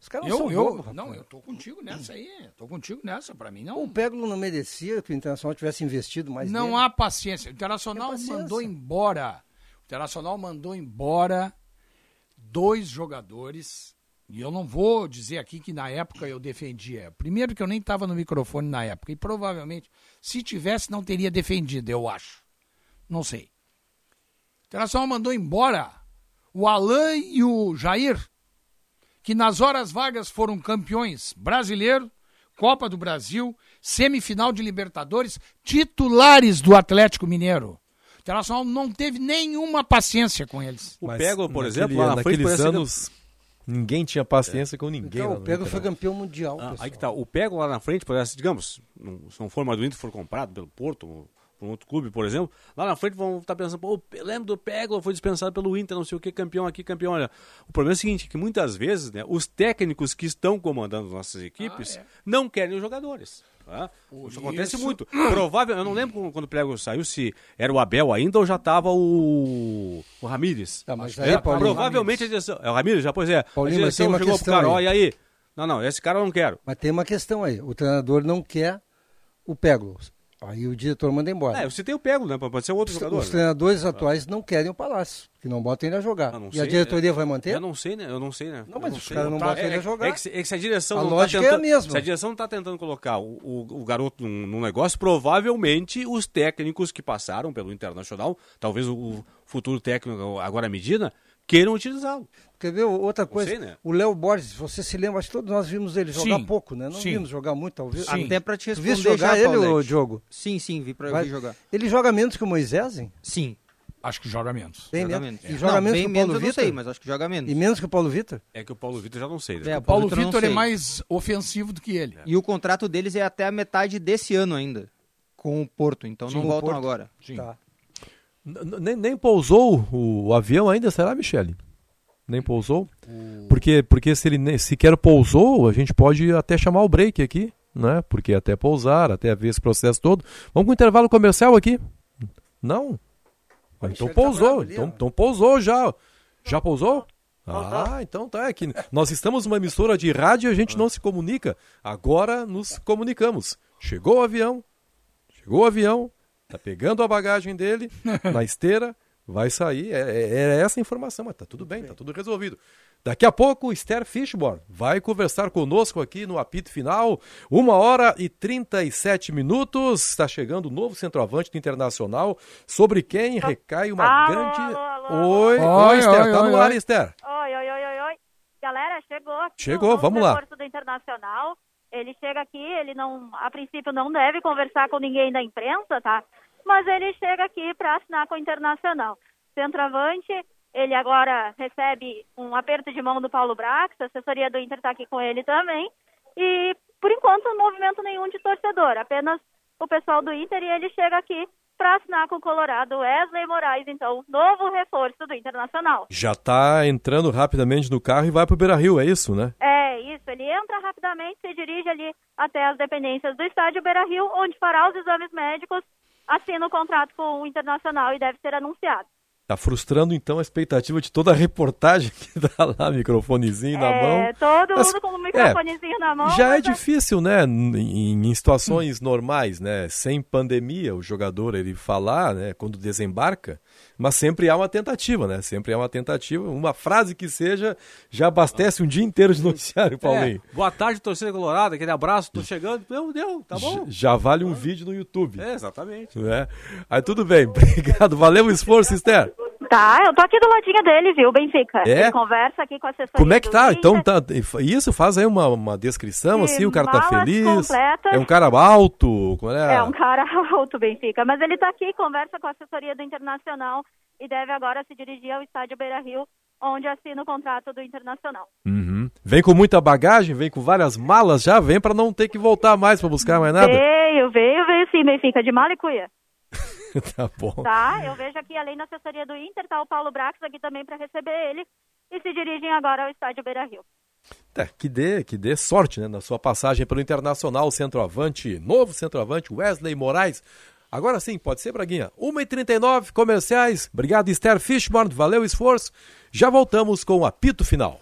Os, caras não Eu, são eu, rapaz. não, eu tô contigo nessa aí. Tô contigo nessa. Pra mim, não. O Peglo não merecia que o Internacional tivesse investido mais não nele. há paciência. O Internacional paciência. mandou embora. O Internacional mandou embora dois jogadores. E eu não vou dizer aqui que na época eu defendia. Primeiro que eu nem estava no microfone na época. E provavelmente, se tivesse, não teria defendido, eu acho. Não sei. Internacional mandou embora o Alain e o Jair, que nas horas vagas foram campeões brasileiro, Copa do Brasil, semifinal de Libertadores, titulares do Atlético Mineiro. O Internacional não teve nenhuma paciência com eles. O Pego, por naquele- exemplo, lá na frente naqueles anos, ninguém tinha paciência com ninguém. Então, o Pego foi campeão mundial. Ah, aí que tá. O Pego lá na frente, parece, digamos, se não for mais do Inter, for comprado pelo Porto, um outro clube, por exemplo, lá na frente vão estar pensando, pô, lembra do Pego, foi dispensado pelo Inter, não sei o que, campeão aqui, campeão. Olha, o problema é o seguinte, que muitas vezes, né, os técnicos que estão comandando nossas equipes não querem os jogadores. tá? Isso acontece isso- muito. Provável, eu não lembro quando- o Pego saiu, se era o Abel ainda ou já estava o, o Ramírez. Tá, mas é, Paulinho, provavelmente a direção. É o Ramírez, já, pois é. Paulinho, a mas tem direção uma chegou pro questão cara, aí. ó, e aí? Não, não, esse cara eu não quero. Mas tem uma questão aí. O treinador não quer o Pego. Aí o diretor manda embora. É, eu citei o Pego, né? Pode ser outro Os, jogador. os né? treinadores atuais não querem o Palácio, que não botam ele a jogar. Não e sei, a diretoria é- vai manter? Eu não sei, né? Eu não sei, né? Não, mas os caras não Tá, botam é, ele a jogar. É que, se- é que se a direção A não lógica tá é a tentando, mesma. Se a direção não tá tentando colocar o, o, o garoto num, num negócio, provavelmente os técnicos que passaram pelo Internacional, talvez o, o futuro técnico agora Medina, queiram utilizá-lo. Quer ver outra coisa? sei, né? O Léo Borges, você se lembra, acho que todos nós vimos ele jogar Sim, pouco, né? Não sim. vimos jogar muito, talvez. Sim. Até pra te Tu viste responder jogar já, ele, Paulete. ô Diogo? Sim, sim, vi vi jogar. Ele joga menos que o Moisés, hein? Sim. Acho que joga menos. Bem Joga menos. E joga Não, menos bem que o menos Paulo eu não Vitor? sei, mas acho que joga menos. E menos que o Paulo Vitor? É que o Paulo Vitor já não sei. né? É, O Paulo Vitor não Vitor é mais ofensivo do que ele. E o contrato deles é até a metade desse ano ainda, com o Porto, então não Com o voltam Porto. agora. Sim. Tá. Nem, nem pousou o, o avião ainda, será, Michele? Nem pousou? Porque, porque se ele sequer pousou, a gente pode até chamar o break aqui, né? Porque até pousar, até ver esse processo todo. Vamos com o intervalo comercial aqui? Não? Ah, então tá pousou, ali, então, então pousou já. Já pousou? Ah, então tá. É que nós estamos numa emissora de rádio e a gente não se comunica. Agora nos comunicamos. Chegou o avião, chegou o avião, tá pegando a bagagem dele na esteira, vai sair. É, é- é essa a informação, mas tá tudo bem, tá tudo resolvido. Daqui a pouco, Esther Fishborn vai conversar conosco aqui no apito final. Uma hora e 37 minutos. Está chegando o novo centroavante do Internacional, sobre quem recai uma Alô, grande. alô, alô, Oi, alô. oi, Esther, Oi, tá oi, no ar, oi. Esther. Oi, oi, oi, oi, oi. Galera, chegou. Chegou, vamos lá. do Internacional. Ele chega aqui, ele não, a princípio não deve conversar com ninguém da imprensa, tá? Mas ele chega aqui para assinar com o Internacional. Centroavante, ele agora recebe um aperto de mão do Paulo Brax, a assessoria do Inter está aqui com ele também. E, por enquanto, movimento nenhum de torcedor, apenas o pessoal do Inter e ele chega aqui para assinar com o Colorado Wesley Moraes, então, novo reforço do Internacional. Já tá entrando rapidamente no carro e vai pro Beira Rio, é isso, né? É, isso. Ele entra rapidamente, se dirige ali até as dependências do estádio Beira Rio, onde fará os exames médicos, assina o contrato com o Internacional e deve ser anunciado. Tá frustrando então a expectativa de toda a reportagem que tá lá, microfonezinho na é, mão. todo Mas- mundo com o microfonezinho na mão. Já é mas difícil, né, em, em situações normais, né, sem pandemia, o jogador ele falar, né, quando desembarca, mas sempre há uma tentativa, né, sempre há uma tentativa, uma frase que seja já abastece um dia inteiro de noticiário, Paulinho. É, boa tarde, torcida colorada, aquele abraço, tô chegando. Meu Deus, tá bom? Já vale um vídeo no YouTube. É, exatamente. Né? Aí tudo bem, obrigado, valeu o esforço, Esther. Tá, eu tô aqui do ladinho dele, viu, Benfica? É? Ele conversa aqui com a assessoria Como é que tá? Então tá, isso faz aí uma, uma descrição, De assim, o cara tá feliz. completas. É um cara alto, é? É um cara alto, Benfica. Mas ele tá aqui, conversa com a assessoria do Internacional e deve agora se dirigir ao estádio Beira Rio, onde assina o contrato do Internacional. Uhum. Vem com muita bagagem, vem com várias malas já, vem pra não ter que voltar mais pra buscar mais nada. Veio, veio, veio sim, Benfica, de mala e cuia. tá bom. Tá, eu vejo aqui, além da assessoria do Inter, tá o Paulo Brax aqui também para receber ele e se dirigem agora ao estádio Beira Rio. É, que dê, que dê sorte, né, na sua passagem pelo Internacional, centroavante, novo centroavante, Wesley Moraes. Agora sim, pode ser, Braguinha. 1h39, comerciais. Obrigado, Esther Fishborn. Valeu o esforço. Já voltamos com o apito final.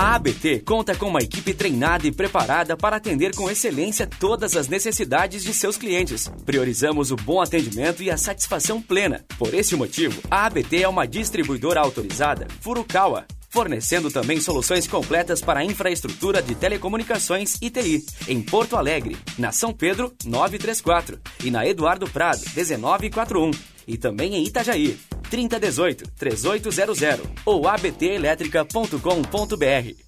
A ABT conta com uma equipe treinada e preparada para atender com excelência todas as necessidades de seus clientes. Priorizamos o bom atendimento e a satisfação plena. Por esse motivo, a ABT é uma distribuidora autorizada Furukawa. fornecendo também soluções completas para a infraestrutura de telecomunicações e TI, em Porto Alegre, na São Pedro 934 e na Eduardo Prado 1941, e também em Itajaí 3018 3800 ou abtelétrica.com.br.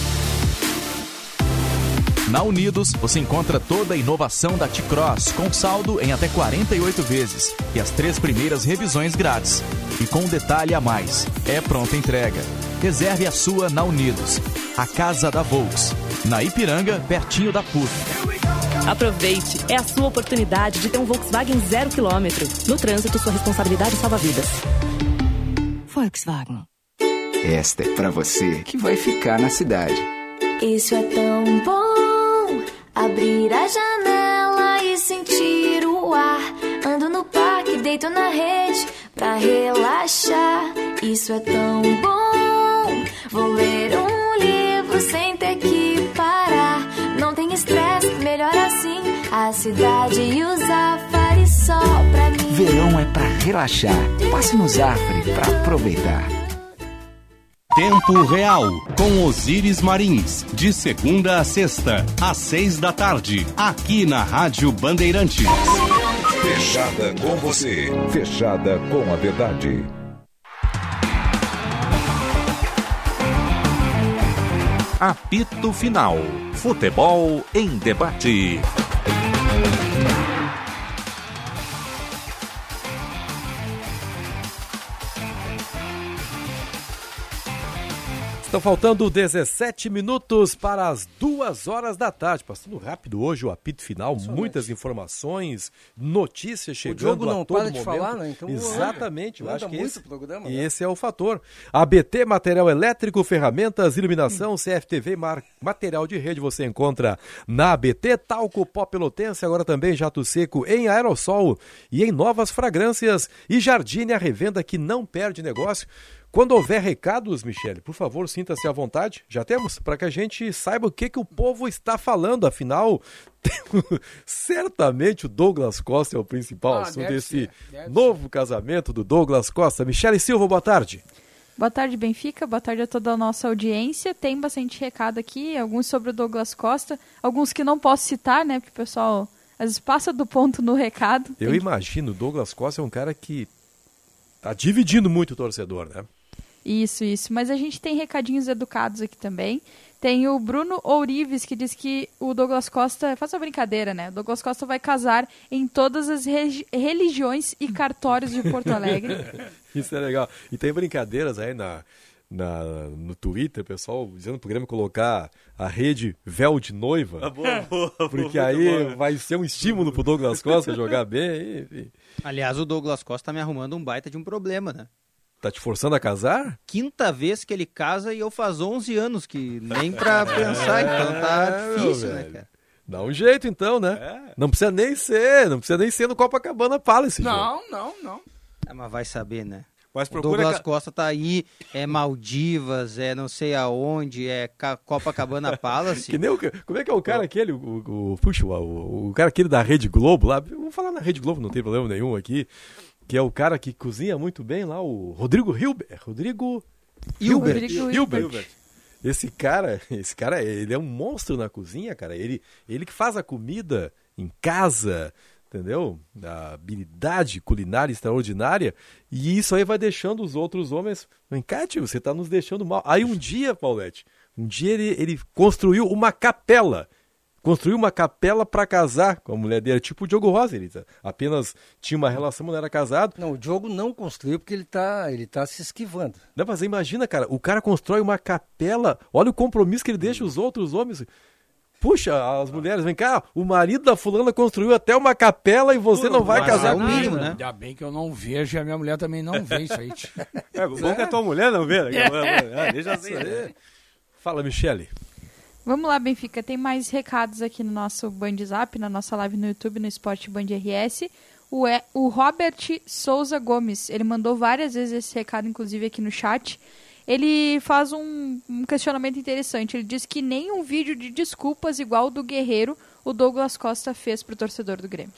Na Unidos, você encontra toda a inovação da T-Cross com saldo em até 48 vezes e as três primeiras revisões grátis. E com um detalhe a mais: é pronta entrega. Reserve a sua na Unidos, a casa da Volks, na Ipiranga, pertinho da PUC. Aproveite, é a sua oportunidade de ter um Volkswagen zero quilômetro. No trânsito, sua responsabilidade salva vidas. Volkswagen. Esta é pra você que vai ficar na cidade. Isso é tão bom. Abrir a janela e sentir o ar. Ando no parque, deito na rede pra relaxar. Isso é tão bom. Vou ler um livro sem ter que parar. Não tem estresse, melhor assim. A cidade e o Zafari só pra mim. Verão é pra relaxar. Passe no Zafari pra aproveitar. Tempo Real, com Osíris Marins, de segunda a sexta, às seis da tarde, aqui na Rádio Bandeirantes. Fechada com você. Fechada com a verdade. Apito Final. Futebol em debate. Estão faltando 17 minutos para as duas horas da tarde. Passando rápido hoje o apito final, muitas informações, notícias chegando o Diogo não a todo para momento. de falar, né? Então, Exatamente, eu acho que esse, programa, e né? esse é o fator. ABT, material elétrico, ferramentas, iluminação, CFTV, mar- material de rede você encontra na ABT, talco pó pelotense, agora também jato seco em aerossol e em novas fragrâncias e Jardine, a revenda que não perde negócio. Quando houver recados, Michele, por favor, sinta-se à vontade. Já temos? Para que a gente saiba o que, que o povo está falando. Afinal, certamente o Douglas Costa é o principal Ah, assunto desse ser, novo casamento do Douglas Costa. Michele Silva, boa tarde. Boa tarde, Benfica. Boa tarde a toda a nossa audiência. Tem bastante recado aqui, alguns sobre o Douglas Costa, alguns que não posso citar, né? Porque o pessoal às vezes passa do ponto no recado. Eu Tem- imagino, o Douglas Costa é um cara que tá dividindo muito o torcedor, né? Isso, isso. Mas a gente tem recadinhos educados aqui também. Tem o Bruno Ourives que diz que o Douglas Costa. Faz uma brincadeira, né? O Douglas Costa vai casar em todas as religiões e cartórios de Porto Alegre. Isso é legal. E tem brincadeiras aí na, na, no Twitter, pessoal, dizendo pro Grêmio colocar a rede véu de noiva. Ah, boa, boa, porque boa, aí muito bom. vai ser um estímulo pro Douglas Costa jogar bem. Enfim. Aliás, o Douglas Costa tá me arrumando um baita de um problema, né? Tá te forçando a casar? Quinta vez que ele casa e eu faz 11 anos, que nem pra pensar, então tá É, difícil, né, cara? Dá um jeito então, né? Não precisa nem ser, não precisa nem ser no Copacabana Palace. jogo. Não, não, não. Ah, mas vai saber, né? Mas O procura Douglas Costa tá aí, é Maldivas, é não sei aonde, é Ca- Copacabana Palace. Que nem o, como é que é o cara aquele, o, o, o- puxa, o, o cara aquele da Rede Globo lá, eu vou falar na Rede Globo, não tem problema nenhum aqui, que é o cara que cozinha muito bem lá, o Rodrigo Hilbert, Rodrigo Hilbert. Hilbert. Hilbert. Hilbert. Esse cara, esse cara, ele é um monstro na cozinha, cara. Ele, ele que faz a comida em casa, entendeu? A habilidade culinária extraordinária. E isso aí vai deixando os outros homens. Vem cá, tio, você tá nos deixando mal. Aí um dia, Paulette, um dia ele, ele construiu uma capela. Construiu uma capela para casar com a mulher dele, tipo o Diogo Rosa. Ele apenas tinha uma relação, não era casado. Não, o Diogo não construiu porque ele tá, ele tá se esquivando. Não, mas imagina, cara, o cara constrói uma capela, olha o compromisso que ele deixa os outros homens. Puxa, as mulheres, vem cá, o marido da fulana construiu até uma capela e você não vai Mas casar é o com mínimo, ele. né? Ainda bem que eu não vejo e a minha mulher também não vê isso aí. É, bom que a tua mulher não vê. né? É, deixa assim. né? Fala, Michele. Vamos lá, Benfica. Tem mais recados aqui no nosso Band Zap, na nossa live no YouTube, no Esporte Band RS. O, é, o Robert Souza Gomes, ele mandou várias vezes esse recado, inclusive aqui no chat. Ele faz um, um questionamento interessante. Ele diz que nem um vídeo de desculpas igual o do Guerreiro o Douglas Costa fez pro torcedor do Grêmio.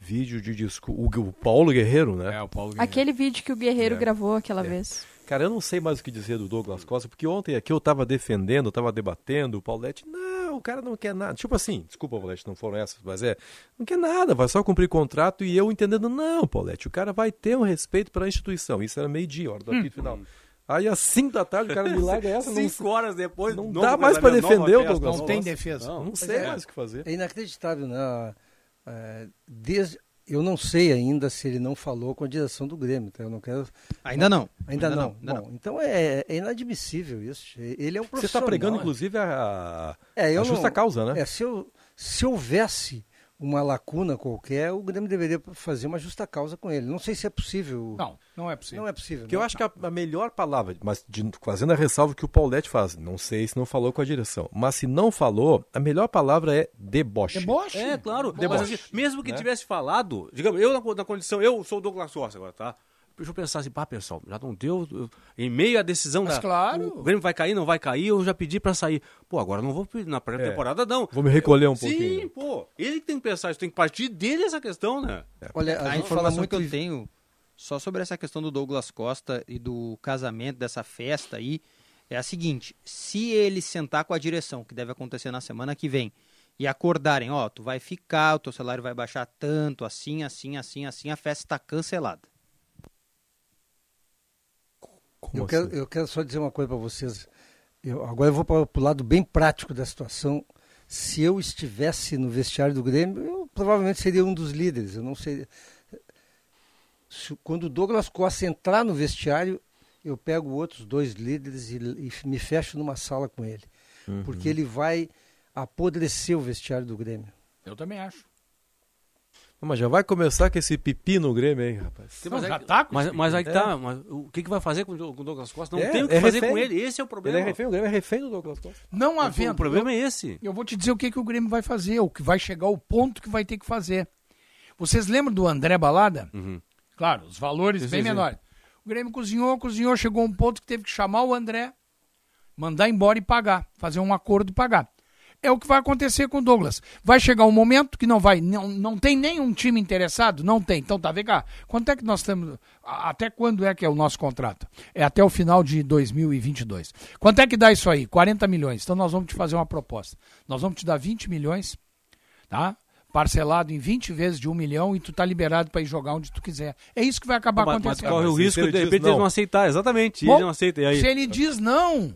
Vídeo de disco. O, o Paulo Guerreiro, né? É, o Paulo Aquele vídeo que o Guerreiro É. gravou aquela vez. Cara, eu não sei mais o que dizer do Douglas Costa, porque ontem aqui eu tava defendendo, eu tava debatendo, o Paulette, não, o cara não quer nada. Tipo assim, desculpa, Paulette, não foram essas, mas é, não quer nada, vai só cumprir contrato e eu entendendo, não, Paulette, o cara vai ter um respeito pela instituição. Isso era meio-dia, hora do Hum. apito final. Aí às 5 da tarde o cara me larga essa, não, Cinco horas depois, não dá mais pra casamento, defender o Douglas. Não tem defesa. Não, não sei é. mais o que fazer. É inacreditável, né? É, desde, eu não sei ainda se ele não falou com a direção do Grêmio, tá? Eu não quero. Ainda não. Ainda, Ainda não. não, ainda Bom, então é, é inadmissível isso. Ele é um Você profissional. está pregando, inclusive, a, É, eu a justa não- causa, né? É, se, eu, se houvesse uma lacuna qualquer, o Grêmio deveria fazer uma justa causa com ele. Não sei se é possível. Não, não é possível. Não é possível. Porque eu acho que a, a melhor palavra, mas de- fazendo a ressalva que o Paulette faz, não sei se não falou com a direção, mas se não falou, a melhor palavra é deboche. Deboche. É, claro. Deboche. Mas, assim, mesmo que Né? tivesse falado, digamos, eu na, na condição, eu sou o Douglas Costa agora, tá? Deixa eu pensar assim, pá, pessoal, já não deu. eu- em meio à decisão Mas da. claro. O Grêmio vai cair, não vai cair, eu já pedi pra sair. Pô, agora não vou pedir na pré-temporada, não. Vou me recolher um Sim, pouquinho. pô. Ele que tem que pensar isso, tem que partir dele essa questão, né? Olha, A, a, gente fala informação muito que eu tenho só sobre essa questão do Douglas Costa e do casamento, dessa festa aí, é a seguinte: se ele sentar com a direção, que deve acontecer na semana que vem, e acordarem, ó, tu vai ficar, o teu salário vai baixar tanto, assim, assim, assim, assim, a festa está cancelada. Como eu, quero, assim? eu quero só dizer uma coisa para vocês. Eu, agora eu vou para o lado bem prático da situação. Se eu estivesse no vestiário do Grêmio, eu provavelmente seria um dos líderes. Eu não sei. Se- quando o Douglas Costa entrar no vestiário, eu pego outros dois líderes e, e me fecho numa sala com ele. Uhum. Porque ele vai apodrecer o vestiário do Grêmio. Eu também acho. Mas já vai começar com esse pipi no Grêmio aí, rapaz. Mas, já aí, tá com mas, mas aí que tá, É. mas o que, que vai fazer com o Douglas Costa? Não É, tem o que é fazer refém. com ele, esse é o problema. Ele é refém, o Grêmio é refém do Douglas Costa. Não havendo. O problema é esse. Eu vou te dizer o que, que o Grêmio vai fazer, o que vai chegar ao ponto que vai ter que fazer. Vocês lembram do André Balada? Uhum. Claro, os valores Sim, bem sim, sim. menores. O Grêmio cozinhou, cozinhou, chegou a um ponto que teve que chamar o André, mandar embora e pagar, fazer um acordo e pagar. É o que vai acontecer com o Douglas. Vai chegar um momento que não vai, não, não tem nenhum time interessado? Não tem. Então tá, vem cá. Quanto é que nós temos, até quando é que é o nosso contrato? É até o final de 2022. Quanto é que dá isso aí? 40 milhões. Então nós vamos te fazer uma proposta. Nós vamos te dar 20 milhões, tá? Parcelado em 20 vezes de um milhão e tu tá liberado para ir jogar onde tu quiser. É isso que vai acabar Mas, mas acontecendo. corre o Mas risco de, repente eles não. não aceitar, exatamente. Bom, ele não aceita. E aí? Se ele diz não,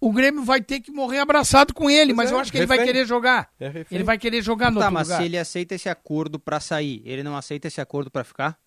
o Grêmio vai ter que morrer abraçado com ele, Pois mas é, eu acho que ele vai refém. querer jogar. É refém. Ele vai querer jogar no Tá, outro mas lugar. se ele aceita esse acordo para sair, ele não aceita esse acordo para ficar?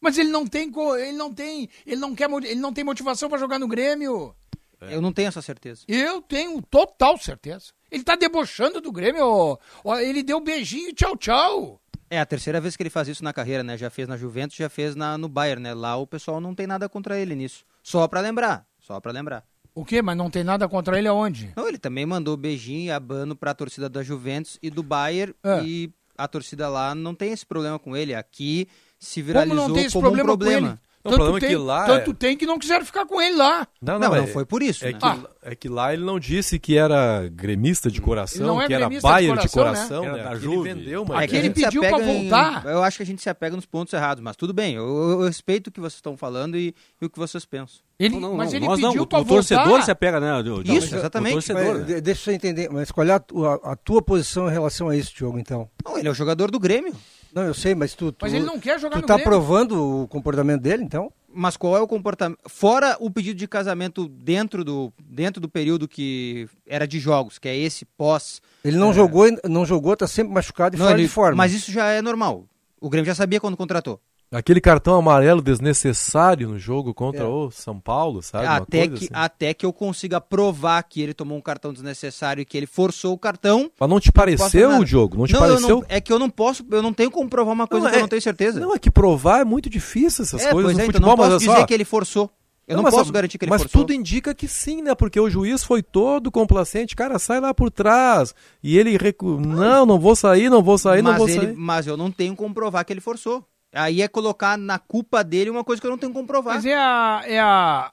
Mas ele não tem, ele não tem, ele não quer, ele não tem motivação para jogar no Grêmio. Eu não tenho essa certeza. Eu tenho total certeza. Ele tá debochando do Grêmio. ó. Ó, ele deu beijinho e tchau, tchau. É a terceira vez que ele faz isso na carreira, né? Já fez na Juventus, já fez na, no Bayern, né? Lá o pessoal não tem nada contra ele nisso. Só pra lembrar, só pra lembrar. O quê? Mas não tem nada contra ele aonde? Não, ele também mandou beijinho e abano pra torcida da Juventus e do Bayern É. e a torcida lá não tem esse problema com ele. Aqui se Como viralizou não tem esse como problema, um problema. Com ele? O tanto problema é tem, que lá tanto é- tem que não quiseram ficar com ele lá. Não, Não, não, não é- foi por isso, É, né? que, Ah. é que lá ele não disse que era gremista de coração, não é que era gremista de Bayer de coração, coração, né? né? Era. Ele vendeu uma É que ele pediu pra apega em- voltar. eu acho que a gente se apega nos pontos errados, mas tudo bem. Eu, eu- eu respeito o que vocês estão falando e, e o que vocês pensam. Ele, Não, não, mas não, ele nós não, pediu o, pra o torcedor voltar. se apega, né? Isso, exatamente. torcedor, Mas, de- deixa eu entender, mas qual é a, tua- a tua posição em relação a isso, Diogo, então? Não, ele é o jogador do Grêmio. Não, eu sei, mas tu... tu Mas ele não quer jogar Tu no tá Grêmio. aprovando o comportamento dele, então? Mas qual é o comportamento? Fora o pedido de casamento dentro do, dentro do período que era de jogos, que é esse pós. Ele não jogou, não jogou, tá sempre machucado e Não, fora ele- de forma. Mas isso já é normal. O Grêmio já sabia quando contratou. Aquele cartão amarelo desnecessário no jogo contra É. o São Paulo, sabe? Até, que, assim. até que eu consiga provar que ele tomou um cartão desnecessário e que ele forçou o cartão. Mas não te não pareceu, nada. Diogo? Não te eu pareceu? não- é que eu não posso, eu não tenho como provar uma coisa Não, que eu é- não tenho certeza. Não, é que provar é muito difícil essas é, coisas no é, então futebol, não posso mas olha dizer só. que ele forçou. Eu não, mas, posso garantir que ele mas forçou. tudo indica que sim, né? Porque o juiz foi todo complacente. Cara, sai lá por trás. E ele recu... Não, não vou sair, não vou sair, não mas, vou ele- sair. mas eu não tenho como provar que ele forçou. Aí é colocar na culpa dele uma coisa que eu não tenho como provar. Mas é a. É a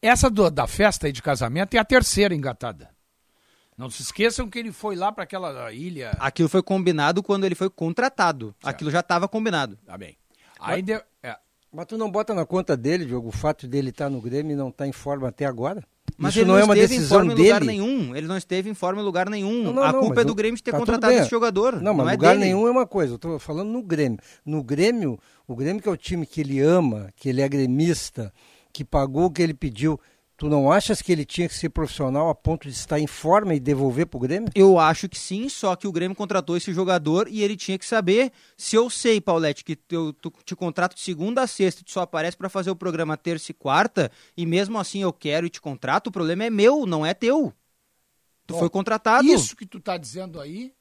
essa do- da festa aí de casamento é a terceira engatada. Não se esqueçam que ele foi lá para aquela ilha. Aquilo foi combinado quando ele foi contratado. Aquilo já estava combinado. Tá bem. Aí deu- é. Mas tu não bota na conta dele, Diogo, o fato dele estar no Grêmio e não estar em forma até agora? Mas Isso ele não, não, é uma esteve em decisão forma em dele. lugar nenhum. Ele não esteve em forma em lugar nenhum. Não, não, a culpa é do Grêmio de ter tá contratado esse jogador. Não, mas é lugar dele. nenhum é uma coisa. Eu tô falando no Grêmio. No Grêmio, o Grêmio que é o time que ele ama, que ele é gremista, que pagou o que ele pediu. Tu não achas que ele tinha que ser profissional a ponto de estar em forma e devolver pro Grêmio? Eu acho que sim, só que o Grêmio contratou esse jogador e ele tinha que saber. Se eu sei, Paulette, que eu tu- te contrato de segunda a sexta, e tu só aparece para fazer o programa terça e quarta, e mesmo assim eu quero e te contrato, o problema é meu, não é teu. Tu Bom, foi contratado. Isso que tu tá dizendo aí.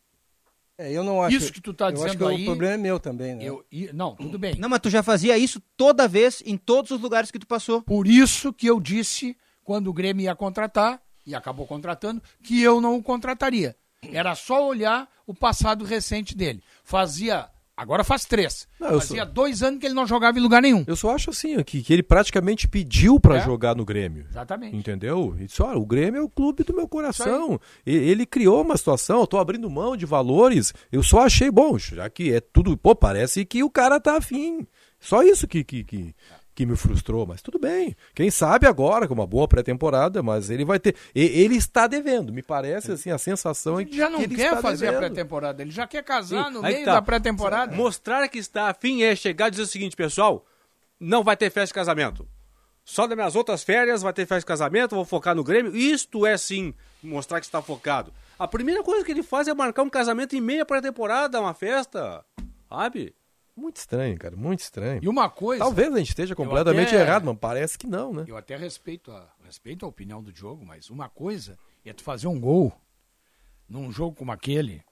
É, eu não acho. Isso que tu tá eu dizendo acho que aí. o problema é meu também, né? Eu, e- não, tudo bem. Não, mas tu já fazia isso toda vez, em todos os lugares que tu passou. Por isso que eu disse, quando o Grêmio ia contratar, e acabou contratando, que eu não o contrataria. Era só olhar o passado recente dele. Fazia. Agora faz três. Não, Fazia dois anos que ele não jogava em lugar nenhum. Eu só acho assim, que, que ele praticamente pediu pra É? jogar no Grêmio. Exatamente. Entendeu? E disse, olha, o Grêmio é o clube do meu coração. E- Ele criou uma situação, eu tô abrindo mão de valores. Eu só achei bom, já que é tudo. Pô, parece que o cara tá afim. Só isso que, que, que, que me frustrou, mas tudo bem. Quem sabe agora, com uma boa pré-temporada, mas ele vai ter. e- Ele está devendo, me parece assim, a sensação é que. Ele já não que ele quer fazer a devendo. pré-temporada. Ele já quer casar Sim, no meio tá. da pré-temporada. Mostrar que está afim é chegar e dizer o seguinte, pessoal, não vai ter festa de casamento. Só nas minhas outras férias vai ter festa de casamento, vou focar no Grêmio. Isto é sim mostrar que está focado. A primeira coisa que ele faz é marcar um casamento em meia pré-temporada, uma festa. Sabe? Muito estranho, cara, muito estranho. E uma coisa. Talvez a gente esteja completamente até- errado, mas parece que não, né? Eu até respeito a, respeito a opinião do Diogo, mas uma coisa é tu fazer um gol num jogo como aquele,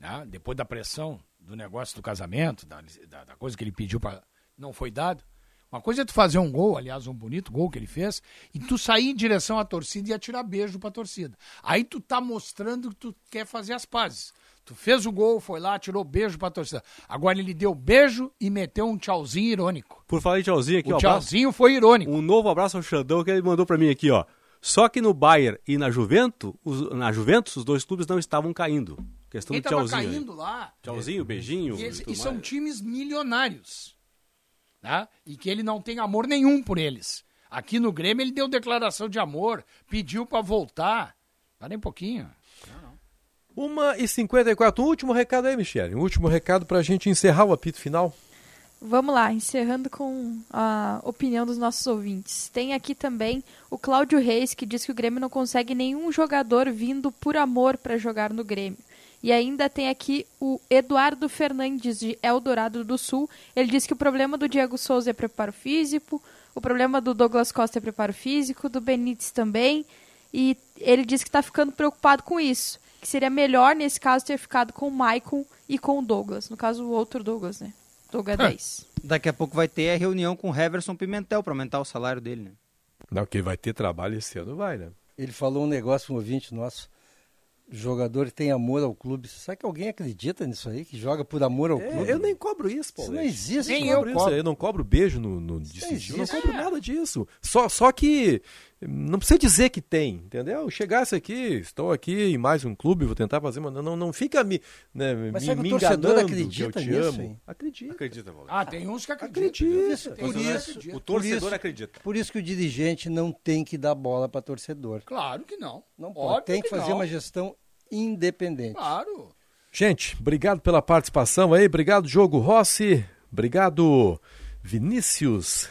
né, depois da pressão do negócio do casamento, da, da, da coisa que ele pediu para não foi dado. Uma coisa é tu fazer um gol, aliás, um bonito gol que ele fez, e tu sair em direção à torcida e atirar beijo pra torcida. Aí tu tá mostrando que tu quer fazer as pazes. Tu fez o gol, foi lá, tirou beijo pra torcida. Agora ele deu beijo e meteu um tchauzinho irônico. Por falar em tchauzinho aqui, O ó, tchauzinho foi irônico. Um novo abraço ao Xandão que ele mandou pra mim aqui, ó. Só que no Bayern e na Juventus, os, na Juventus, os dois clubes não estavam caindo. Questão Quem do tava tchauzinho. aí. caindo lá. Tchauzinho, beijinho. E, eles- e são times milionários. Tá? E que ele não tem amor nenhum por eles. Aqui no Grêmio ele deu declaração de amor, pediu pra voltar. Nem um pouquinho. Uma e 54 um último recado aí, Michele. Um último recado pra gente encerrar o apito final. Vamos lá, encerrando com a opinião dos nossos ouvintes. Tem aqui também o Cláudio Reis, que diz que o Grêmio não consegue nenhum jogador vindo por amor para jogar no Grêmio. E ainda tem aqui o Eduardo Fernandes, de Eldorado do Sul. Ele diz que o problema do Diego Souza é preparo físico, o problema do Douglas Costa é preparo físico, do Benítez também. E ele diz que está ficando preocupado com isso. Que seria melhor, nesse caso, ter ficado com o Maicon e com o Douglas. No caso, o outro Douglas, né? Douglas 10. Daqui a pouco vai ter a reunião com o Heverson Pimentel para aumentar o salário dele, né? Não, que vai ter trabalho esse ano, vai, né? Ele falou um negócio, um ouvinte nosso. Jogador que tem amor ao clube. Será que alguém acredita nisso aí? Que joga por amor ao É, clube? eu nem cobro isso, Paulo. Isso não existe. Nem não eu cobro cobro. isso. Eu não cobro beijo no, no eu não cobro nada disso. Só, só que não precisa dizer que tem, entendeu? Chegasse aqui, estou aqui em mais um clube, vou tentar fazer, mas não, não, não fica me, né, Mas me, será que me o torcedor acredita que eu te nisso, amo. hein? Acredita. Acredita, Paulo. Ah, tem uns que acreditam. Acredito. Tem Por que isso. O torcedor por isso- acredita. Por isso que o dirigente não tem que dar bola para torcedor. Claro que não. Não pode. Tem que fazer não. uma gestão independente. Claro. Gente, obrigado pela participação aí, obrigado Jogo Rossi, obrigado Vinícius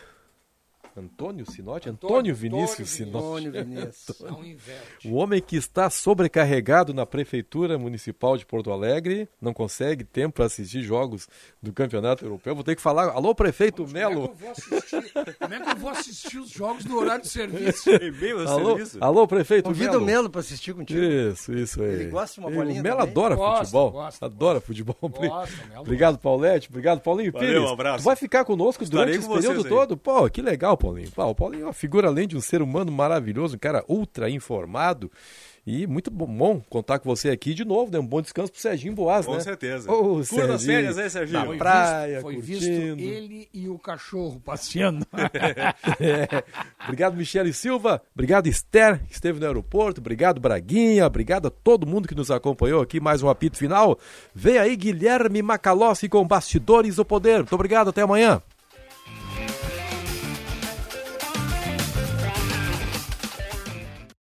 Antônio Sinotti? Antônio, Vinícius Sinotti. Antônio Vinícius. Inverte. O homem que está sobrecarregado na Prefeitura Municipal de Porto Alegre, não consegue tempo para assistir jogos do Campeonato Europeu. Vou ter que falar, alô prefeito Melo. Como é que eu vou assistir, como é que eu vou assistir os jogos no horário de serviço? Alô, alô prefeito Convida Melo. o Melo para assistir contigo. Isso, isso aí. Ele gosta de uma bolinha O Melo também? adora Gosta, futebol. gosta, adora futebol. Gosta, Melo obrigado, Paulette. Obrigado, Paulinho Valeu, Pires. um abraço. Tu vai ficar conosco Estarei durante com esse período aí. todo? Pô, que legal, Paulinho. Pô, o Paulinho é uma figura, além de um ser humano maravilhoso, um cara ultra informado. E muito bom, bom contar com você aqui de novo, né? Um bom descanso pro Serginho Boas, Com né? certeza. Ô, Serginho, férias, hein, Serginho? Na Foi praia, Foi visto curtindo. ele e o cachorro passeando. É. Obrigado, Michele Silva. Obrigado, Esther, que esteve no aeroporto. Obrigado, Braguinha. Obrigado a todo mundo que nos acompanhou aqui. Mais um apito final. Vem aí, Guilherme Macalossi com Bastidores do Poder. Muito obrigado, até amanhã.